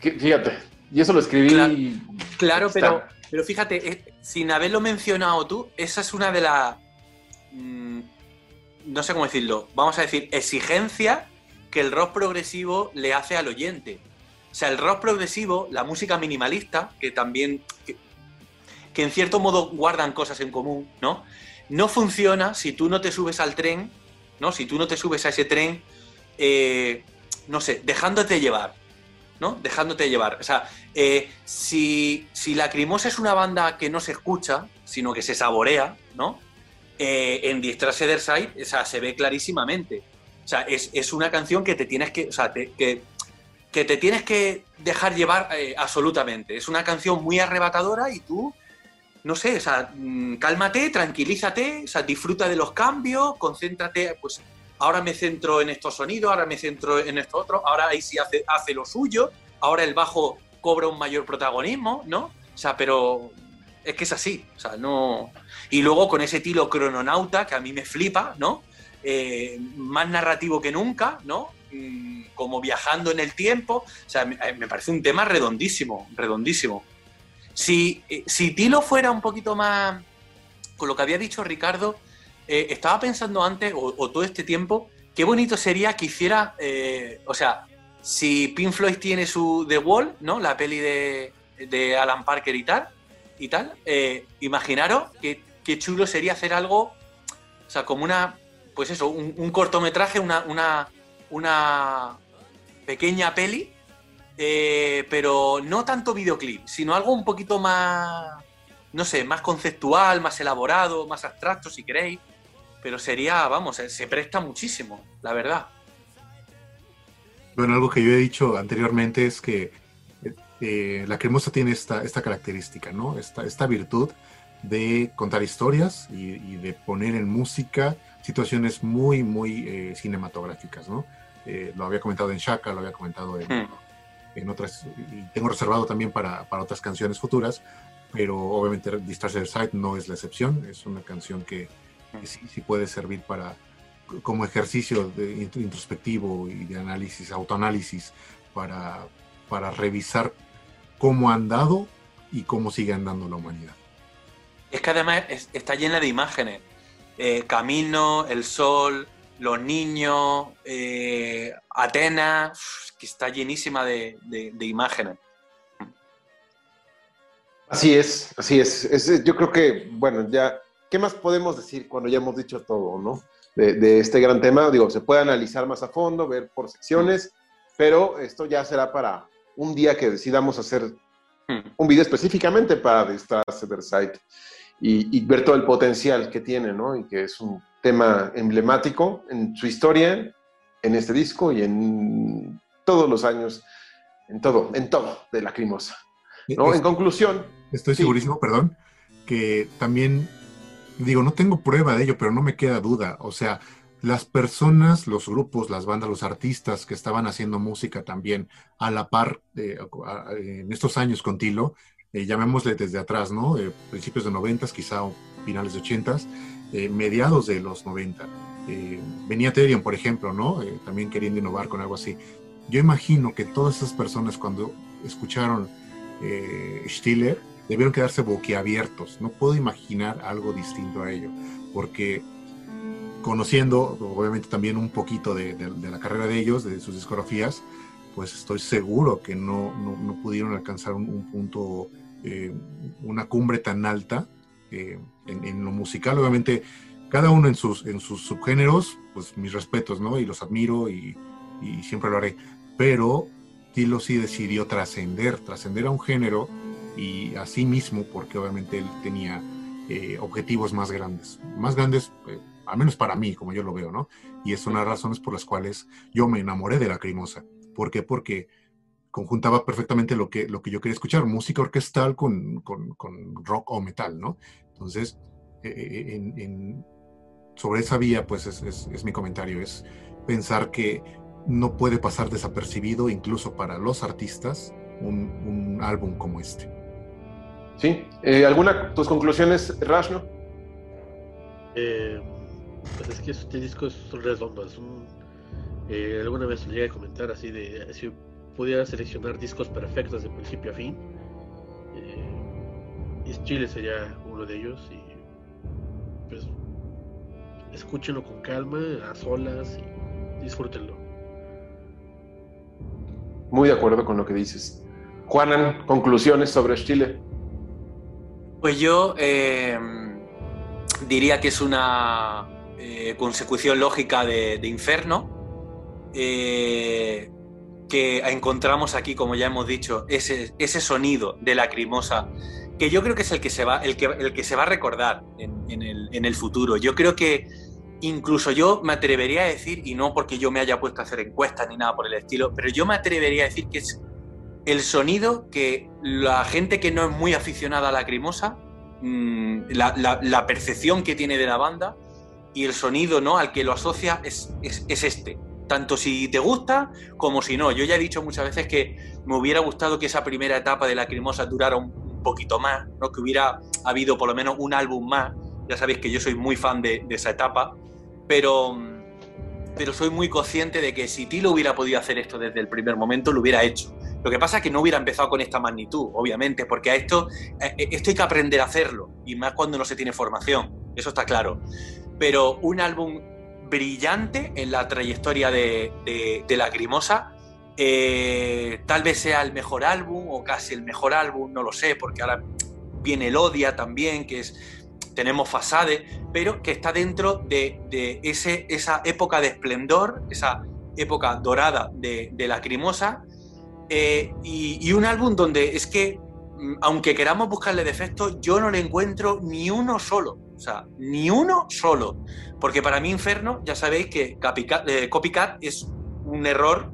fíjate, y eso lo escribí. Claro. pero, pero fíjate, eh, sin haberlo mencionado tú, esa es una de las, mm, no sé cómo decirlo, vamos a decir, exigencias que el rock progresivo le hace al oyente. O sea, el rock progresivo, la música minimalista, que también, que, que en cierto modo guardan cosas en común, ¿no? No funciona si tú no te subes al tren, ¿no? Si tú no te subes a ese tren, eh, no sé, dejándote llevar, ¿no? Dejándote llevar. O sea, eh, si, si Lacrimosa es una banda que no se escucha, sino que se saborea, ¿no? Eh, en Distrasse der Zeit, o sea, se ve clarísimamente. O sea, es, es una canción que te tienes que, o sea, te- que, que te tienes que dejar llevar eh, absolutamente. Es una canción muy arrebatadora y tú, no sé, o sea, mm, cálmate, tranquilízate, o sea, disfruta de los cambios, concéntrate, pues ahora me centro en estos sonidos, ahora me centro en esto otro, ahora ahí sí hace, lo suyo, ahora el bajo cobra un mayor protagonismo, ¿no? O sea, pero es que es así, o sea, no... Y luego con ese tiro crononauta que a mí me flipa, ¿no? Eh, más narrativo que nunca, ¿no? Mm, Como viajando en el tiempo, o sea, me, me parece un tema redondísimo, redondísimo. Si, eh, si Tilo fuera un poquito más, con lo que había dicho Ricardo, eh, estaba pensando antes, o, todo este tiempo, qué bonito sería que hiciera, eh, o sea, si Pink Floyd tiene su The Wall, ¿no? La peli de, de Alan Parker y tal, y tal, eh, imaginaros qué, qué chulo sería hacer algo, o sea, como una, pues eso, un, cortometraje, una, una, una pequeña peli, pero no tanto videoclip, sino algo un poquito más, no sé, más conceptual, más elaborado, más abstracto, si queréis. Pero sería, vamos, se, presta muchísimo, la verdad. Bueno, algo que yo he dicho anteriormente es que eh, eh, la cremosa tiene esta, esta característica, ¿no? Esta, esta virtud de contar historias y, y de poner en música situaciones muy, muy eh, cinematográficas, ¿no? Eh, lo había comentado en Shaka, lo había comentado en, Hmm. en otras, y tengo reservado también para, para otras canciones futuras, pero obviamente Distracer Side no es la excepción, es una canción que, que sí, sí puede servir para como ejercicio de introspectivo y de análisis, autoanálisis, para, para revisar cómo ha andado y cómo sigue andando la humanidad. Es que además es- está llena de imágenes. Eh, Camino, el sol, los niños, eh, Atenas, que está llenísima de, de- de imágenes. Así es, así es. Es- Yo creo que, bueno, ya, ¿qué más podemos decir cuando ya hemos dicho todo, no? De, de este gran tema, digo, se puede analizar más a fondo, ver por secciones, pero esto ya será para un día que decidamos hacer Hmm. un video específicamente para der Zeit y, y ver todo el potencial que tiene, ¿no? Y que es un tema emblemático en su historia, en este disco y en todos los años, en todo, en todo de Lacrimosa. ¿no? Es- En conclusión, Estoy Sí. segurísimo, perdón, que también, digo, no tengo prueba de ello, pero no me queda duda. O sea, las personas, los grupos, las bandas, los artistas que estaban haciendo música también a la par de, en estos años con Tilo, eh, llamémosle desde atrás, ¿no? Eh, principios de noventas, quizá finales de ochentas, eh, mediados de los 90. venía Terion, por ejemplo, ¿no? también queriendo innovar con algo así. Yo imagino que todas esas personas cuando escucharon Stiller debieron quedarse boquiabiertos. No puedo imaginar algo distinto a ello, porque conociendo obviamente también un poquito de, la carrera de ellos, de sus discografías, pues estoy seguro que no, no, pudieron alcanzar un, punto, eh, una cumbre tan alta eh, en, lo musical. Obviamente, cada uno en sus, en sus subgéneros, pues mis respetos, ¿no? Y los admiro y, y siempre lo haré. Pero Tilo sí decidió trascender, trascender a un género y a sí mismo, porque obviamente él tenía eh, objetivos más grandes. Más grandes al menos para mí, como yo lo veo, ¿no? Y es una de las razones por las cuales yo me enamoré de la Lacrimosa. ¿Por qué? Porque conjuntaba perfectamente lo que, lo que yo quería escuchar, música orquestal con, con, rock o metal, ¿no? Entonces, eh, eh, en, sobre esa vía, pues es, es, mi comentario, es pensar que no puede pasar desapercibido, incluso para los artistas, un, un álbum como este. Sí, eh, ¿alguna tus conclusiones, Rashno? Eh, pues es que este disco es redondo, es un... Eh, alguna vez lo llegué a comentar así de si pudiera seleccionar discos perfectos de principio a fin, eh, Chile sería uno de ellos y pues escúchenlo con calma, a solas y disfrútenlo. Muy de acuerdo con lo que dices. Juanan, conclusiones sobre Chile. Pues yo eh, diría que es una eh, consecución lógica de, Inferno, eh, que encontramos aquí, como ya hemos dicho, ese, ese sonido de lacrimosa, que yo creo que es el que se va, el que, el que se va a recordar en, en el futuro. Yo creo que incluso yo me atrevería a decir, y no porque yo me haya puesto a hacer encuestas ni nada por el estilo, pero yo me atrevería a decir que es el sonido que la gente que no es muy aficionada a Lacrimosa, mm, la, la, percepción que tiene de la banda, y el sonido ¿no? al que lo asocia es, es, este. Tanto si te gusta como si no. Yo ya he dicho muchas veces que me hubiera gustado que esa primera etapa de Lacrimosa durara un, poquito más, ¿no? que hubiera habido por lo menos un álbum más. Ya sabéis que yo soy muy fan de, esa etapa, pero, pero soy muy consciente de que si Tilo hubiera podido hacer esto desde el primer momento, lo hubiera hecho. Lo que pasa es que no hubiera empezado con esta magnitud, obviamente, porque a esto, eh, esto hay que aprender a hacerlo, y más cuando no se tiene formación, eso está claro pero un álbum brillante en la trayectoria de, de, Lacrimosa. Eh, tal vez sea el mejor álbum o casi el mejor álbum, no lo sé, porque ahora viene el Odia también, que es tenemos Fasade, pero que está dentro de, ese, esa época de esplendor, esa época dorada de, de Lacrimosa, eh, y, un álbum donde es que, mm, aunque queramos buscarle defectos, yo no le encuentro ni uno solo. O sea, ni uno solo. Porque para mí Inferno, ya sabéis que eh, Copycat, es un error,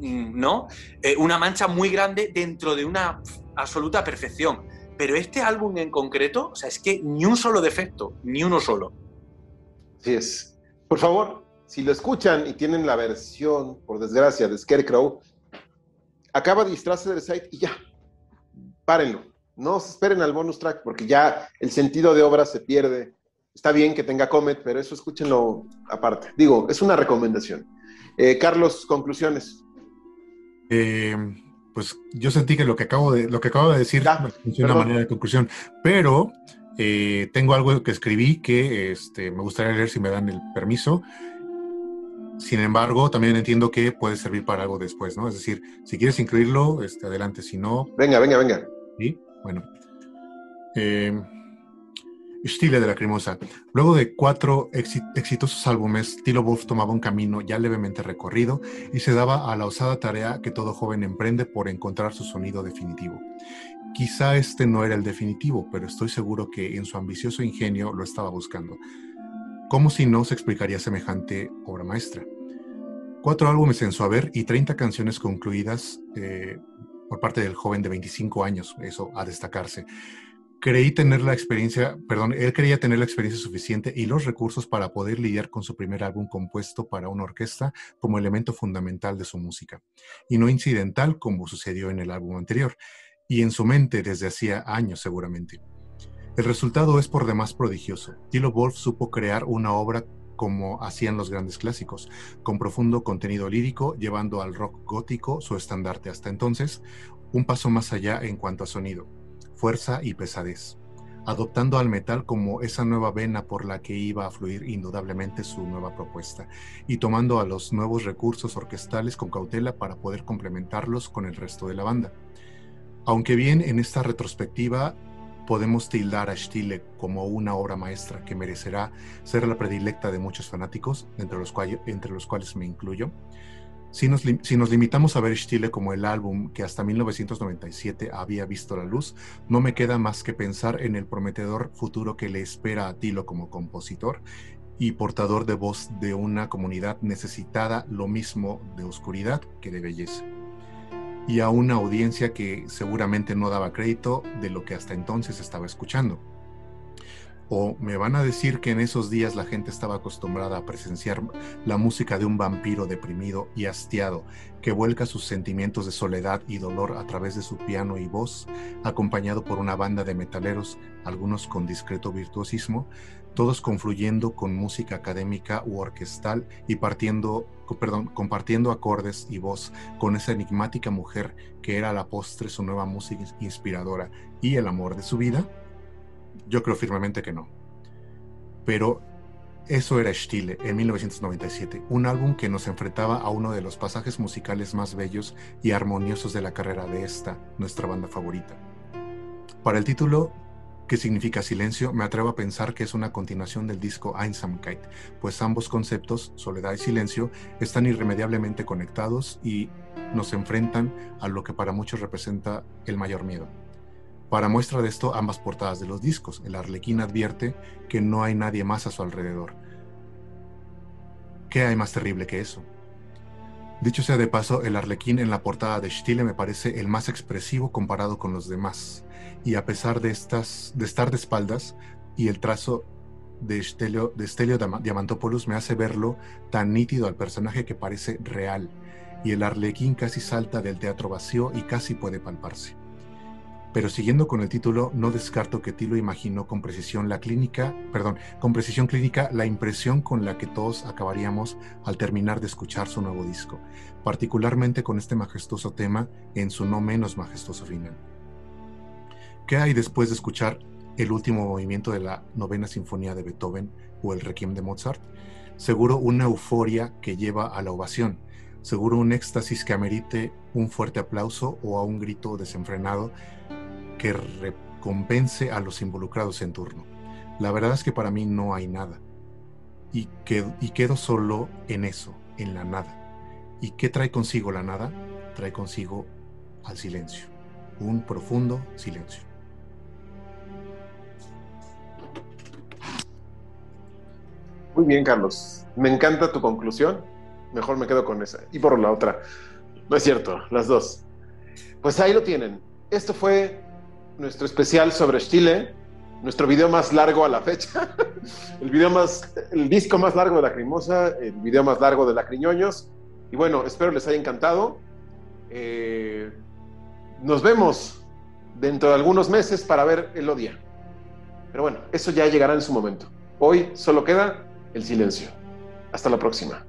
mm, ¿no? Eh, una mancha muy grande dentro de una absoluta perfección. Pero este álbum en concreto, o sea, es que ni un solo defecto, ni uno solo. Así es. Por favor, si lo escuchan y tienen la versión, por desgracia, de Scarecrow, acaba de distraerse del site y ya, párenlo no se esperen al bonus track porque ya el sentido de obra se pierde. Está bien que tenga Comet, pero eso escúchenlo aparte. Digo, es una recomendación. Eh, Carlos, conclusiones. Eh, pues yo sentí que lo que acabo de, lo que acabo de decir es una manera de conclusión, pero eh, tengo algo que escribí que este, me gustaría leer si me dan el permiso. Sin embargo, también entiendo que puede servir para algo después, ¿no? Es decir, si quieres incluirlo, este, adelante, si no... Venga, venga, venga. ¿Sí? Bueno. Eh, Stile de la Crimosa. Luego de cuatro exitosos álbumes, Tilo Wolf tomaba un camino ya levemente recorrido y se daba a la osada tarea que todo joven emprende por encontrar su sonido definitivo. Quizá este no era el definitivo, pero estoy seguro que en su ambicioso ingenio lo estaba buscando. ¿Cómo si no se explicaría semejante obra maestra? Cuatro álbumes en su haber y 30 canciones concluidas eh, por parte del joven de 25 años, eso a destacarse. creí tener la experiencia, perdón, él creía tener la experiencia suficiente y los recursos para poder lidiar con su primer álbum compuesto para una orquesta como elemento fundamental de su música, y no incidental como sucedió en el álbum anterior, y en su mente desde hacía años seguramente. El resultado es por demás prodigioso. Tilo Wolf supo crear una obra como hacían los grandes clásicos, con profundo contenido lírico, llevando al rock gótico su estandarte hasta entonces, un paso más allá en cuanto a sonido, fuerza y pesadez, adoptando al metal como esa nueva vena por la que iba a fluir indudablemente su nueva propuesta, y tomando a los nuevos recursos orquestales con cautela para poder complementarlos con el resto de la banda. Aunque bien en esta retrospectiva podemos tildar a Stille como una obra maestra que merecerá ser la predilecta de muchos fanáticos, entre los, cuales, entre los cuales me incluyo. Si nos, si nos, limitamos a ver Stille como el álbum que hasta 1997 había visto la luz, no me queda más que pensar en el prometedor futuro que le espera a Tilo como compositor y portador de voz de una comunidad necesitada lo mismo de oscuridad que de belleza y a una audiencia que seguramente no daba crédito de lo que hasta entonces estaba escuchando. O me van a decir que en esos días la gente estaba acostumbrada a presenciar la música de un vampiro deprimido y hastiado que vuelca sus sentimientos de soledad y dolor a través de su piano y voz, acompañado por una banda de metaleros, algunos con discreto virtuosismo, todos confluyendo con música académica u orquestal y partiendo, perdón, compartiendo acordes y voz con esa enigmática mujer que era a la postre su nueva música inspiradora y el amor de su vida? Yo creo firmemente que no. Pero eso era Stille en 1997, un álbum que nos enfrentaba a uno de los pasajes musicales más bellos y armoniosos de la carrera de esta, nuestra banda favorita. Para el título ¿Qué significa silencio? Me atrevo a pensar que es una continuación del disco Einsamkeit, pues ambos conceptos, soledad y silencio, están irremediablemente conectados y nos enfrentan a lo que para muchos representa el mayor miedo. Para muestra de esto, ambas portadas de los discos. El arlequín advierte que no hay nadie más a su alrededor. ¿Qué hay más terrible que eso? Dicho sea de paso, el arlequín en la portada de Stille me parece el más expresivo comparado con los demás y a pesar de, estas, de estar de espaldas y el trazo de Stelio, de Stelio Diamantopoulos me hace verlo tan nítido al personaje que parece real, y el arlequín casi salta del teatro vacío y casi puede palparse. Pero siguiendo con el título, no descarto que Tilo imaginó con precisión la clínica, perdón, con precisión clínica la impresión con la que todos acabaríamos al terminar de escuchar su nuevo disco, particularmente con este majestuoso tema en su no menos majestuoso final. ¿Qué hay después de escuchar el último movimiento de la novena sinfonía de Beethoven o el Requiem de Mozart? Seguro una euforia que lleva a la ovación, seguro un éxtasis que amerite un fuerte aplauso o a un grito desenfrenado que recompense a los involucrados en turno. La verdad es que para mí no hay nada. Y, y quedo solo en eso, en la nada. ¿Y qué trae consigo la nada? Trae consigo al silencio, un profundo silencio. Muy bien, Carlos. Me encanta tu conclusión. Mejor me quedo con esa. Y por la otra. No es cierto, las dos. Pues ahí lo tienen. Esto fue nuestro especial sobre Chile, nuestro video más largo a la fecha, el video más, el disco más largo de la Crimosa, el video más largo de la Criñoños. Y bueno, espero les haya encantado. Eh, nos vemos dentro de algunos meses para ver el Odia. Pero bueno, eso ya llegará en su momento. Hoy solo queda el silencio. Hasta la próxima.